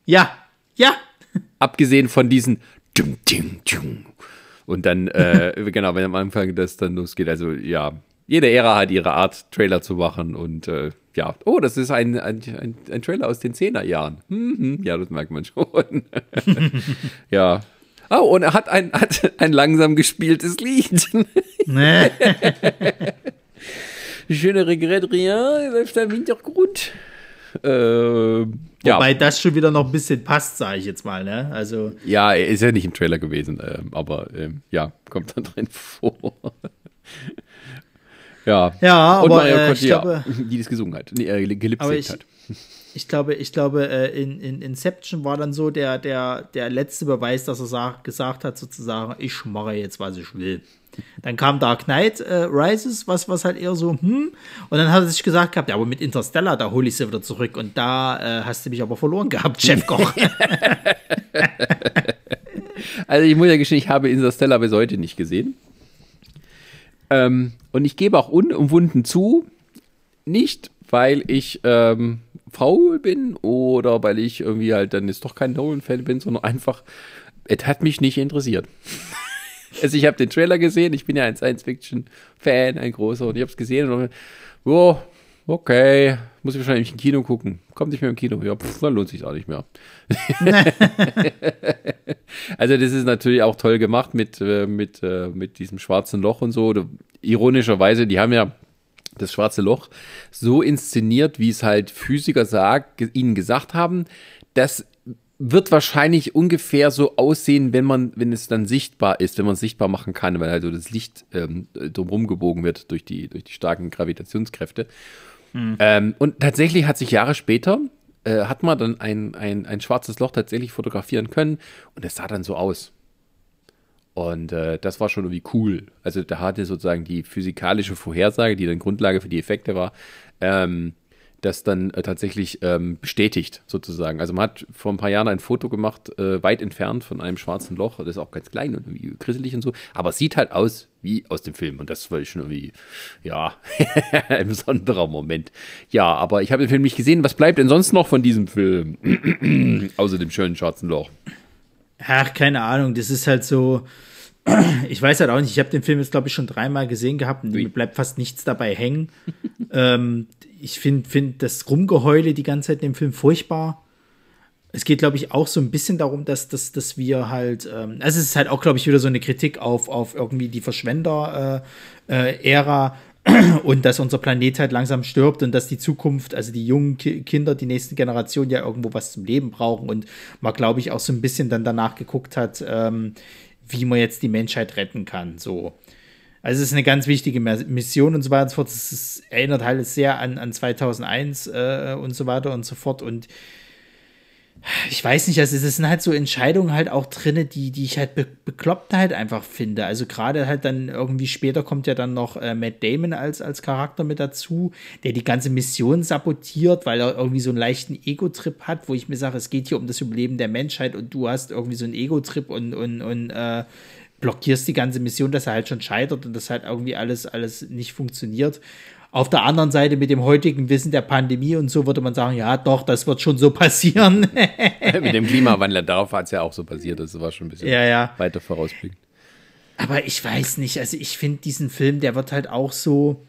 Ja, ja. Abgesehen von diesen und dann, äh, genau, wenn am Anfang das dann losgeht, also ja, jede Ära hat ihre Art, Trailer zu machen und äh, ja, oh, das ist ein, ein, ein, ein Trailer aus den 10er Jahren. Hm, hm, ja, das merkt man schon. ja. Oh, und er hat ein, hat ein langsam gespieltes Lied. Nee. Schöne Regret Rien läuft im Hintergrund. Äh, ja. Wobei das schon wieder noch ein bisschen passt, sage ich jetzt mal. Ne? Also ja, ist ja nicht im Trailer gewesen, äh, aber äh, ja, kommt da drin vor. ja. Ja, Und aber Mario äh, Conti, glaube, ja, die das gesungen hat, nee, äh, gelipsingt hat. Ich glaube, ich glaube, äh, in, in Inception war dann so der, der, der letzte Beweis, dass er sag, gesagt hat, sozusagen, ich mache jetzt, was ich will. Dann kam Dark Knight äh, Rises, was, was halt eher so, hm. Und dann hat er sich gesagt gehabt, ja, aber mit Interstellar, da hole ich sie wieder zurück. Und da äh, hast du mich aber verloren gehabt, Chef Koch. also ich muss ja gestehen, ich habe Interstellar bis heute nicht gesehen. Ähm, und ich gebe auch unumwunden zu, nicht weil ich ähm, faul bin oder weil ich irgendwie halt dann jetzt doch kein Nolan-Fan bin, sondern einfach, es hat mich nicht interessiert. Also ich habe den Trailer gesehen, ich bin ja ein Science-Fiction-Fan, ein großer, und ich habe es gesehen und oh, okay, muss ich wahrscheinlich im Kino gucken. Kommt nicht mehr im Kino. Ja, pff, dann lohnt sich auch nicht mehr. also das ist natürlich auch toll gemacht mit, äh, mit, äh, mit diesem schwarzen Loch und so. Ironischerweise, die haben ja das schwarze Loch so inszeniert, wie es halt Physiker sagt, ihnen gesagt haben, dass wird wahrscheinlich ungefähr so aussehen, wenn man, wenn es dann sichtbar ist, wenn man es sichtbar machen kann, weil also das Licht ähm, drumherum gebogen wird durch die, durch die starken Gravitationskräfte. Mhm. Ähm, und tatsächlich hat sich Jahre später, äh, hat man dann ein, ein, ein schwarzes Loch tatsächlich fotografieren können und es sah dann so aus. Und äh, das war schon irgendwie cool. Also da hatte sozusagen die physikalische Vorhersage, die dann Grundlage für die Effekte war, ähm, das dann äh, tatsächlich ähm, bestätigt, sozusagen. Also man hat vor ein paar Jahren ein Foto gemacht, äh, weit entfernt von einem schwarzen Loch. Das ist auch ganz klein und irgendwie grisselig und so. Aber es sieht halt aus wie aus dem Film. Und das war schon irgendwie, ja, ein besonderer Moment. Ja, aber ich habe den Film nicht gesehen. Was bleibt denn sonst noch von diesem Film? Außer dem schönen schwarzen Loch. Ach, keine Ahnung. Das ist halt so. Ich weiß halt auch nicht. Ich habe den Film jetzt, glaube ich, schon dreimal gesehen gehabt und mir bleibt fast nichts dabei hängen. ähm, ich finde find das Rumgeheule die ganze Zeit in dem Film furchtbar. Es geht, glaube ich, auch so ein bisschen darum, dass, dass, dass wir halt, ähm, also es ist halt auch, glaube ich, wieder so eine Kritik auf, auf irgendwie die Verschwender-Ära äh, äh, und dass unser Planet halt langsam stirbt und dass die Zukunft, also die jungen Ki Kinder, die nächsten Generationen ja irgendwo was zum Leben brauchen und man, glaube ich, auch so ein bisschen dann danach geguckt hat, ähm, wie man jetzt die Menschheit retten kann, so. Also es ist eine ganz wichtige Mission und so weiter und so fort. Es erinnert halt sehr an, an 2001 äh, und so weiter und so fort. Und ich weiß nicht, also es sind halt so Entscheidungen halt auch drin, die, die ich halt be bekloppt halt einfach finde. Also gerade halt dann irgendwie später kommt ja dann noch äh, Matt Damon als, als Charakter mit dazu, der die ganze Mission sabotiert, weil er irgendwie so einen leichten Ego-Trip hat, wo ich mir sage, es geht hier um das Überleben der Menschheit und du hast irgendwie so einen Ego-Trip und, und, und äh, blockierst die ganze Mission, dass er halt schon scheitert und das halt irgendwie alles, alles nicht funktioniert. Auf der anderen Seite mit dem heutigen Wissen der Pandemie und so würde man sagen, ja, doch, das wird schon so passieren. mit dem Klimawandel, darauf hat es ja auch so passiert, das war schon ein bisschen ja, ja. weiter vorausblickend. Aber ich weiß nicht, also ich finde diesen Film, der wird halt auch so,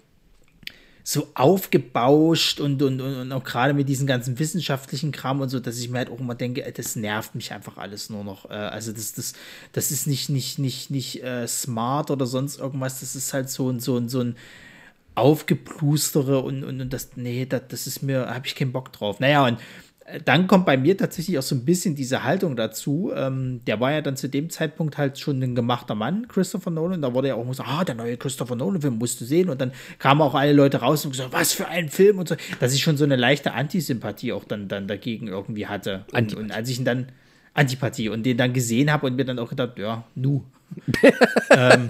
so aufgebauscht und, und, und, auch gerade mit diesem ganzen wissenschaftlichen Kram und so, dass ich mir halt auch immer denke, das nervt mich einfach alles nur noch. Äh, also das, das, das ist nicht, nicht, nicht, nicht äh, smart oder sonst irgendwas, das ist halt so, so, so ein aufgeplustere und, und, und das, nee, das, das ist mir, habe ich keinen Bock drauf. Naja, und dann kommt bei mir tatsächlich auch so ein bisschen diese Haltung dazu. Ähm, der war ja dann zu dem Zeitpunkt halt schon ein gemachter Mann, Christopher Nolan. Da wurde ja auch gesagt, ah, der neue Christopher Nolan-Film musst du sehen. Und dann kamen auch alle Leute raus und gesagt, was für ein Film und so. Dass ich schon so eine leichte Antisympathie auch dann, dann dagegen irgendwie hatte. Und, und als ich ihn dann, Antipathie, und den dann gesehen habe und mir dann auch gedacht, ja, nu. ähm,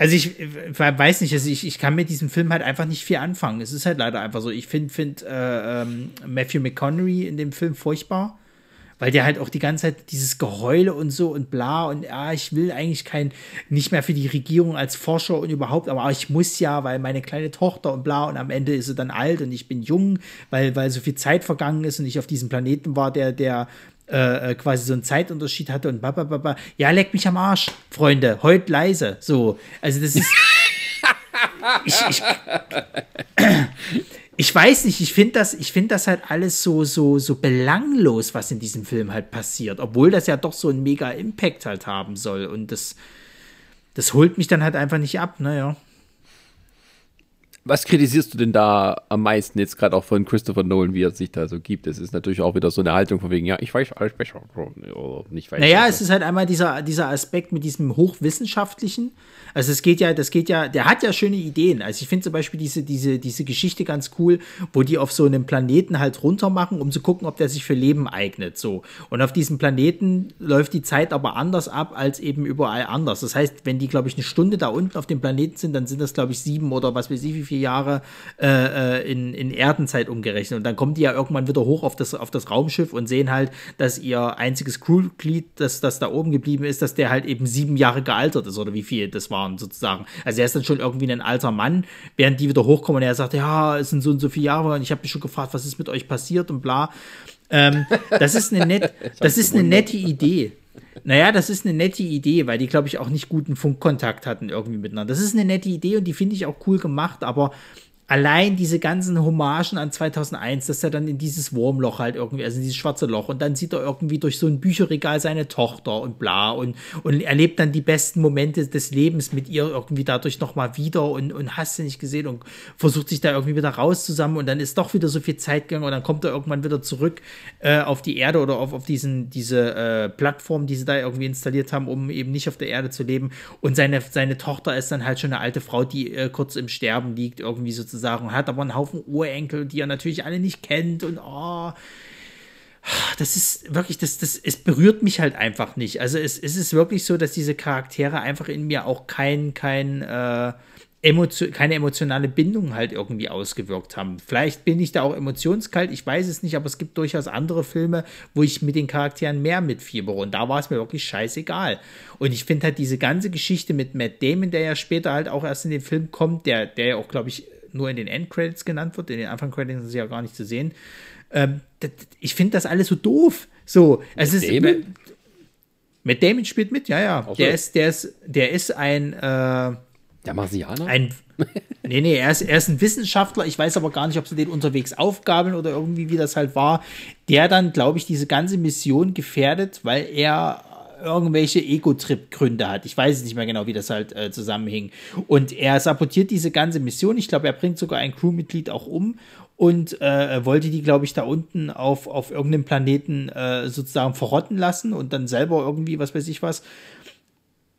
also ich weiß nicht, also ich, ich kann mit diesem Film halt einfach nicht viel anfangen. Es ist halt leider einfach so. Ich finde find, äh, ähm, Matthew McConaughey in dem Film furchtbar, weil der halt auch die ganze Zeit dieses Geheule und so und bla und ja, ich will eigentlich kein, nicht mehr für die Regierung als Forscher und überhaupt, aber ich muss ja, weil meine kleine Tochter und bla und am Ende ist sie dann alt und ich bin jung, weil, weil so viel Zeit vergangen ist und ich auf diesem Planeten war, der, der äh, äh, quasi so einen Zeitunterschied hatte und babababa. Ja, leck mich am Arsch, Freunde, heut leise. So, also das ist. ich, ich, ich weiß nicht, ich finde das, ich das halt alles so, so, so belanglos, was in diesem Film halt passiert, obwohl das ja doch so einen mega Impact halt haben soll. Und das, das holt mich dann halt einfach nicht ab, naja. Was kritisierst du denn da am meisten jetzt gerade auch von Christopher Nolan, wie er sich da so gibt? Es ist natürlich auch wieder so eine Haltung von wegen, ja, ich weiß alles besser. Oder nicht weiß naja, es ist halt einmal dieser, dieser Aspekt mit diesem Hochwissenschaftlichen. Also es geht ja, das geht ja, der hat ja schöne Ideen. Also ich finde zum Beispiel diese, diese, diese Geschichte ganz cool, wo die auf so einem Planeten halt runter machen, um zu gucken, ob der sich für Leben eignet. So. Und auf diesem Planeten läuft die Zeit aber anders ab als eben überall anders. Das heißt, wenn die, glaube ich, eine Stunde da unten auf dem Planeten sind, dann sind das, glaube ich, sieben oder was weiß ich, wie viele Jahre äh, äh, in, in Erdenzeit umgerechnet. Und dann kommen die ja irgendwann wieder hoch auf das, auf das Raumschiff und sehen halt, dass ihr einziges Crewglied, das, das da oben geblieben ist, dass der halt eben sieben Jahre gealtert ist oder wie viel das waren sozusagen. Also er ist dann schon irgendwie ein alter Mann, während die wieder hochkommen und er sagt, ja, es sind so und so viele Jahre und ich habe mich schon gefragt, was ist mit euch passiert und bla. Ähm, das ist eine, net, das ist eine nette Idee. Naja, das ist eine nette Idee, weil die, glaube ich, auch nicht guten Funkkontakt hatten irgendwie miteinander. Das ist eine nette Idee und die finde ich auch cool gemacht, aber allein diese ganzen Hommagen an 2001, dass er dann in dieses Wurmloch halt irgendwie, also in dieses schwarze Loch und dann sieht er irgendwie durch so ein Bücherregal seine Tochter und bla und, und erlebt dann die besten Momente des Lebens mit ihr irgendwie dadurch nochmal wieder und, und hast du nicht gesehen und versucht sich da irgendwie wieder raus zusammen und dann ist doch wieder so viel Zeit gegangen und dann kommt er irgendwann wieder zurück äh, auf die Erde oder auf, auf diesen, diese äh, Plattform, die sie da irgendwie installiert haben, um eben nicht auf der Erde zu leben. Und seine, seine Tochter ist dann halt schon eine alte Frau, die äh, kurz im Sterben liegt, irgendwie sozusagen sozusagen, hat aber einen Haufen Urenkel, die er natürlich alle nicht kennt und oh. das ist wirklich, das, das, es berührt mich halt einfach nicht. Also es, es ist wirklich so, dass diese Charaktere einfach in mir auch kein, kein, äh, Emotio keine emotionale Bindung halt irgendwie ausgewirkt haben. Vielleicht bin ich da auch emotionskalt, ich weiß es nicht, aber es gibt durchaus andere Filme, wo ich mit den Charakteren mehr mitfiebere und da war es mir wirklich scheißegal. Und ich finde halt diese ganze Geschichte mit Matt Damon, der ja später halt auch erst in den Film kommt, der, der ja auch, glaube ich, nur in den Endcredits genannt wird, in den Anfang-Credits ist ja gar nicht zu sehen. Ähm, das, ich finde das alles so doof. So, es ist. Damon? Matt Damon spielt mit, ja, ja. So. Der ist, der ist, der ist ein äh, der Marsianer? Ein, nee, nee, er ist, er ist ein Wissenschaftler. Ich weiß aber gar nicht, ob sie den unterwegs aufgabeln oder irgendwie, wie das halt war. Der dann, glaube ich, diese ganze Mission gefährdet, weil er irgendwelche Ego-Trip-Gründe hat. Ich weiß nicht mehr genau, wie das halt äh, zusammenhing. Und er sabotiert diese ganze Mission. Ich glaube, er bringt sogar ein Crewmitglied auch um und äh, wollte die, glaube ich, da unten auf, auf irgendeinem Planeten äh, sozusagen verrotten lassen und dann selber irgendwie, was weiß ich was,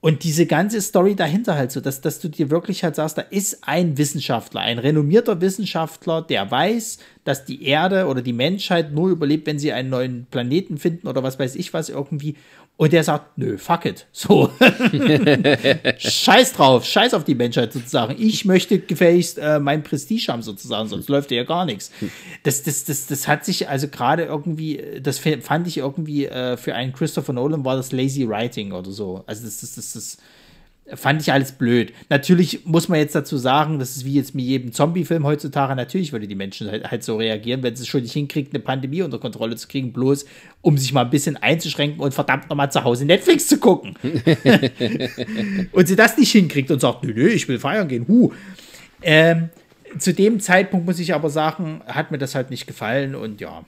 und diese ganze Story dahinter halt so, dass, dass du dir wirklich halt sagst, da ist ein Wissenschaftler, ein renommierter Wissenschaftler, der weiß, dass die Erde oder die Menschheit nur überlebt, wenn sie einen neuen Planeten finden oder was weiß ich was irgendwie. Und der sagt, nö, fuck it. So. scheiß drauf, scheiß auf die Menschheit sozusagen. Ich möchte gefälligst äh, mein Prestige haben sozusagen, sonst läuft ja gar nichts. Das, das, das, das hat sich also gerade irgendwie, das fand ich irgendwie äh, für einen Christopher Nolan war das lazy writing oder so. Also das, das, das, das fand ich alles blöd. Natürlich muss man jetzt dazu sagen, das ist wie jetzt mit jedem Zombie-Film heutzutage, natürlich würde die Menschen halt, halt, so reagieren, wenn sie es schon nicht hinkriegt, eine Pandemie unter Kontrolle zu kriegen, bloß um sich mal ein bisschen einzuschränken und verdammt nochmal zu Hause Netflix zu gucken. und sie das nicht hinkriegt und sagt, nö, nö, ich will feiern gehen, hu. Ähm, zu dem Zeitpunkt muss ich aber sagen, hat mir das halt nicht gefallen und ja,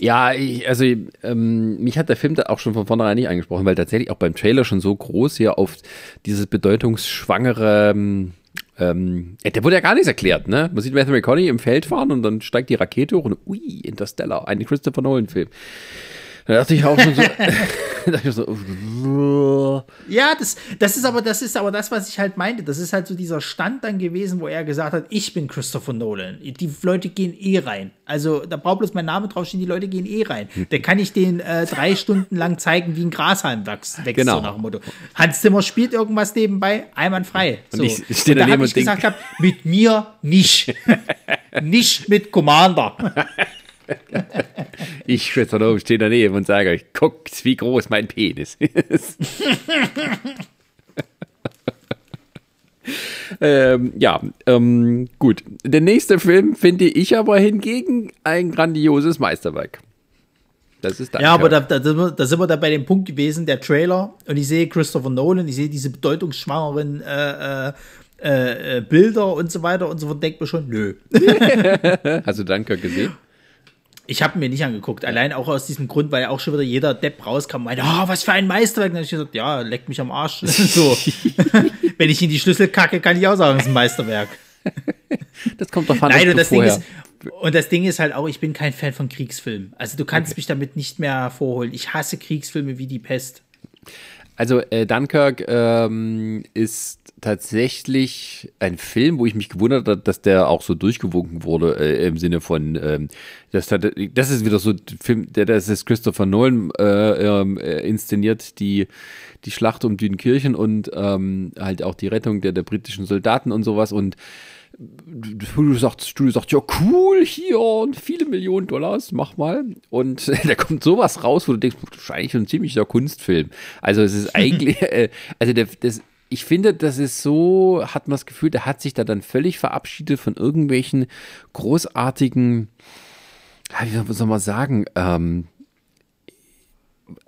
ja, ich, also ähm, mich hat der Film da auch schon von vornherein nicht angesprochen, weil tatsächlich auch beim Trailer schon so groß hier auf dieses bedeutungsschwangere, ähm, ähm der wurde ja gar nichts erklärt, ne? Man sieht Matthew McConaughey im Feld fahren und dann steigt die Rakete hoch und ui, Interstellar, ein Christopher Nolan-Film. Da dachte ich auch schon so. so ja, das, das ist aber, das ist aber das, was ich halt meinte. Das ist halt so dieser Stand dann gewesen, wo er gesagt hat, ich bin Christopher Nolan. Die Leute gehen eh rein. Also da braucht bloß mein Name draufstehen, die Leute gehen eh rein. Da kann ich denen äh, drei Stunden lang zeigen, wie ein Grashalm wächst, wächst genau. so nach dem Motto. Hans Zimmer spielt irgendwas nebenbei, einwandfrei. So. Und ich, ich stehe da habe ich gesagt, hab, mit mir nicht. nicht mit Commander. ich Schwester oben stehe daneben und sage euch, guckt, wie groß mein Penis ist. ähm, ja, ähm, gut. Der nächste Film finde ich aber hingegen ein grandioses Meisterwerk. Das ist ja, aber da, da, da, sind wir da bei dem Punkt gewesen, der Trailer, und ich sehe Christopher Nolan, ich sehe diese bedeutungsschwangeren äh, äh, äh, Bilder und so weiter und so fort, denkt mir schon, nö. Hast du Danke gesehen? Ich habe mir nicht angeguckt, allein auch aus diesem Grund, weil ja auch schon wieder jeder Depp rauskam und meinte, oh, was für ein Meisterwerk. dann habe ich gesagt, ja, leck mich am Arsch. so. Wenn ich in die Schlüssel kacke, kann ich auch sagen, es ist ein Meisterwerk. Das kommt doch an, Nein, und das Ding ist, und das Ding ist halt auch, ich bin kein Fan von Kriegsfilmen. Also du kannst okay. mich damit nicht mehr vorholen. Ich hasse Kriegsfilme wie die Pest. Also äh, Dunkirk ähm, ist tatsächlich ein Film, wo ich mich gewundert habe, dass der auch so durchgewunken wurde äh, im Sinne von, ähm, das, das ist wieder so ein Film, der das ist Christopher Nolan äh, ähm, äh, inszeniert, die die Schlacht um Dünkirchen und ähm, halt auch die Rettung der, der britischen Soldaten und sowas und Studio sagt, Studio sagt, ja cool, hier und viele Millionen Dollars, mach mal. Und da kommt sowas raus, wo du denkst, eigentlich ein ziemlicher Kunstfilm. Also es ist eigentlich, äh, also der, das, ich finde, das ist so, hat man das Gefühl, der hat sich da dann völlig verabschiedet von irgendwelchen großartigen, wie soll man sagen, ähm,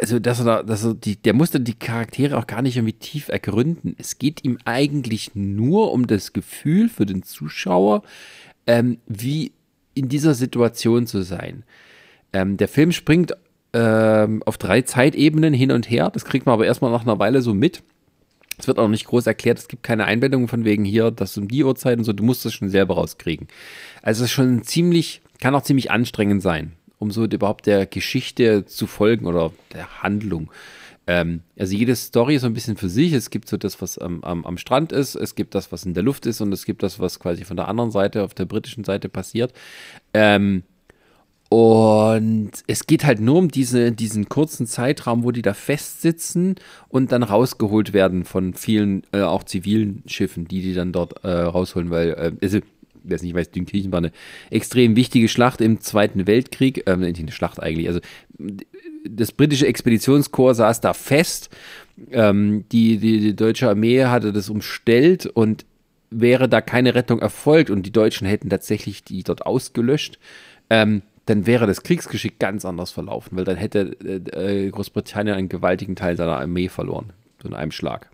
also dass er da, dass er die, der musste die Charaktere auch gar nicht irgendwie tief ergründen. Es geht ihm eigentlich nur um das Gefühl für den Zuschauer, ähm, wie in dieser Situation zu sein. Ähm, der Film springt ähm, auf drei Zeitebenen hin und her. Das kriegt man aber erstmal nach einer Weile so mit. Es wird auch nicht groß erklärt, es gibt keine Einblendungen von wegen hier, das um die Uhrzeit und so, du musst das schon selber rauskriegen. Also es ist schon ziemlich, kann auch ziemlich anstrengend sein um so überhaupt der Geschichte zu folgen oder der Handlung. Ähm, also jede Story ist so ein bisschen für sich. Es gibt so das, was am, am, am Strand ist, es gibt das, was in der Luft ist und es gibt das, was quasi von der anderen Seite, auf der britischen Seite passiert. Ähm, Und es geht halt nur um diese, diesen kurzen Zeitraum, wo die da festsitzen und dann rausgeholt werden von vielen, äh, auch zivilen Schiffen, die die dann dort äh, rausholen, weil, äh, also, wer es nicht weiß, Dünkirchen war eine extrem wichtige Schlacht im Zweiten Weltkrieg, äh, nicht eine Schlacht eigentlich, also das britische Expeditionskorps saß da fest, ähm, die, die, die deutsche Armee hatte das umstellt und wäre da keine Rettung erfolgt und die Deutschen hätten tatsächlich die dort ausgelöscht, ähm, dann wäre das Kriegsgeschick ganz anders verlaufen, weil dann hätte äh, Großbritannien einen gewaltigen Teil seiner Armee verloren, in einem Schlag.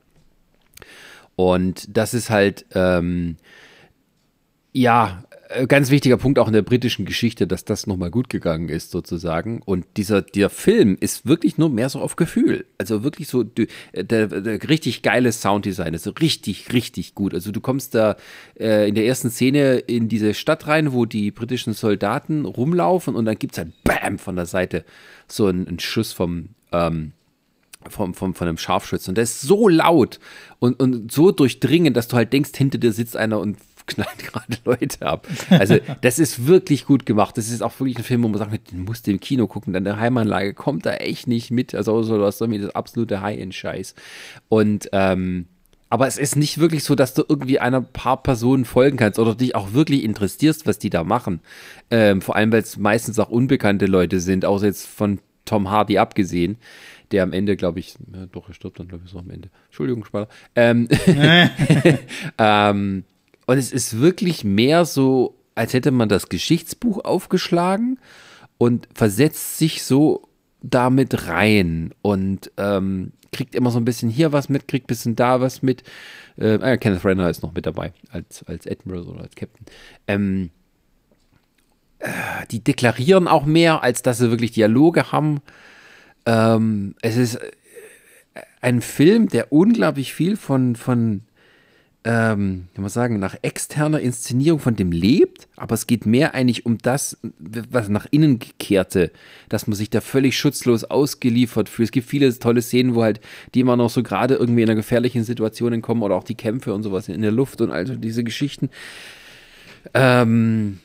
Und das ist halt, ähm, ja, äh, ganz wichtiger Punkt auch in der britischen Geschichte, dass das nochmal gut gegangen ist, sozusagen. Und dieser, der Film ist wirklich nur mehr so auf Gefühl. Also wirklich so, der, der richtig geile Sounddesign ist richtig, richtig gut. Also du kommst da äh, in der ersten Szene in diese Stadt rein, wo die britischen Soldaten rumlaufen und dann gibt es halt BAM von der Seite so einen, einen Schuss vom, ähm, vom, vom, von einem Scharfschützen. Und der ist so laut und, und so durchdringend, dass du halt denkst, hinter dir sitzt einer und knallt gerade Leute ab. Also, das ist wirklich gut gemacht. Das ist auch wirklich ein Film, wo man sagt, den musst du im Kino gucken, denn der Heimanlage kommt da echt nicht mit. Also, so, hast irgendwie das absolute High-End-Scheiß. Und, ähm, aber es ist nicht wirklich so, dass du irgendwie einer paar Personen folgen kannst oder dich auch wirklich interessierst, was die da machen. Ähm, vor allem, weil es meistens auch unbekannte Leute sind, außer jetzt von Tom Hardy abgesehen, der am Ende, glaube ich, ja, doch, er stirbt dann, glaube ich, so am Ende. Entschuldigung, Spaller. Ähm, ähm, und es ist wirklich mehr so, als hätte man das Geschichtsbuch aufgeschlagen und versetzt sich so damit rein und ähm, kriegt immer so ein bisschen hier was mit, kriegt ein bisschen da was mit. Äh, äh, Kenneth Renner ist noch mit dabei, als, als Admiral oder als Captain. Ähm, äh, die deklarieren auch mehr, als dass sie wirklich Dialoge haben. Ähm, es ist äh, ein Film, der unglaublich viel von, von ähm, kann man sagen, nach externer Inszenierung von dem lebt, aber es geht mehr eigentlich um das, was nach innen gekehrte, dass man sich da völlig schutzlos ausgeliefert fühlt. Es gibt viele tolle Szenen, wo halt die immer noch so gerade irgendwie in einer gefährlichen Situation kommen oder auch die Kämpfe und sowas in der Luft und also diese Geschichten. Ähm,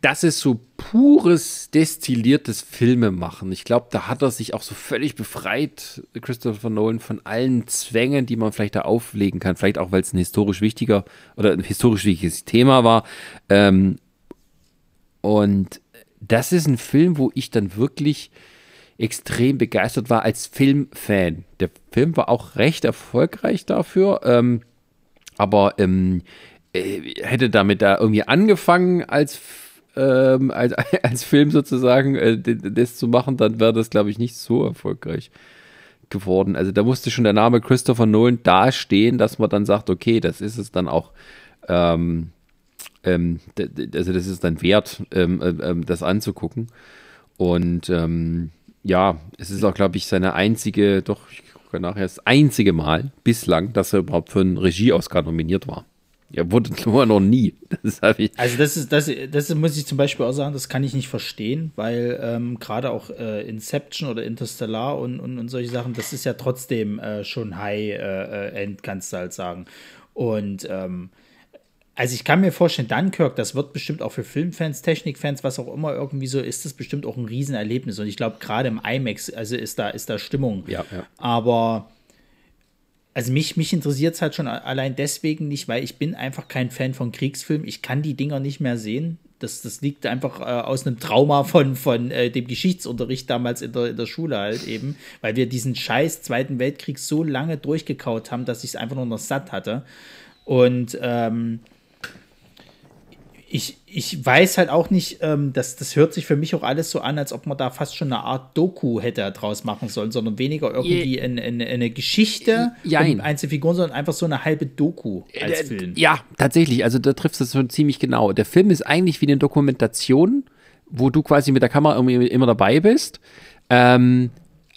das ist so pures, destilliertes Filmemachen. Ich glaube, da hat er sich auch so völlig befreit, Christopher Nolan, von allen Zwängen, die man vielleicht da auflegen kann. Vielleicht auch, weil es ein historisch wichtiger oder ein historisch wichtiges Thema war. Ähm, und das ist ein Film, wo ich dann wirklich extrem begeistert war als Filmfan. Der Film war auch recht erfolgreich dafür, ähm, aber ähm, äh, hätte damit da irgendwie angefangen als ähm, als, als Film sozusagen äh, das zu machen, dann wäre das, glaube ich, nicht so erfolgreich geworden. Also da musste schon der Name Christopher Nolan dastehen, dass man dann sagt, okay, das ist es dann auch. Ähm, ähm, also das ist dann wert, ähm, äh, ähm, das anzugucken. Und ähm, ja, es ist auch, glaube ich, seine einzige, doch, ich gucke nachher, das einzige Mal bislang, dass er überhaupt für einen Regie-Oscar nominiert war. Ja, wurde nur noch nie. Das also das ist, das, das muss ich zum Beispiel auch sagen, das kann ich nicht verstehen, weil ähm, gerade auch äh, Inception oder Interstellar und, und, und solche Sachen, das ist ja trotzdem äh, schon High-End, äh, kannst du halt sagen. Und ähm, also ich kann mir vorstellen, Dunkirk, das wird bestimmt auch für Filmfans, Technikfans, was auch immer irgendwie so ist, das bestimmt auch ein Riesenerlebnis. Und ich glaube, gerade im IMAX, also ist da, ist da Stimmung. Ja, ja. Aber also mich, mich interessiert es halt schon allein deswegen nicht, weil ich bin einfach kein Fan von Kriegsfilmen. Ich kann die Dinger nicht mehr sehen. Das, das liegt einfach äh, aus einem Trauma von, von äh, dem Geschichtsunterricht damals in der, in der Schule halt eben, weil wir diesen scheiß Zweiten Weltkrieg so lange durchgekaut haben, dass ich es einfach nur noch satt hatte. Und ähm, ich, ich weiß halt auch nicht, ähm, das, das hört sich für mich auch alles so an, als ob man da fast schon eine Art Doku hätte draus machen sollen, sondern weniger irgendwie Je, eine, eine, eine, Geschichte jein. um Einzelfiguren, sondern einfach so eine halbe Doku als Film. Ja, tatsächlich. Also da triffst du es schon ziemlich genau. Der Film ist eigentlich wie eine Dokumentation, wo du quasi mit der Kamera irgendwie immer dabei bist. Ähm,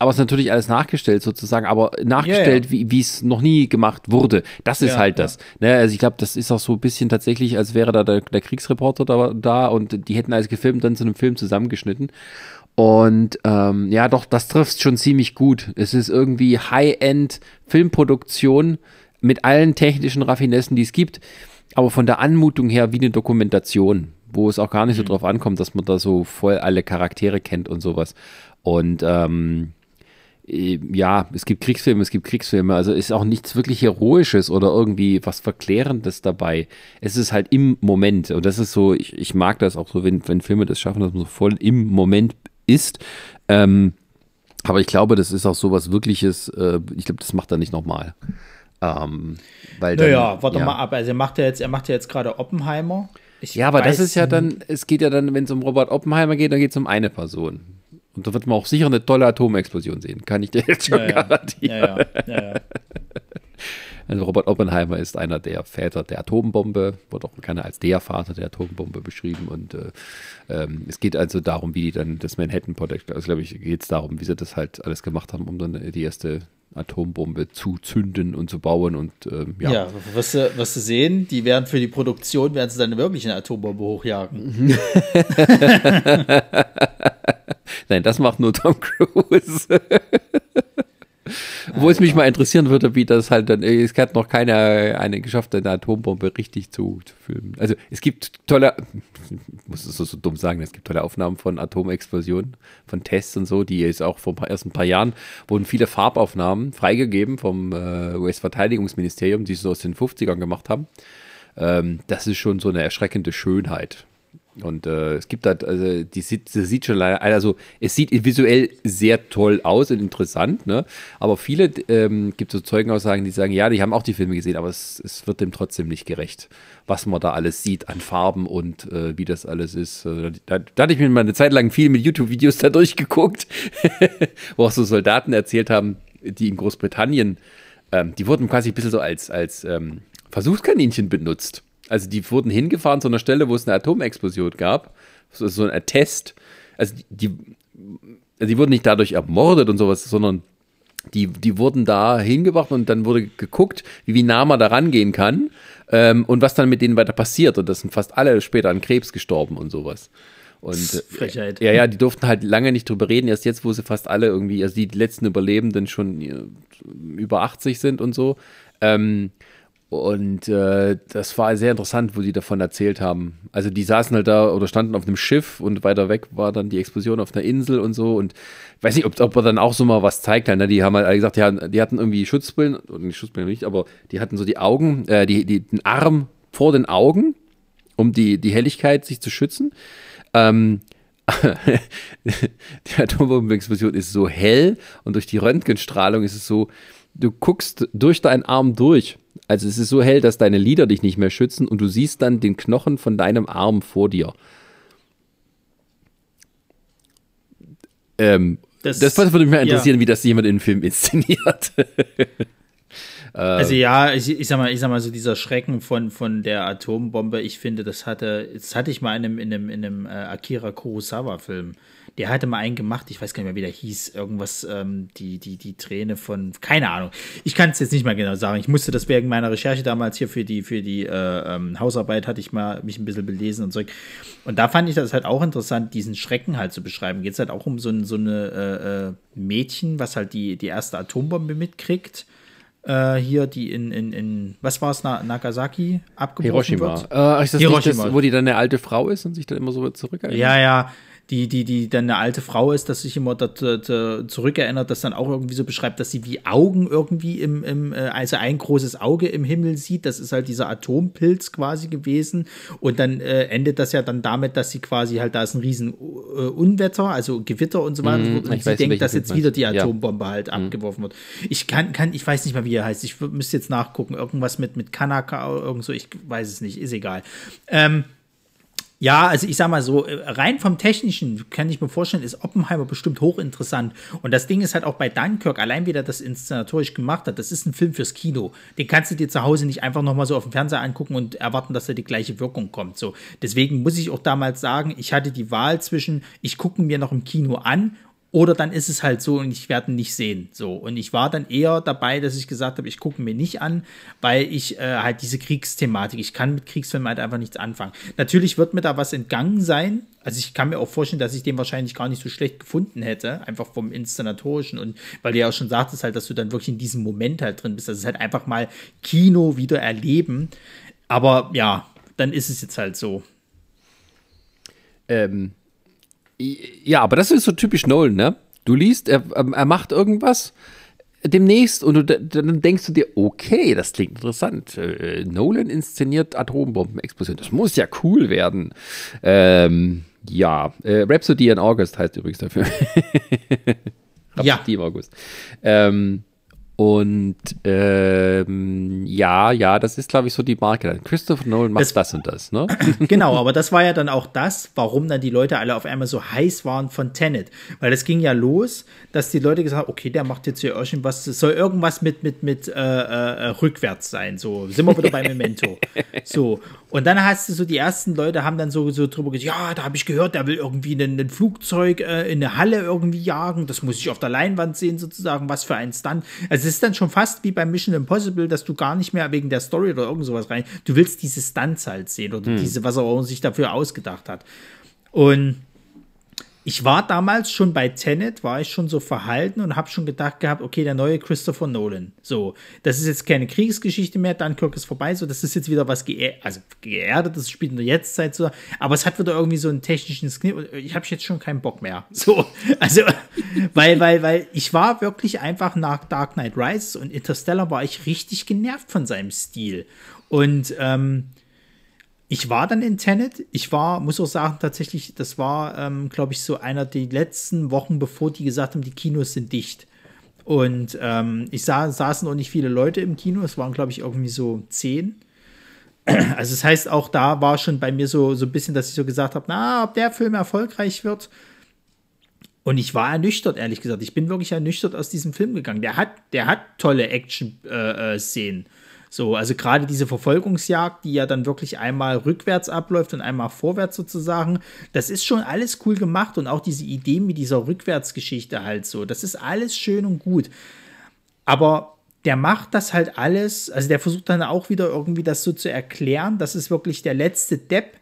aber es ist natürlich alles nachgestellt sozusagen, aber nachgestellt, yeah, yeah. wie es noch nie gemacht wurde. Das ist ja, halt das. Ja. Ne? Also ich glaube, das ist auch so ein bisschen tatsächlich, als wäre da der, der Kriegsreporter da, da, und die hätten alles gefilmt, dann zu einem Film zusammengeschnitten. Und ähm, ja, doch, das trifft schon ziemlich gut. Es ist irgendwie High-End Filmproduktion mit allen technischen Raffinessen, die es gibt, aber von der Anmutung her wie eine Dokumentation wo es auch gar nicht so drauf ankommt, dass man da so voll alle Charaktere kennt und sowas. Und ähm, äh, ja, es gibt Kriegsfilme, es gibt Kriegsfilme, also ist auch nichts wirklich Heroisches oder irgendwie was Verklärendes dabei. Es ist halt im Moment und das ist so, ich, ich mag das auch so, wenn, wenn Filme das schaffen, dass man so voll im Moment ist. Ähm, aber ich glaube, das ist auch so was Wirkliches, äh, ich glaube, das macht er nicht nochmal. Ähm, weil dann, naja, warte ja. mal ab, also er macht ja jetzt, er macht ja jetzt gerade Oppenheimer. Ich ja, aber das ist ja dann, es geht ja dann, wenn es um Robert Oppenheimer geht, dann geht es um eine Person. Und da wird man auch sicher eine tolle Atomexplosion sehen, kann ich dir jetzt schon ja, garantieren. Ja, ja, also Robert Oppenheimer ist einer der Väter der Atombombe, wird auch gerne als der Vater der Atombombe beschrieben. Und äh, ähm, es geht also darum, wie die dann das Manhattan Project, also glaube ich, geht es darum, wie sie das halt alles gemacht haben, um dann die erste Atombombe zu zünden und zu bauen und ähm, ja. Ja, was du, was sehen, die werden für die Produktion, werden sie dann wirklich eine Atombombe hochjagen. Nein, das macht nur Tom Cruise. Wo es mich mal interessieren würde, wie das halt dann, es hat noch keiner eine geschafft, eine Atombombe richtig zu, filmen. Also es gibt tolle, ich muss es so, so dumm sagen, es gibt tolle Aufnahmen von Atomexplosionen, von Tests und so, die jetzt auch vor erst ein paar Jahren wurden viele Farbaufnahmen freigegeben vom äh, US-Verteidigungsministerium, die es so aus den 50ern gemacht haben. Ähm, das ist schon so eine erschreckende Schönheit. Und äh, es gibt halt, also die sieht, die sieht schon leider, also es sieht visuell sehr toll aus und interessant, ne? Aber viele ähm, gibt so Zeugenaussagen, die sagen, ja, die haben auch die Filme gesehen, aber es, es wird dem trotzdem nicht gerecht, was man da alles sieht an Farben und äh, wie das alles ist. Also, da, da, hatte ich mir mal eine Zeit lang viel mit YouTube-Videos da durchgeguckt, wo auch so Soldaten erzählt haben, die in Großbritannien, ähm, die wurden quasi ein bisschen so als, als ähm, Versuchskaninchen benutzt also die wurden hingefahren zu einer Stelle, wo es eine Atomexplosion gab. So, so ein Attest. Also die, also die wurden nicht dadurch ermordet und sowas, sondern die, die wurden da hingebracht und dann wurde geguckt, wie, wie nah man da rangehen kann ähm, und was dann mit denen weiter passiert. Und das sind fast alle später an Krebs gestorben und sowas. Und äh, Frechheit. ja, ja, die durften halt lange nicht drüber reden. Erst jetzt, wo sie fast alle irgendwie, also die letzten Überlebenden schon äh, über 80 sind und so. Ähm, und äh, das war sehr interessant, wo sie davon erzählt haben. Also die saßen halt da oder standen auf einem Schiff und weiter weg war dann die Explosion auf einer Insel und so. Und ich weiß nicht, ob, ob er dann auch so mal was zeigt. Ne? Die haben halt gesagt, ja, die hatten irgendwie Schutzbrillen, oder nicht Schutzbrillen nicht, aber die hatten so die Augen, äh, die, die, den Arm vor den Augen, um die, die Helligkeit sich zu schützen. Ähm, die Atombombenexplosion ist so hell und durch die Röntgenstrahlung ist es so, du guckst durch deinen Arm durch also es ist so hell, dass deine Lider dich nicht mehr schützen und du siehst dann den Knochen von deinem Arm vor dir. Ähm, das, das, würde mich mal interessieren, ja. wie das jemand in einem Film inszeniert. also ja, ich, ich, sag mal, ich sag mal so dieser Schrecken von, von der Atombombe, ich finde, das hatte, das hatte ich mal in einem, in einem, in einem äh, Akira Kurosawa-Film. Der hatte mal einen gemacht, ich weiß gar nicht mehr, wie der hieß. Irgendwas, ähm, die, die, die Träne von, keine Ahnung. Ich kann es jetzt nicht mehr genau sagen. Ich musste das wegen meiner Recherche damals hier für die, für die äh, ähm, Hausarbeit, hatte ich mal mich ein bisschen belesen und so. Und da fand ich das halt auch interessant, diesen Schrecken halt zu beschreiben. Geht es halt auch um so, ein, so eine äh, äh, Mädchen, was halt die, die erste Atombombe mitkriegt. Äh, hier, die in, in, in was war es, Na Nagasaki abgebrochen Hiroshima. wird. Äh, ist das Hiroshima. Das, wo die dann eine alte Frau ist und sich dann immer so zurückerinnert? Ja, ja die, die, die dann eine alte Frau ist, dass sich immer dat, dat, zurückerinnert, das dann auch irgendwie so beschreibt, dass sie wie Augen irgendwie im, im, äh, also ein großes Auge im Himmel sieht. Das ist halt dieser Atompilz quasi gewesen. Und dann äh, endet das ja dann damit, dass sie quasi halt, da ist ein riesen äh, Unwetter, also Gewitter und so weiter. Mm, und sie denkt, dass jetzt wieder die Atombombe ja. halt mm. abgeworfen wird. Ich kann, kann, ich weiß nicht mal, wie er heißt. Ich müsste jetzt nachgucken. Irgendwas mit, mit Kanaka oder irgend so, ich weiß es nicht, ist egal. Ähm, ja, also ich sag mal so, äh, rein vom Technischen kann ich mir vorstellen, ist Oppenheimer bestimmt hochinteressant. Und das Ding ist halt auch bei Dunkirk, allein wie der das inszenatorisch gemacht hat, das ist ein Film fürs Kino. Den kannst du dir zu Hause nicht einfach nochmal so auf dem Fernseher angucken und erwarten, dass da die gleiche Wirkung kommt. So, deswegen muss ich auch damals sagen, ich hatte die Wahl zwischen, ich gucke mir noch im Kino an oder dann ist es halt so und ich werde ihn nicht sehen. So. Und ich war dann eher dabei, dass ich gesagt habe, ich gucke mir nicht an, weil ich äh, halt diese Kriegsthematik, ich kann mit Kriegsfilmen halt einfach nichts anfangen. Natürlich wird mir da was entgangen sein. Also ich kann mir auch vorstellen, dass ich den wahrscheinlich gar nicht so schlecht gefunden hätte, einfach vom Inszenatorischen und weil du ja auch schon sagtest halt, dass du dann wirklich in diesem Moment halt drin bist. Das ist halt einfach mal Kino wieder erleben. Aber ja, dann ist es jetzt halt so. Ähm, ja, aber das ist so typisch Nolan, ne? Du liest, er, ähm, er macht irgendwas demnächst und du, dann denkst du dir, okay, das klingt interessant. Äh, Nolan inszeniert Atombombenexplosion. Das muss ja cool werden. Ähm, ja, äh, Rhapsody in August heißt übrigens dafür. Rhapsody ja. im August. Ähm, und ähm, ja, ja, das ist, glaube ich, so die Marke. Christopher Nolan macht das, das und das, ne? genau, aber das war ja dann auch das, warum dann die Leute alle auf einmal so heiß waren von Tenet. Weil das ging ja los, dass die Leute gesagt haben, okay, der macht jetzt hier irgendwas, es soll irgendwas mit, mit, mit äh, äh, rückwärts sein. So, sind wir wieder bei Memento. So. Und dann hast du so, die ersten Leute haben dann so, so drüber gesagt, ja, da habe ich gehört, der will irgendwie ein, ein Flugzeug äh, in eine Halle irgendwie jagen. Das muss ich auf der Leinwand sehen, sozusagen, was für ein Stunt. Also es ist dann schon fast wie bei Mission Impossible, dass du gar nicht mehr wegen der Story oder irgend sowas rein, du willst diese Stunts halt sehen oder hm. diese, was er sich dafür ausgedacht hat. Und ich war damals schon bei Tenet, war ich schon so verhalten und habe schon gedacht gehabt, okay, der neue Christopher Nolan. So, das ist jetzt keine Kriegsgeschichte mehr, Dunkirk ist vorbei, so, das ist jetzt wieder was geer also geerdet, das spielt in der Jetztzeit so, aber es hat wieder irgendwie so einen technischen Skript ich habe jetzt schon keinen Bock mehr. So, also, weil, weil, weil ich war wirklich einfach nach Dark Knight Rises und Interstellar war ich richtig genervt von seinem Stil. Und, ähm, ich war dann in Tenet. Ich war, muss auch sagen, tatsächlich, das war, ähm, glaube ich, so einer der letzten Wochen, bevor die gesagt haben, die Kinos sind dicht. Und ähm, ich sah, saßen auch nicht viele Leute im Kino. Es waren, glaube ich, irgendwie so zehn. Also, das heißt, auch da war schon bei mir so, so ein bisschen, dass ich so gesagt habe: Na, ob der Film erfolgreich wird. Und ich war ernüchtert, ehrlich gesagt. Ich bin wirklich ernüchtert aus diesem Film gegangen. Der hat, der hat tolle Action-Szenen. Äh, äh so, also gerade diese Verfolgungsjagd, die ja dann wirklich einmal rückwärts abläuft und einmal vorwärts sozusagen, das ist schon alles cool gemacht und auch diese Idee mit dieser Rückwärtsgeschichte halt so, das ist alles schön und gut. Aber der macht das halt alles, also der versucht dann auch wieder irgendwie das so zu erklären, dass es wirklich der letzte Depp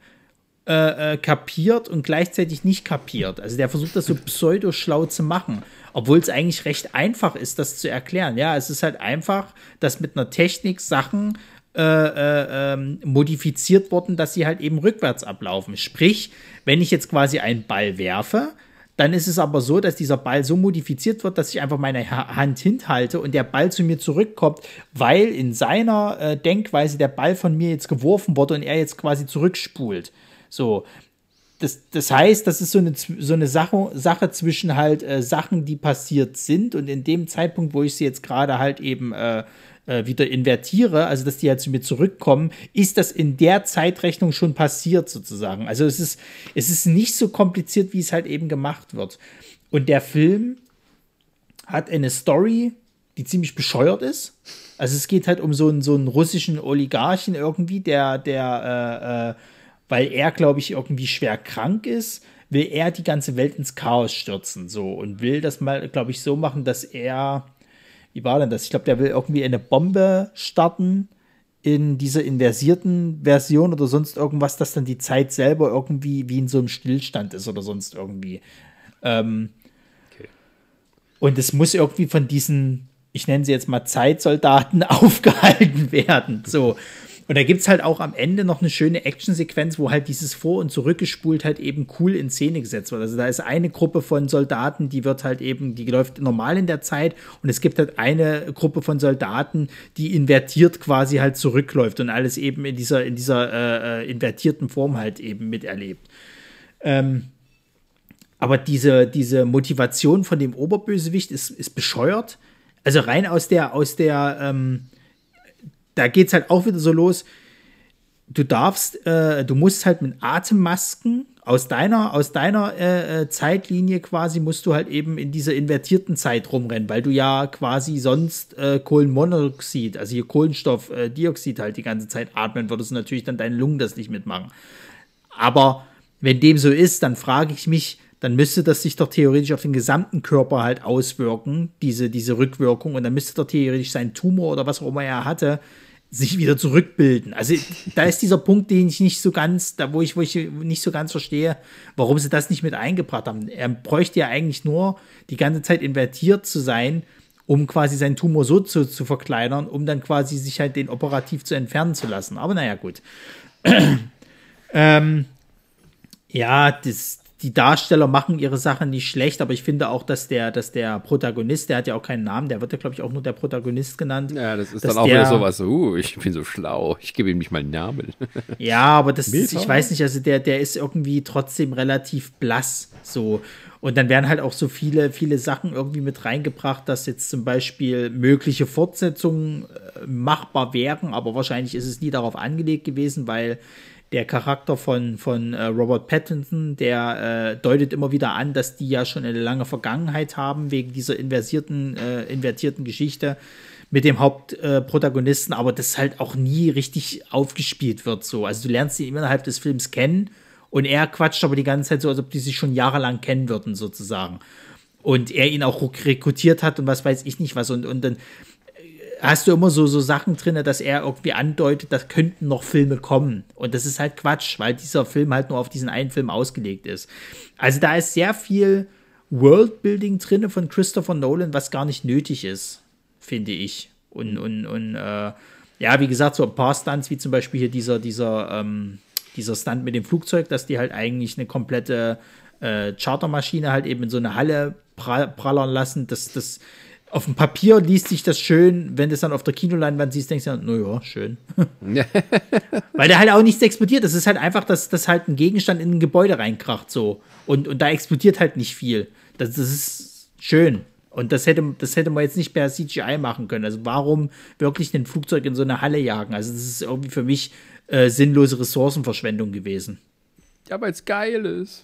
äh, äh, kapiert und gleichzeitig nicht kapiert. Also der versucht das so pseudo-schlau zu machen. Obwohl es eigentlich recht einfach ist, das zu erklären. Ja, es ist halt einfach, dass mit einer Technik Sachen äh, äh, ähm, modifiziert wurden, dass sie halt eben rückwärts ablaufen. Sprich, wenn ich jetzt quasi einen Ball werfe, dann ist es aber so, dass dieser Ball so modifiziert wird, dass ich einfach meine Hand hinhalte und der Ball zu mir zurückkommt, weil in seiner äh, Denkweise der Ball von mir jetzt geworfen wurde und er jetzt quasi zurückspult. So, das, das heißt, das ist so eine, so eine Sache, Sache zwischen halt äh, Sachen, die passiert sind und in dem Zeitpunkt, wo ich sie jetzt gerade halt eben äh, äh, wieder invertiere, also dass die halt zu mir zurückkommen, ist das in der Zeitrechnung schon passiert sozusagen. Also es ist, es ist nicht so kompliziert, wie es halt eben gemacht wird. Und der Film hat eine Story, die ziemlich bescheuert ist. Also es geht halt um so einen, so einen russischen Oligarchen irgendwie, der, der äh, äh, weil er, glaube ich, irgendwie schwer krank ist, will er die ganze Welt ins Chaos stürzen, so und will das mal, glaube ich, so machen, dass er, wie war denn das? Ich glaube, der will irgendwie eine Bombe starten in dieser inversierten Version oder sonst irgendwas, dass dann die Zeit selber irgendwie wie in so einem Stillstand ist oder sonst irgendwie. Ähm, okay. Und es muss irgendwie von diesen, ich nenne sie jetzt mal Zeitsoldaten, aufgehalten werden. So. Und da gibt es halt auch am Ende noch eine schöne Actionsequenz, wo halt dieses Vor- und Zurückgespult halt eben cool in Szene gesetzt wird. Also da ist eine Gruppe von Soldaten, die wird halt eben, die läuft normal in der Zeit und es gibt halt eine Gruppe von Soldaten, die invertiert quasi halt zurückläuft und alles eben in dieser, in dieser äh, äh invertierten Form halt eben miterlebt. Ähm, aber diese, diese Motivation von dem Oberbösewicht ist, ist bescheuert. Also rein aus der, aus der, ähm, da geht es halt auch wieder so los. Du darfst, äh, du musst halt mit Atemmasken aus deiner, aus deiner äh, äh, Zeitlinie quasi musst du halt eben in dieser invertierten Zeit rumrennen, weil du ja quasi sonst äh, Kohlenmonoxid, also hier Kohlenstoffdioxid halt die ganze Zeit atmen würdest und natürlich dann deine Lungen das nicht mitmachen. Aber wenn dem so ist, dann frage ich mich, dann müsste das sich doch theoretisch auf den gesamten Körper halt auswirken, diese, diese Rückwirkung. Und dann müsste doch theoretisch sein Tumor oder was auch immer er hatte, sich wieder zurückbilden. Also da ist dieser Punkt, den ich nicht so ganz, da wo ich, wo ich nicht so ganz verstehe, warum sie das nicht mit eingebracht haben. Er bräuchte ja eigentlich nur die ganze Zeit invertiert zu sein, um quasi seinen Tumor so zu, zu verkleinern, um dann quasi sich halt den operativ zu entfernen zu lassen. Aber naja, gut. ähm, Ja, das, die Darsteller machen ihre Sache nicht schlecht, aber ich finde auch, dass der, dass der Protagonist, der hat ja auch keinen Namen, der wird ja, glaube ich, auch nur der Protagonist genannt. Ja, das ist dann auch der, wieder sowas, uh, ich bin so schlau, ich gebe ihm nicht mal einen Namen. Ja, aber das, ist, ich weiß nicht, also der, der ist irgendwie trotzdem relativ blass, so. Und dann werden halt auch so viele, viele Sachen irgendwie mit reingebracht, dass jetzt zum Beispiel mögliche Fortsetzungen äh, machbar wären, aber wahrscheinlich ist es nie darauf angelegt gewesen, weil der Charakter von, von äh, Robert Pattinson, der äh, deutet immer wieder an, dass die ja schon eine lange Vergangenheit haben, wegen dieser inversierten, äh, invertierten Geschichte mit dem Hauptprotagonisten, aber das halt auch nie richtig aufgespielt wird. So. Also du lernst ihn innerhalb des Films kennen und er quatscht aber die ganze Zeit so, als ob die sich schon jahrelang kennen würden, sozusagen. Und er ihn auch rekrutiert hat und was weiß ich nicht was. Und, und dann hast du immer so, so Sachen drin, dass er irgendwie andeutet, da könnten noch Filme kommen. Und das ist halt Quatsch, weil dieser Film halt nur auf diesen einen Film ausgelegt ist. Also da ist sehr viel Worldbuilding drin von Christopher Nolan, was gar nicht nötig ist, finde ich. Und, und, und äh, ja, wie gesagt, so ein paar Stunts, wie zum Beispiel hier dieser, dieser, ähm, dieser Stunt mit dem Flugzeug, dass die halt eigentlich eine komplette äh, Chartermaschine halt eben in so eine Halle prallern lassen, das, das auf dem Papier liest sich das schön, wenn du es dann auf der Kinoleinwand siehst, denkst du, naja, schön. Weil da halt auch nichts explodiert. Das ist halt einfach, dass, dass halt ein Gegenstand in ein Gebäude reinkracht so. Und, und da explodiert halt nicht viel. Das, das ist schön. Und das hätte, das hätte man jetzt nicht per CGI machen können. Also warum wirklich ein Flugzeug in so eine Halle jagen? Also das ist irgendwie für mich äh, sinnlose Ressourcenverschwendung gewesen. Ja, weil es geil ist.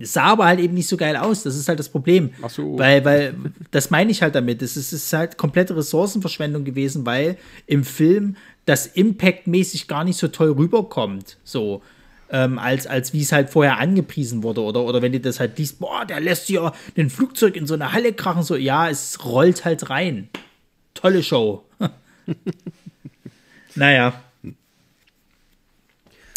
Sah aber halt eben nicht so geil aus. Das ist halt das Problem. Ach so. Weil, weil, das meine ich halt damit. Es ist, ist halt komplette Ressourcenverschwendung gewesen, weil im Film das Impact-mäßig gar nicht so toll rüberkommt. So. Ähm, als, als wie es halt vorher angepriesen wurde. Oder, oder wenn du das halt liest, boah, der lässt ja ein Flugzeug in so eine Halle krachen. So, ja, es rollt halt rein. Tolle Show. naja.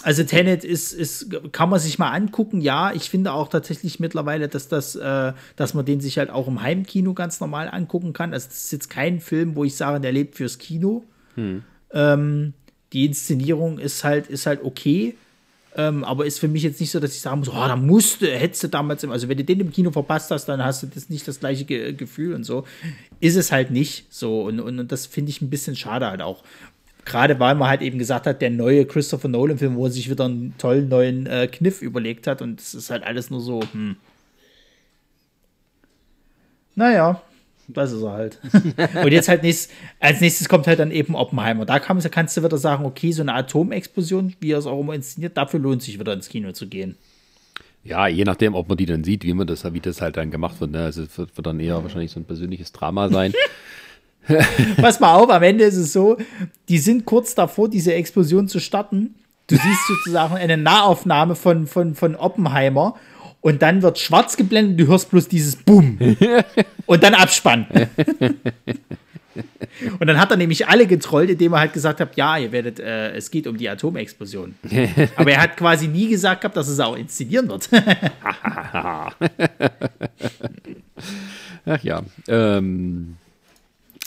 Also Tenet ist, ist, kann man sich mal angucken, ja. Ich finde auch tatsächlich mittlerweile, dass das, äh, dass man den sich halt auch im Heimkino ganz normal angucken kann. Also das ist jetzt kein Film, wo ich sage, der lebt fürs Kino. Hm. Ähm, die Inszenierung ist halt, ist halt okay. Ähm, aber ist für mich jetzt nicht so, dass ich sagen muss, oh, da musste, hättest du damals, im, also wenn du den im Kino verpasst hast, dann hast du das nicht das gleiche Ge Gefühl und so. Ist es halt nicht so. Und, und, und das finde ich ein bisschen schade halt auch. Gerade weil man halt eben gesagt hat, der neue Christopher Nolan-Film, wo er sich wieder einen tollen neuen äh, Kniff überlegt hat und es ist halt alles nur so, hm. Naja, das ist er halt. und jetzt halt nächstes, als nächstes kommt halt dann eben Oppenheimer. Da kann, kannst du wieder sagen, okay, so eine Atomexplosion, wie er es auch immer inszeniert, dafür lohnt sich wieder ins Kino zu gehen. Ja, je nachdem, ob man die dann sieht, wie man das, wie das halt dann gemacht wird. Ne? Also es wird, wird dann eher wahrscheinlich so ein persönliches Drama sein. Pass mal auf, am Ende ist es so, die sind kurz davor, diese Explosion zu starten. Du siehst sozusagen eine Nahaufnahme von, von, von Oppenheimer und dann wird schwarz geblendet, du hörst bloß dieses Boom. und dann Abspann. und dann hat er nämlich alle getrollt, indem er halt gesagt hat, ja, ihr werdet, äh, es geht um die Atomexplosion. Aber er hat quasi nie gesagt gehabt, dass es auch inszenieren wird. Ach ja. Ähm,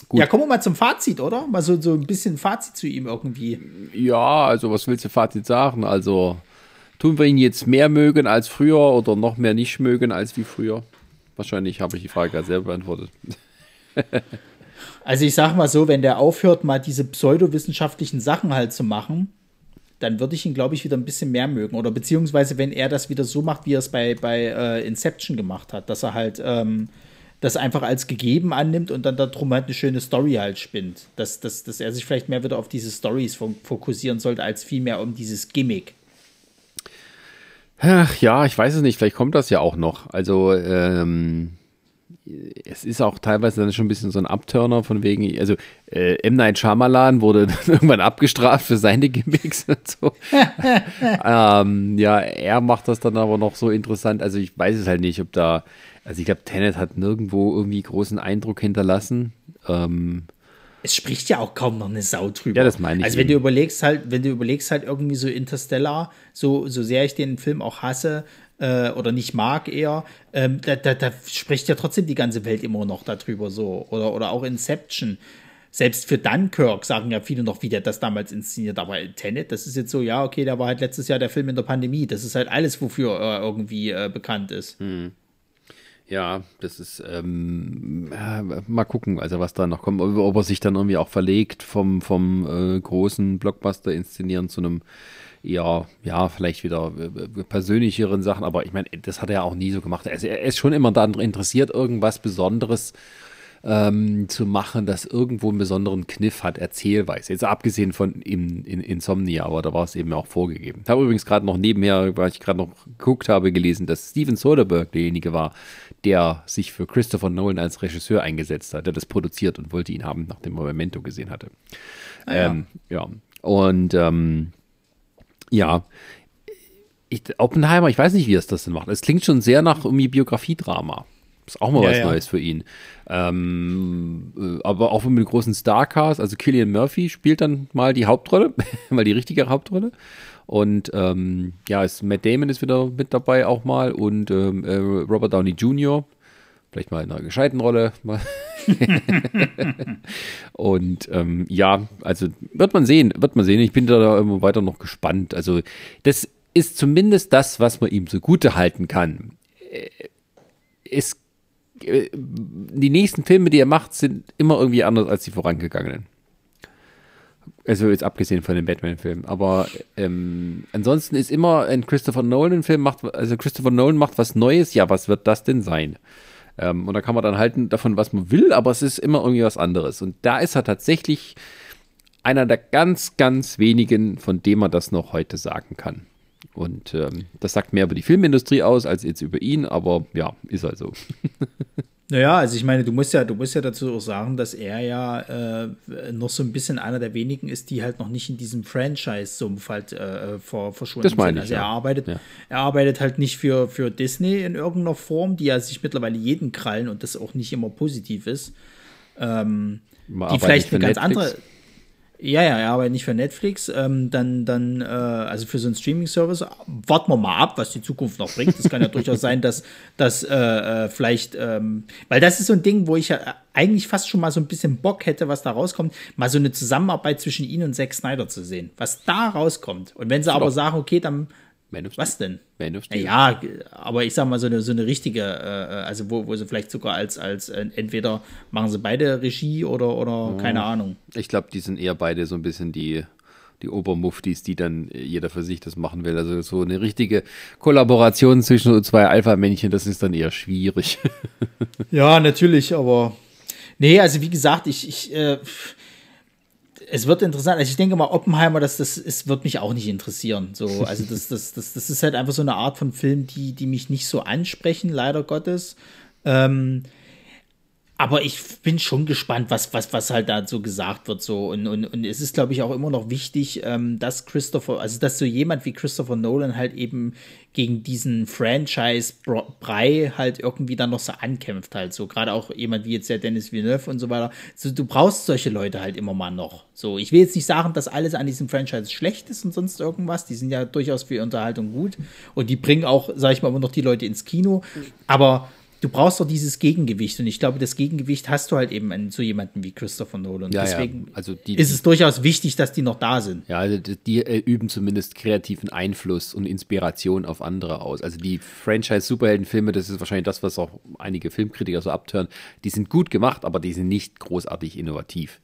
Gut. Ja, kommen wir mal zum Fazit, oder? Mal so, so ein bisschen Fazit zu ihm irgendwie. Ja, also was willst du Fazit sagen? Also tun wir ihn jetzt mehr mögen als früher oder noch mehr nicht mögen als wie früher? Wahrscheinlich habe ich die Frage gerade selber beantwortet. also ich sag mal so, wenn der aufhört, mal diese pseudowissenschaftlichen Sachen halt zu machen, dann würde ich ihn, glaube ich, wieder ein bisschen mehr mögen. Oder beziehungsweise, wenn er das wieder so macht, wie er es bei, bei äh, Inception gemacht hat, dass er halt ähm, das einfach als gegeben annimmt und dann darum halt eine schöne Story halt spinnt. Dass, dass, dass er sich vielleicht mehr wieder auf diese Stories fokussieren sollte, als vielmehr um dieses Gimmick. Ach, ja, ich weiß es nicht, vielleicht kommt das ja auch noch. Also, ähm, es ist auch teilweise dann schon ein bisschen so ein Abturner von wegen, also äh, M. Night Shyamalan wurde dann irgendwann abgestraft für seine Gimmicks und so. ähm, ja, er macht das dann aber noch so interessant. Also ich weiß es halt nicht, ob da also ich glaube, Tenet hat nirgendwo irgendwie großen Eindruck hinterlassen. Ähm, es spricht ja auch kaum noch eine Sau drüber. Ja, das meine ich. Also wenn eben. du überlegst halt, wenn du überlegst halt irgendwie so Interstellar, so, so sehr ich den Film auch hasse äh, oder nicht mag eher, ähm, da, da, da, spricht ja trotzdem die ganze Welt immer noch darüber so. Oder, oder auch Inception. selbst für Dunkirk sagen ja viele noch, wie der das damals inszeniert. Aber Tenet, das ist jetzt so, ja, okay, da war halt letztes Jahr der Film in der Pandemie. Das ist halt alles, wofür er irgendwie äh, bekannt ist. Hm. Ja, das ist, ähm, ja, mal gucken, also was da noch kommt, ob, er sich dann irgendwie auch verlegt vom, vom äh, großen Blockbuster inszenieren zu einem eher, ja, vielleicht wieder äh, persönlicheren Sachen, aber ich meine, das hat er ja auch nie so gemacht. Also er ist schon immer daran interessiert, irgendwas Besonderes ähm, zu machen, das irgendwo einen besonderen Kniff hat, Erzählweise. Jetzt abgesehen von in, in Insomnia, aber da war es eben auch vorgegeben. Ich habe übrigens gerade noch nebenher, weil ich gerade noch geguckt habe, gelesen, dass Steven Soderbergh derjenige war, der sich für Christopher Nolan als Regisseur eingesetzt hat, der das produziert und wollte ihn haben, nachdem er Memento gesehen hatte. Ah, ja. Ähm, ja. Und ähm, ja, ich, Oppenheimer, ich weiß nicht, wie es das denn macht. Es klingt schon sehr nach irgendwie Biografiedrama. Ist auch mal ja, was ja. Neues für ihn. Ähm, äh, aber auch mit einem großen Starcast, also Killian Murphy spielt dann mal die Hauptrolle, mal die richtige Hauptrolle. Und ähm, ja, ist, Matt Damon ist wieder mit dabei auch mal und ähm, äh, Robert Downey Jr. Vielleicht mal in einer gescheiten Rolle. und ähm, ja, also wird man sehen, wird man sehen. Ich bin da immer weiter noch gespannt. Also das ist zumindest das, was man ihm zugute halten kann. Äh, es die nächsten Filme, die er macht, sind immer irgendwie anders als die vorangegangenen. Also jetzt abgesehen von den Batman-Filmen. Aber ähm, ansonsten ist immer ein Christopher Nolan-Film macht, also Christopher Nolan macht was Neues. Ja, was wird das denn sein? Ähm, und da kann man dann halten davon, was man will, aber es ist immer irgendwie was anderes. Und da ist er tatsächlich einer der ganz, ganz wenigen, von dem man das noch heute sagen kann. Und ähm, das sagt mehr über die Filmindustrie aus als jetzt über ihn, aber ja, ist halt so. Naja, also ich meine, du musst ja, du musst ja dazu auch sagen, dass er ja äh, noch so ein bisschen einer der wenigen ist, die halt noch nicht in diesem Franchise-Sumpf halt äh, vor, verschwunden das meine sind. Ich, also er arbeitet, ja. er arbeitet halt nicht für, für Disney in irgendeiner Form, die ja sich mittlerweile jeden krallen und das auch nicht immer positiv ist. Ähm, die vielleicht eine ganz Netflix. andere ja, ja, ja, aber nicht für Netflix. Ähm, dann, dann, äh, also für so einen Streaming-Service. Warten wir mal ab, was die Zukunft noch bringt. Das kann ja durchaus sein, dass, dass äh, äh, vielleicht, ähm, weil das ist so ein Ding, wo ich ja eigentlich fast schon mal so ein bisschen Bock hätte, was da rauskommt, mal so eine Zusammenarbeit zwischen ihnen und Zack Snyder zu sehen, was da rauskommt. Und wenn sie aber sagen, okay, dann man of Was denn? Man of Steel. Ja, aber ich sag mal, so eine, so eine richtige, äh, also wo, wo sie vielleicht sogar als, als äh, entweder machen sie beide Regie oder, oder oh. keine Ahnung. Ich glaube, die sind eher beide so ein bisschen die, die Obermuftis, die dann jeder für sich das machen will. Also so eine richtige Kollaboration zwischen so zwei Alpha-Männchen, das ist dann eher schwierig. ja, natürlich, aber nee, also wie gesagt, ich, ich äh, es wird interessant. Also ich denke mal, Oppenheimer, das, das ist, wird mich auch nicht interessieren. So, also das, das, das, das ist halt einfach so eine Art von Film, die, die mich nicht so ansprechen, leider Gottes. Ähm, aber ich bin schon gespannt, was, was, was halt da so gesagt wird. So. Und, und, und es ist, glaube ich, auch immer noch wichtig, ähm, dass Christopher, also dass so jemand wie Christopher Nolan halt eben gegen diesen Franchise-Brei halt irgendwie dann noch so ankämpft, halt so. Gerade auch jemand wie jetzt der Dennis Villeneuve und so weiter. So, du brauchst solche Leute halt immer mal noch. So, ich will jetzt nicht sagen, dass alles an diesem Franchise schlecht ist und sonst irgendwas. Die sind ja durchaus für Unterhaltung gut. Und die bringen auch, sag ich mal, immer noch die Leute ins Kino. Aber du brauchst doch dieses Gegengewicht. Und ich glaube, das Gegengewicht hast du halt eben an so jemanden wie Christopher Nolan. Ja, Deswegen ja. Also die, ist es durchaus wichtig, dass die noch da sind. Ja, also die, die äh, üben zumindest kreativen Einfluss und Inspiration auf andere aus. Also die Franchise-Superheldenfilme, das ist wahrscheinlich das, was auch einige Filmkritiker so abtören, die sind gut gemacht, aber die sind nicht großartig innovativ.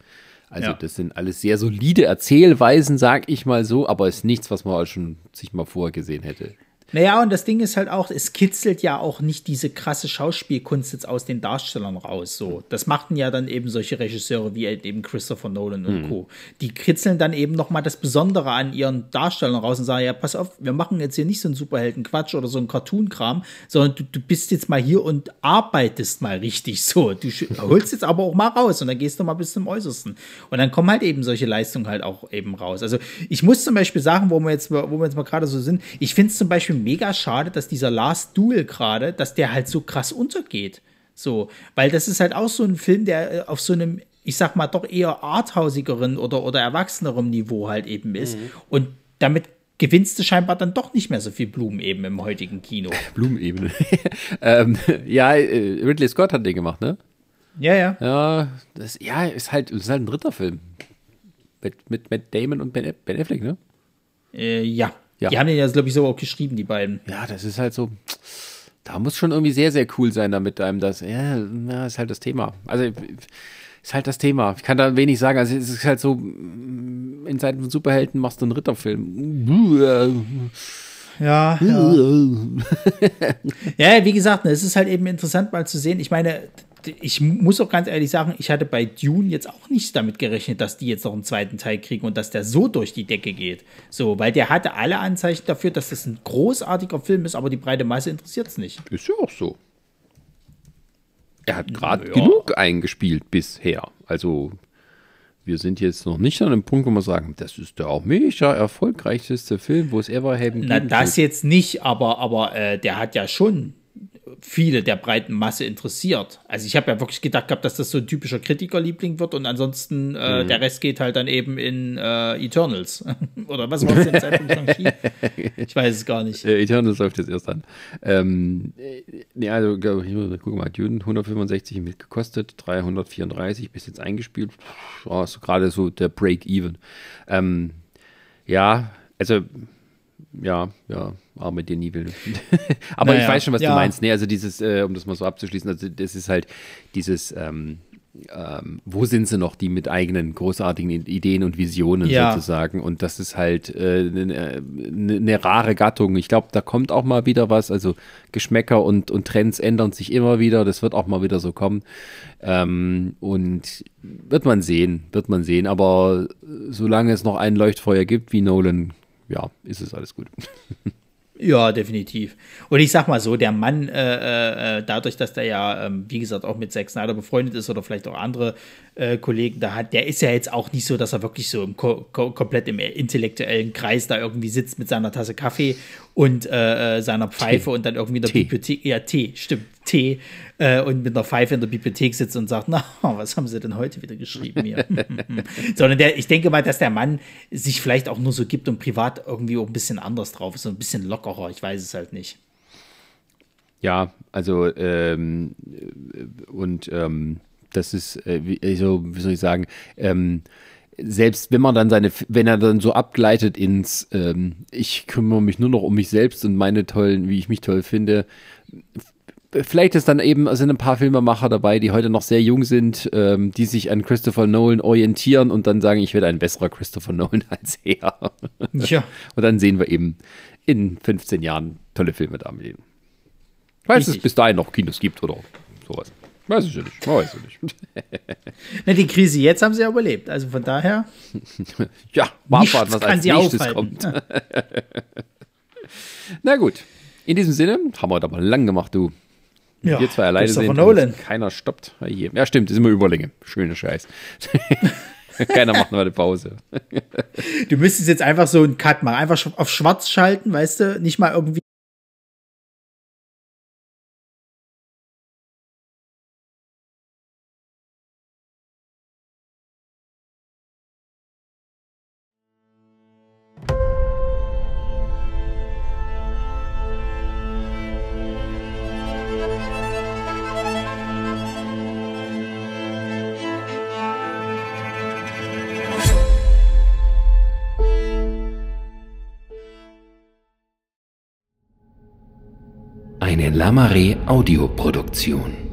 Also ja. das sind alles sehr solide Erzählweisen, sag ich mal so, aber ist nichts, was man schon sich mal vorher gesehen hätte. Naja, und das Ding ist halt auch, es kitzelt ja auch nicht diese krasse Schauspielkunst jetzt aus den Darstellern raus. So, das machten ja dann eben solche Regisseure wie halt eben Christopher Nolan und mhm. Co. Die kitzeln dann eben noch mal das Besondere an ihren Darstellern raus und sagen, ja, pass auf, wir machen jetzt hier nicht so einen Superhelden-Quatsch oder so einen Cartoon-Kram, sondern du, du bist jetzt mal hier und arbeitest mal richtig so. Du holst jetzt aber auch mal raus und dann gehst du mal bis zum Äußersten. Und dann kommen halt eben solche Leistungen halt auch eben raus. Also ich muss zum Beispiel sagen, wo wir jetzt, wo wir jetzt mal gerade so sind, ich finde es zum Beispiel mega schade, dass dieser Last Duel gerade, dass der halt so krass untergeht. So, weil das ist halt auch so ein Film, der äh, auf so einem, ich sag mal, doch eher arthausigeren oder, oder erwachsenerem Niveau halt eben ist. Mhm. Und damit gewinnst du scheinbar dann doch nicht mehr so viel Blumen eben im heutigen Kino. Blumenebene. ähm, ja, äh, Ridley Scott hat den gemacht, ne? Ja, ja. Ja, das, ja, ist halt, ist halt ein dritter Film. Mit, mit, mit Damon und Ben, ben Affleck, ne? Äh, ja. Ja. Die haben den ja, glaube ich, so auch geschrieben, die beiden. Ja, das ist halt so. Da muss schon irgendwie sehr, sehr cool sein, damit einem das. Ja, ja, ist halt das Thema. Also, ist halt das Thema. Ich kann da wenig sagen. Also, es ist halt so. In Zeiten von Superhelden machst du einen Ritterfilm. Ja, ja. ja, wie gesagt, ne, es ist halt eben interessant mal zu sehen. Ich meine, ich muss auch ganz ehrlich sagen, ich hatte bei Dune jetzt auch nicht damit gerechnet, dass die jetzt noch einen zweiten Teil kriegen und dass der so durch die Decke geht. So, weil der hatte alle Anzeichen dafür, dass das ein großartiger Film ist, aber die breite Masse interessiert es nicht. Ist ja auch so. Er hat gerade Ja. genug eingespielt bisher. Also, wir sind jetzt noch nicht an dem Punkt, wo wir sagen, das ist der auch mega erfolgreichste Film, wo es ever haben Na, das jetzt nicht, aber, aber äh, der hat ja schon viele der breiten Masse interessiert. Also ich habe ja wirklich gedacht gehabt, dass das so ein typischer Kritikerliebling wird und ansonsten äh, Mhm. der Rest geht halt dann eben in äh, Eternals. Oder was war Zeitpunkt Shang-Chi? Ich weiß es gar nicht. Äh, Eternals läuft jetzt erst an. Ähm, äh, nee, also, glaub ich, guck mal, Dune 165 mit gekostet, 334 bis jetzt eingespielt. Oh, ist gerade so der Break-Even. Ähm, ja, also, ja, ja, arme Denis Villeneuve. Aber ich Naja, weiß schon, was ja. du meinst. Nee, also dieses, äh, um das mal so abzuschließen, also das ist halt dieses, ähm, ähm, wo sind sie noch, die mit eigenen großartigen Ideen und Visionen Ja. sozusagen? Und das ist halt eine äh, ne, ne, ne rare Gattung. Ich glaube, da kommt auch mal wieder was. Also Geschmäcker und, und Trends ändern sich immer wieder. Das wird auch mal wieder so kommen. Ähm, und wird man sehen, wird man sehen. Aber solange es noch ein Leuchtfeuer gibt wie Nolan, ja, ist es alles gut. Ja, definitiv. Und ich sag mal so, der Mann, äh, äh, dadurch, dass der ja, ähm, wie gesagt, auch mit Zack Snyder befreundet ist oder vielleicht auch andere äh, Kollegen da hat, der ist ja jetzt auch nicht so, dass er wirklich so im ko ko komplett im intellektuellen Kreis da irgendwie sitzt mit seiner Tasse Kaffee und äh, äh, seiner Pfeife und dann irgendwie in der Tee. Bibliothek, ja, Tee, stimmt, Tee, äh, und mit einer Pfeife in der Bibliothek sitzt und sagt, na, was haben sie denn heute wieder geschrieben hier? Sondern der, ich denke mal, dass der Mann sich vielleicht auch nur so gibt und privat irgendwie auch ein bisschen anders drauf ist, so ein bisschen lockerer, ich weiß es halt nicht. Ja, also ähm, äh, und ähm, das ist, äh, wie, also, wie soll ich sagen, ähm, selbst wenn man dann seine, wenn er dann so abgleitet ins, ähm, ich kümmere mich nur noch um mich selbst und meine tollen, wie ich mich toll finde, vielleicht ist dann eben, sind ein paar Filmemacher dabei, die heute noch sehr jung sind, ähm, die sich an Christopher Nolan orientieren und dann sagen, ich werde ein besserer Christopher Nolan als er. Ja. Und dann sehen wir eben in 15 Jahren tolle Filme da mit ihm. Falls es bis dahin noch Kinos gibt oder sowas. Weiß ich ja nicht. Weiß ich nicht. Na, die Krise jetzt haben sie ja überlebt. Also von daher, Ja, mal abwarten, was als nächstes aufhalten. kommt. Na gut. In diesem Sinne haben wir aber lang gemacht, du. Ja, wir zwei alleine sind Nolan. keiner stoppt. Hier. Ja, stimmt, ist immer Überlänge. Schöne Scheiß. keiner macht mal eine Pause. Du müsstest jetzt einfach so einen Cut machen, einfach auf schwarz schalten, weißt du, nicht mal irgendwie. Lamare Audioproduktion.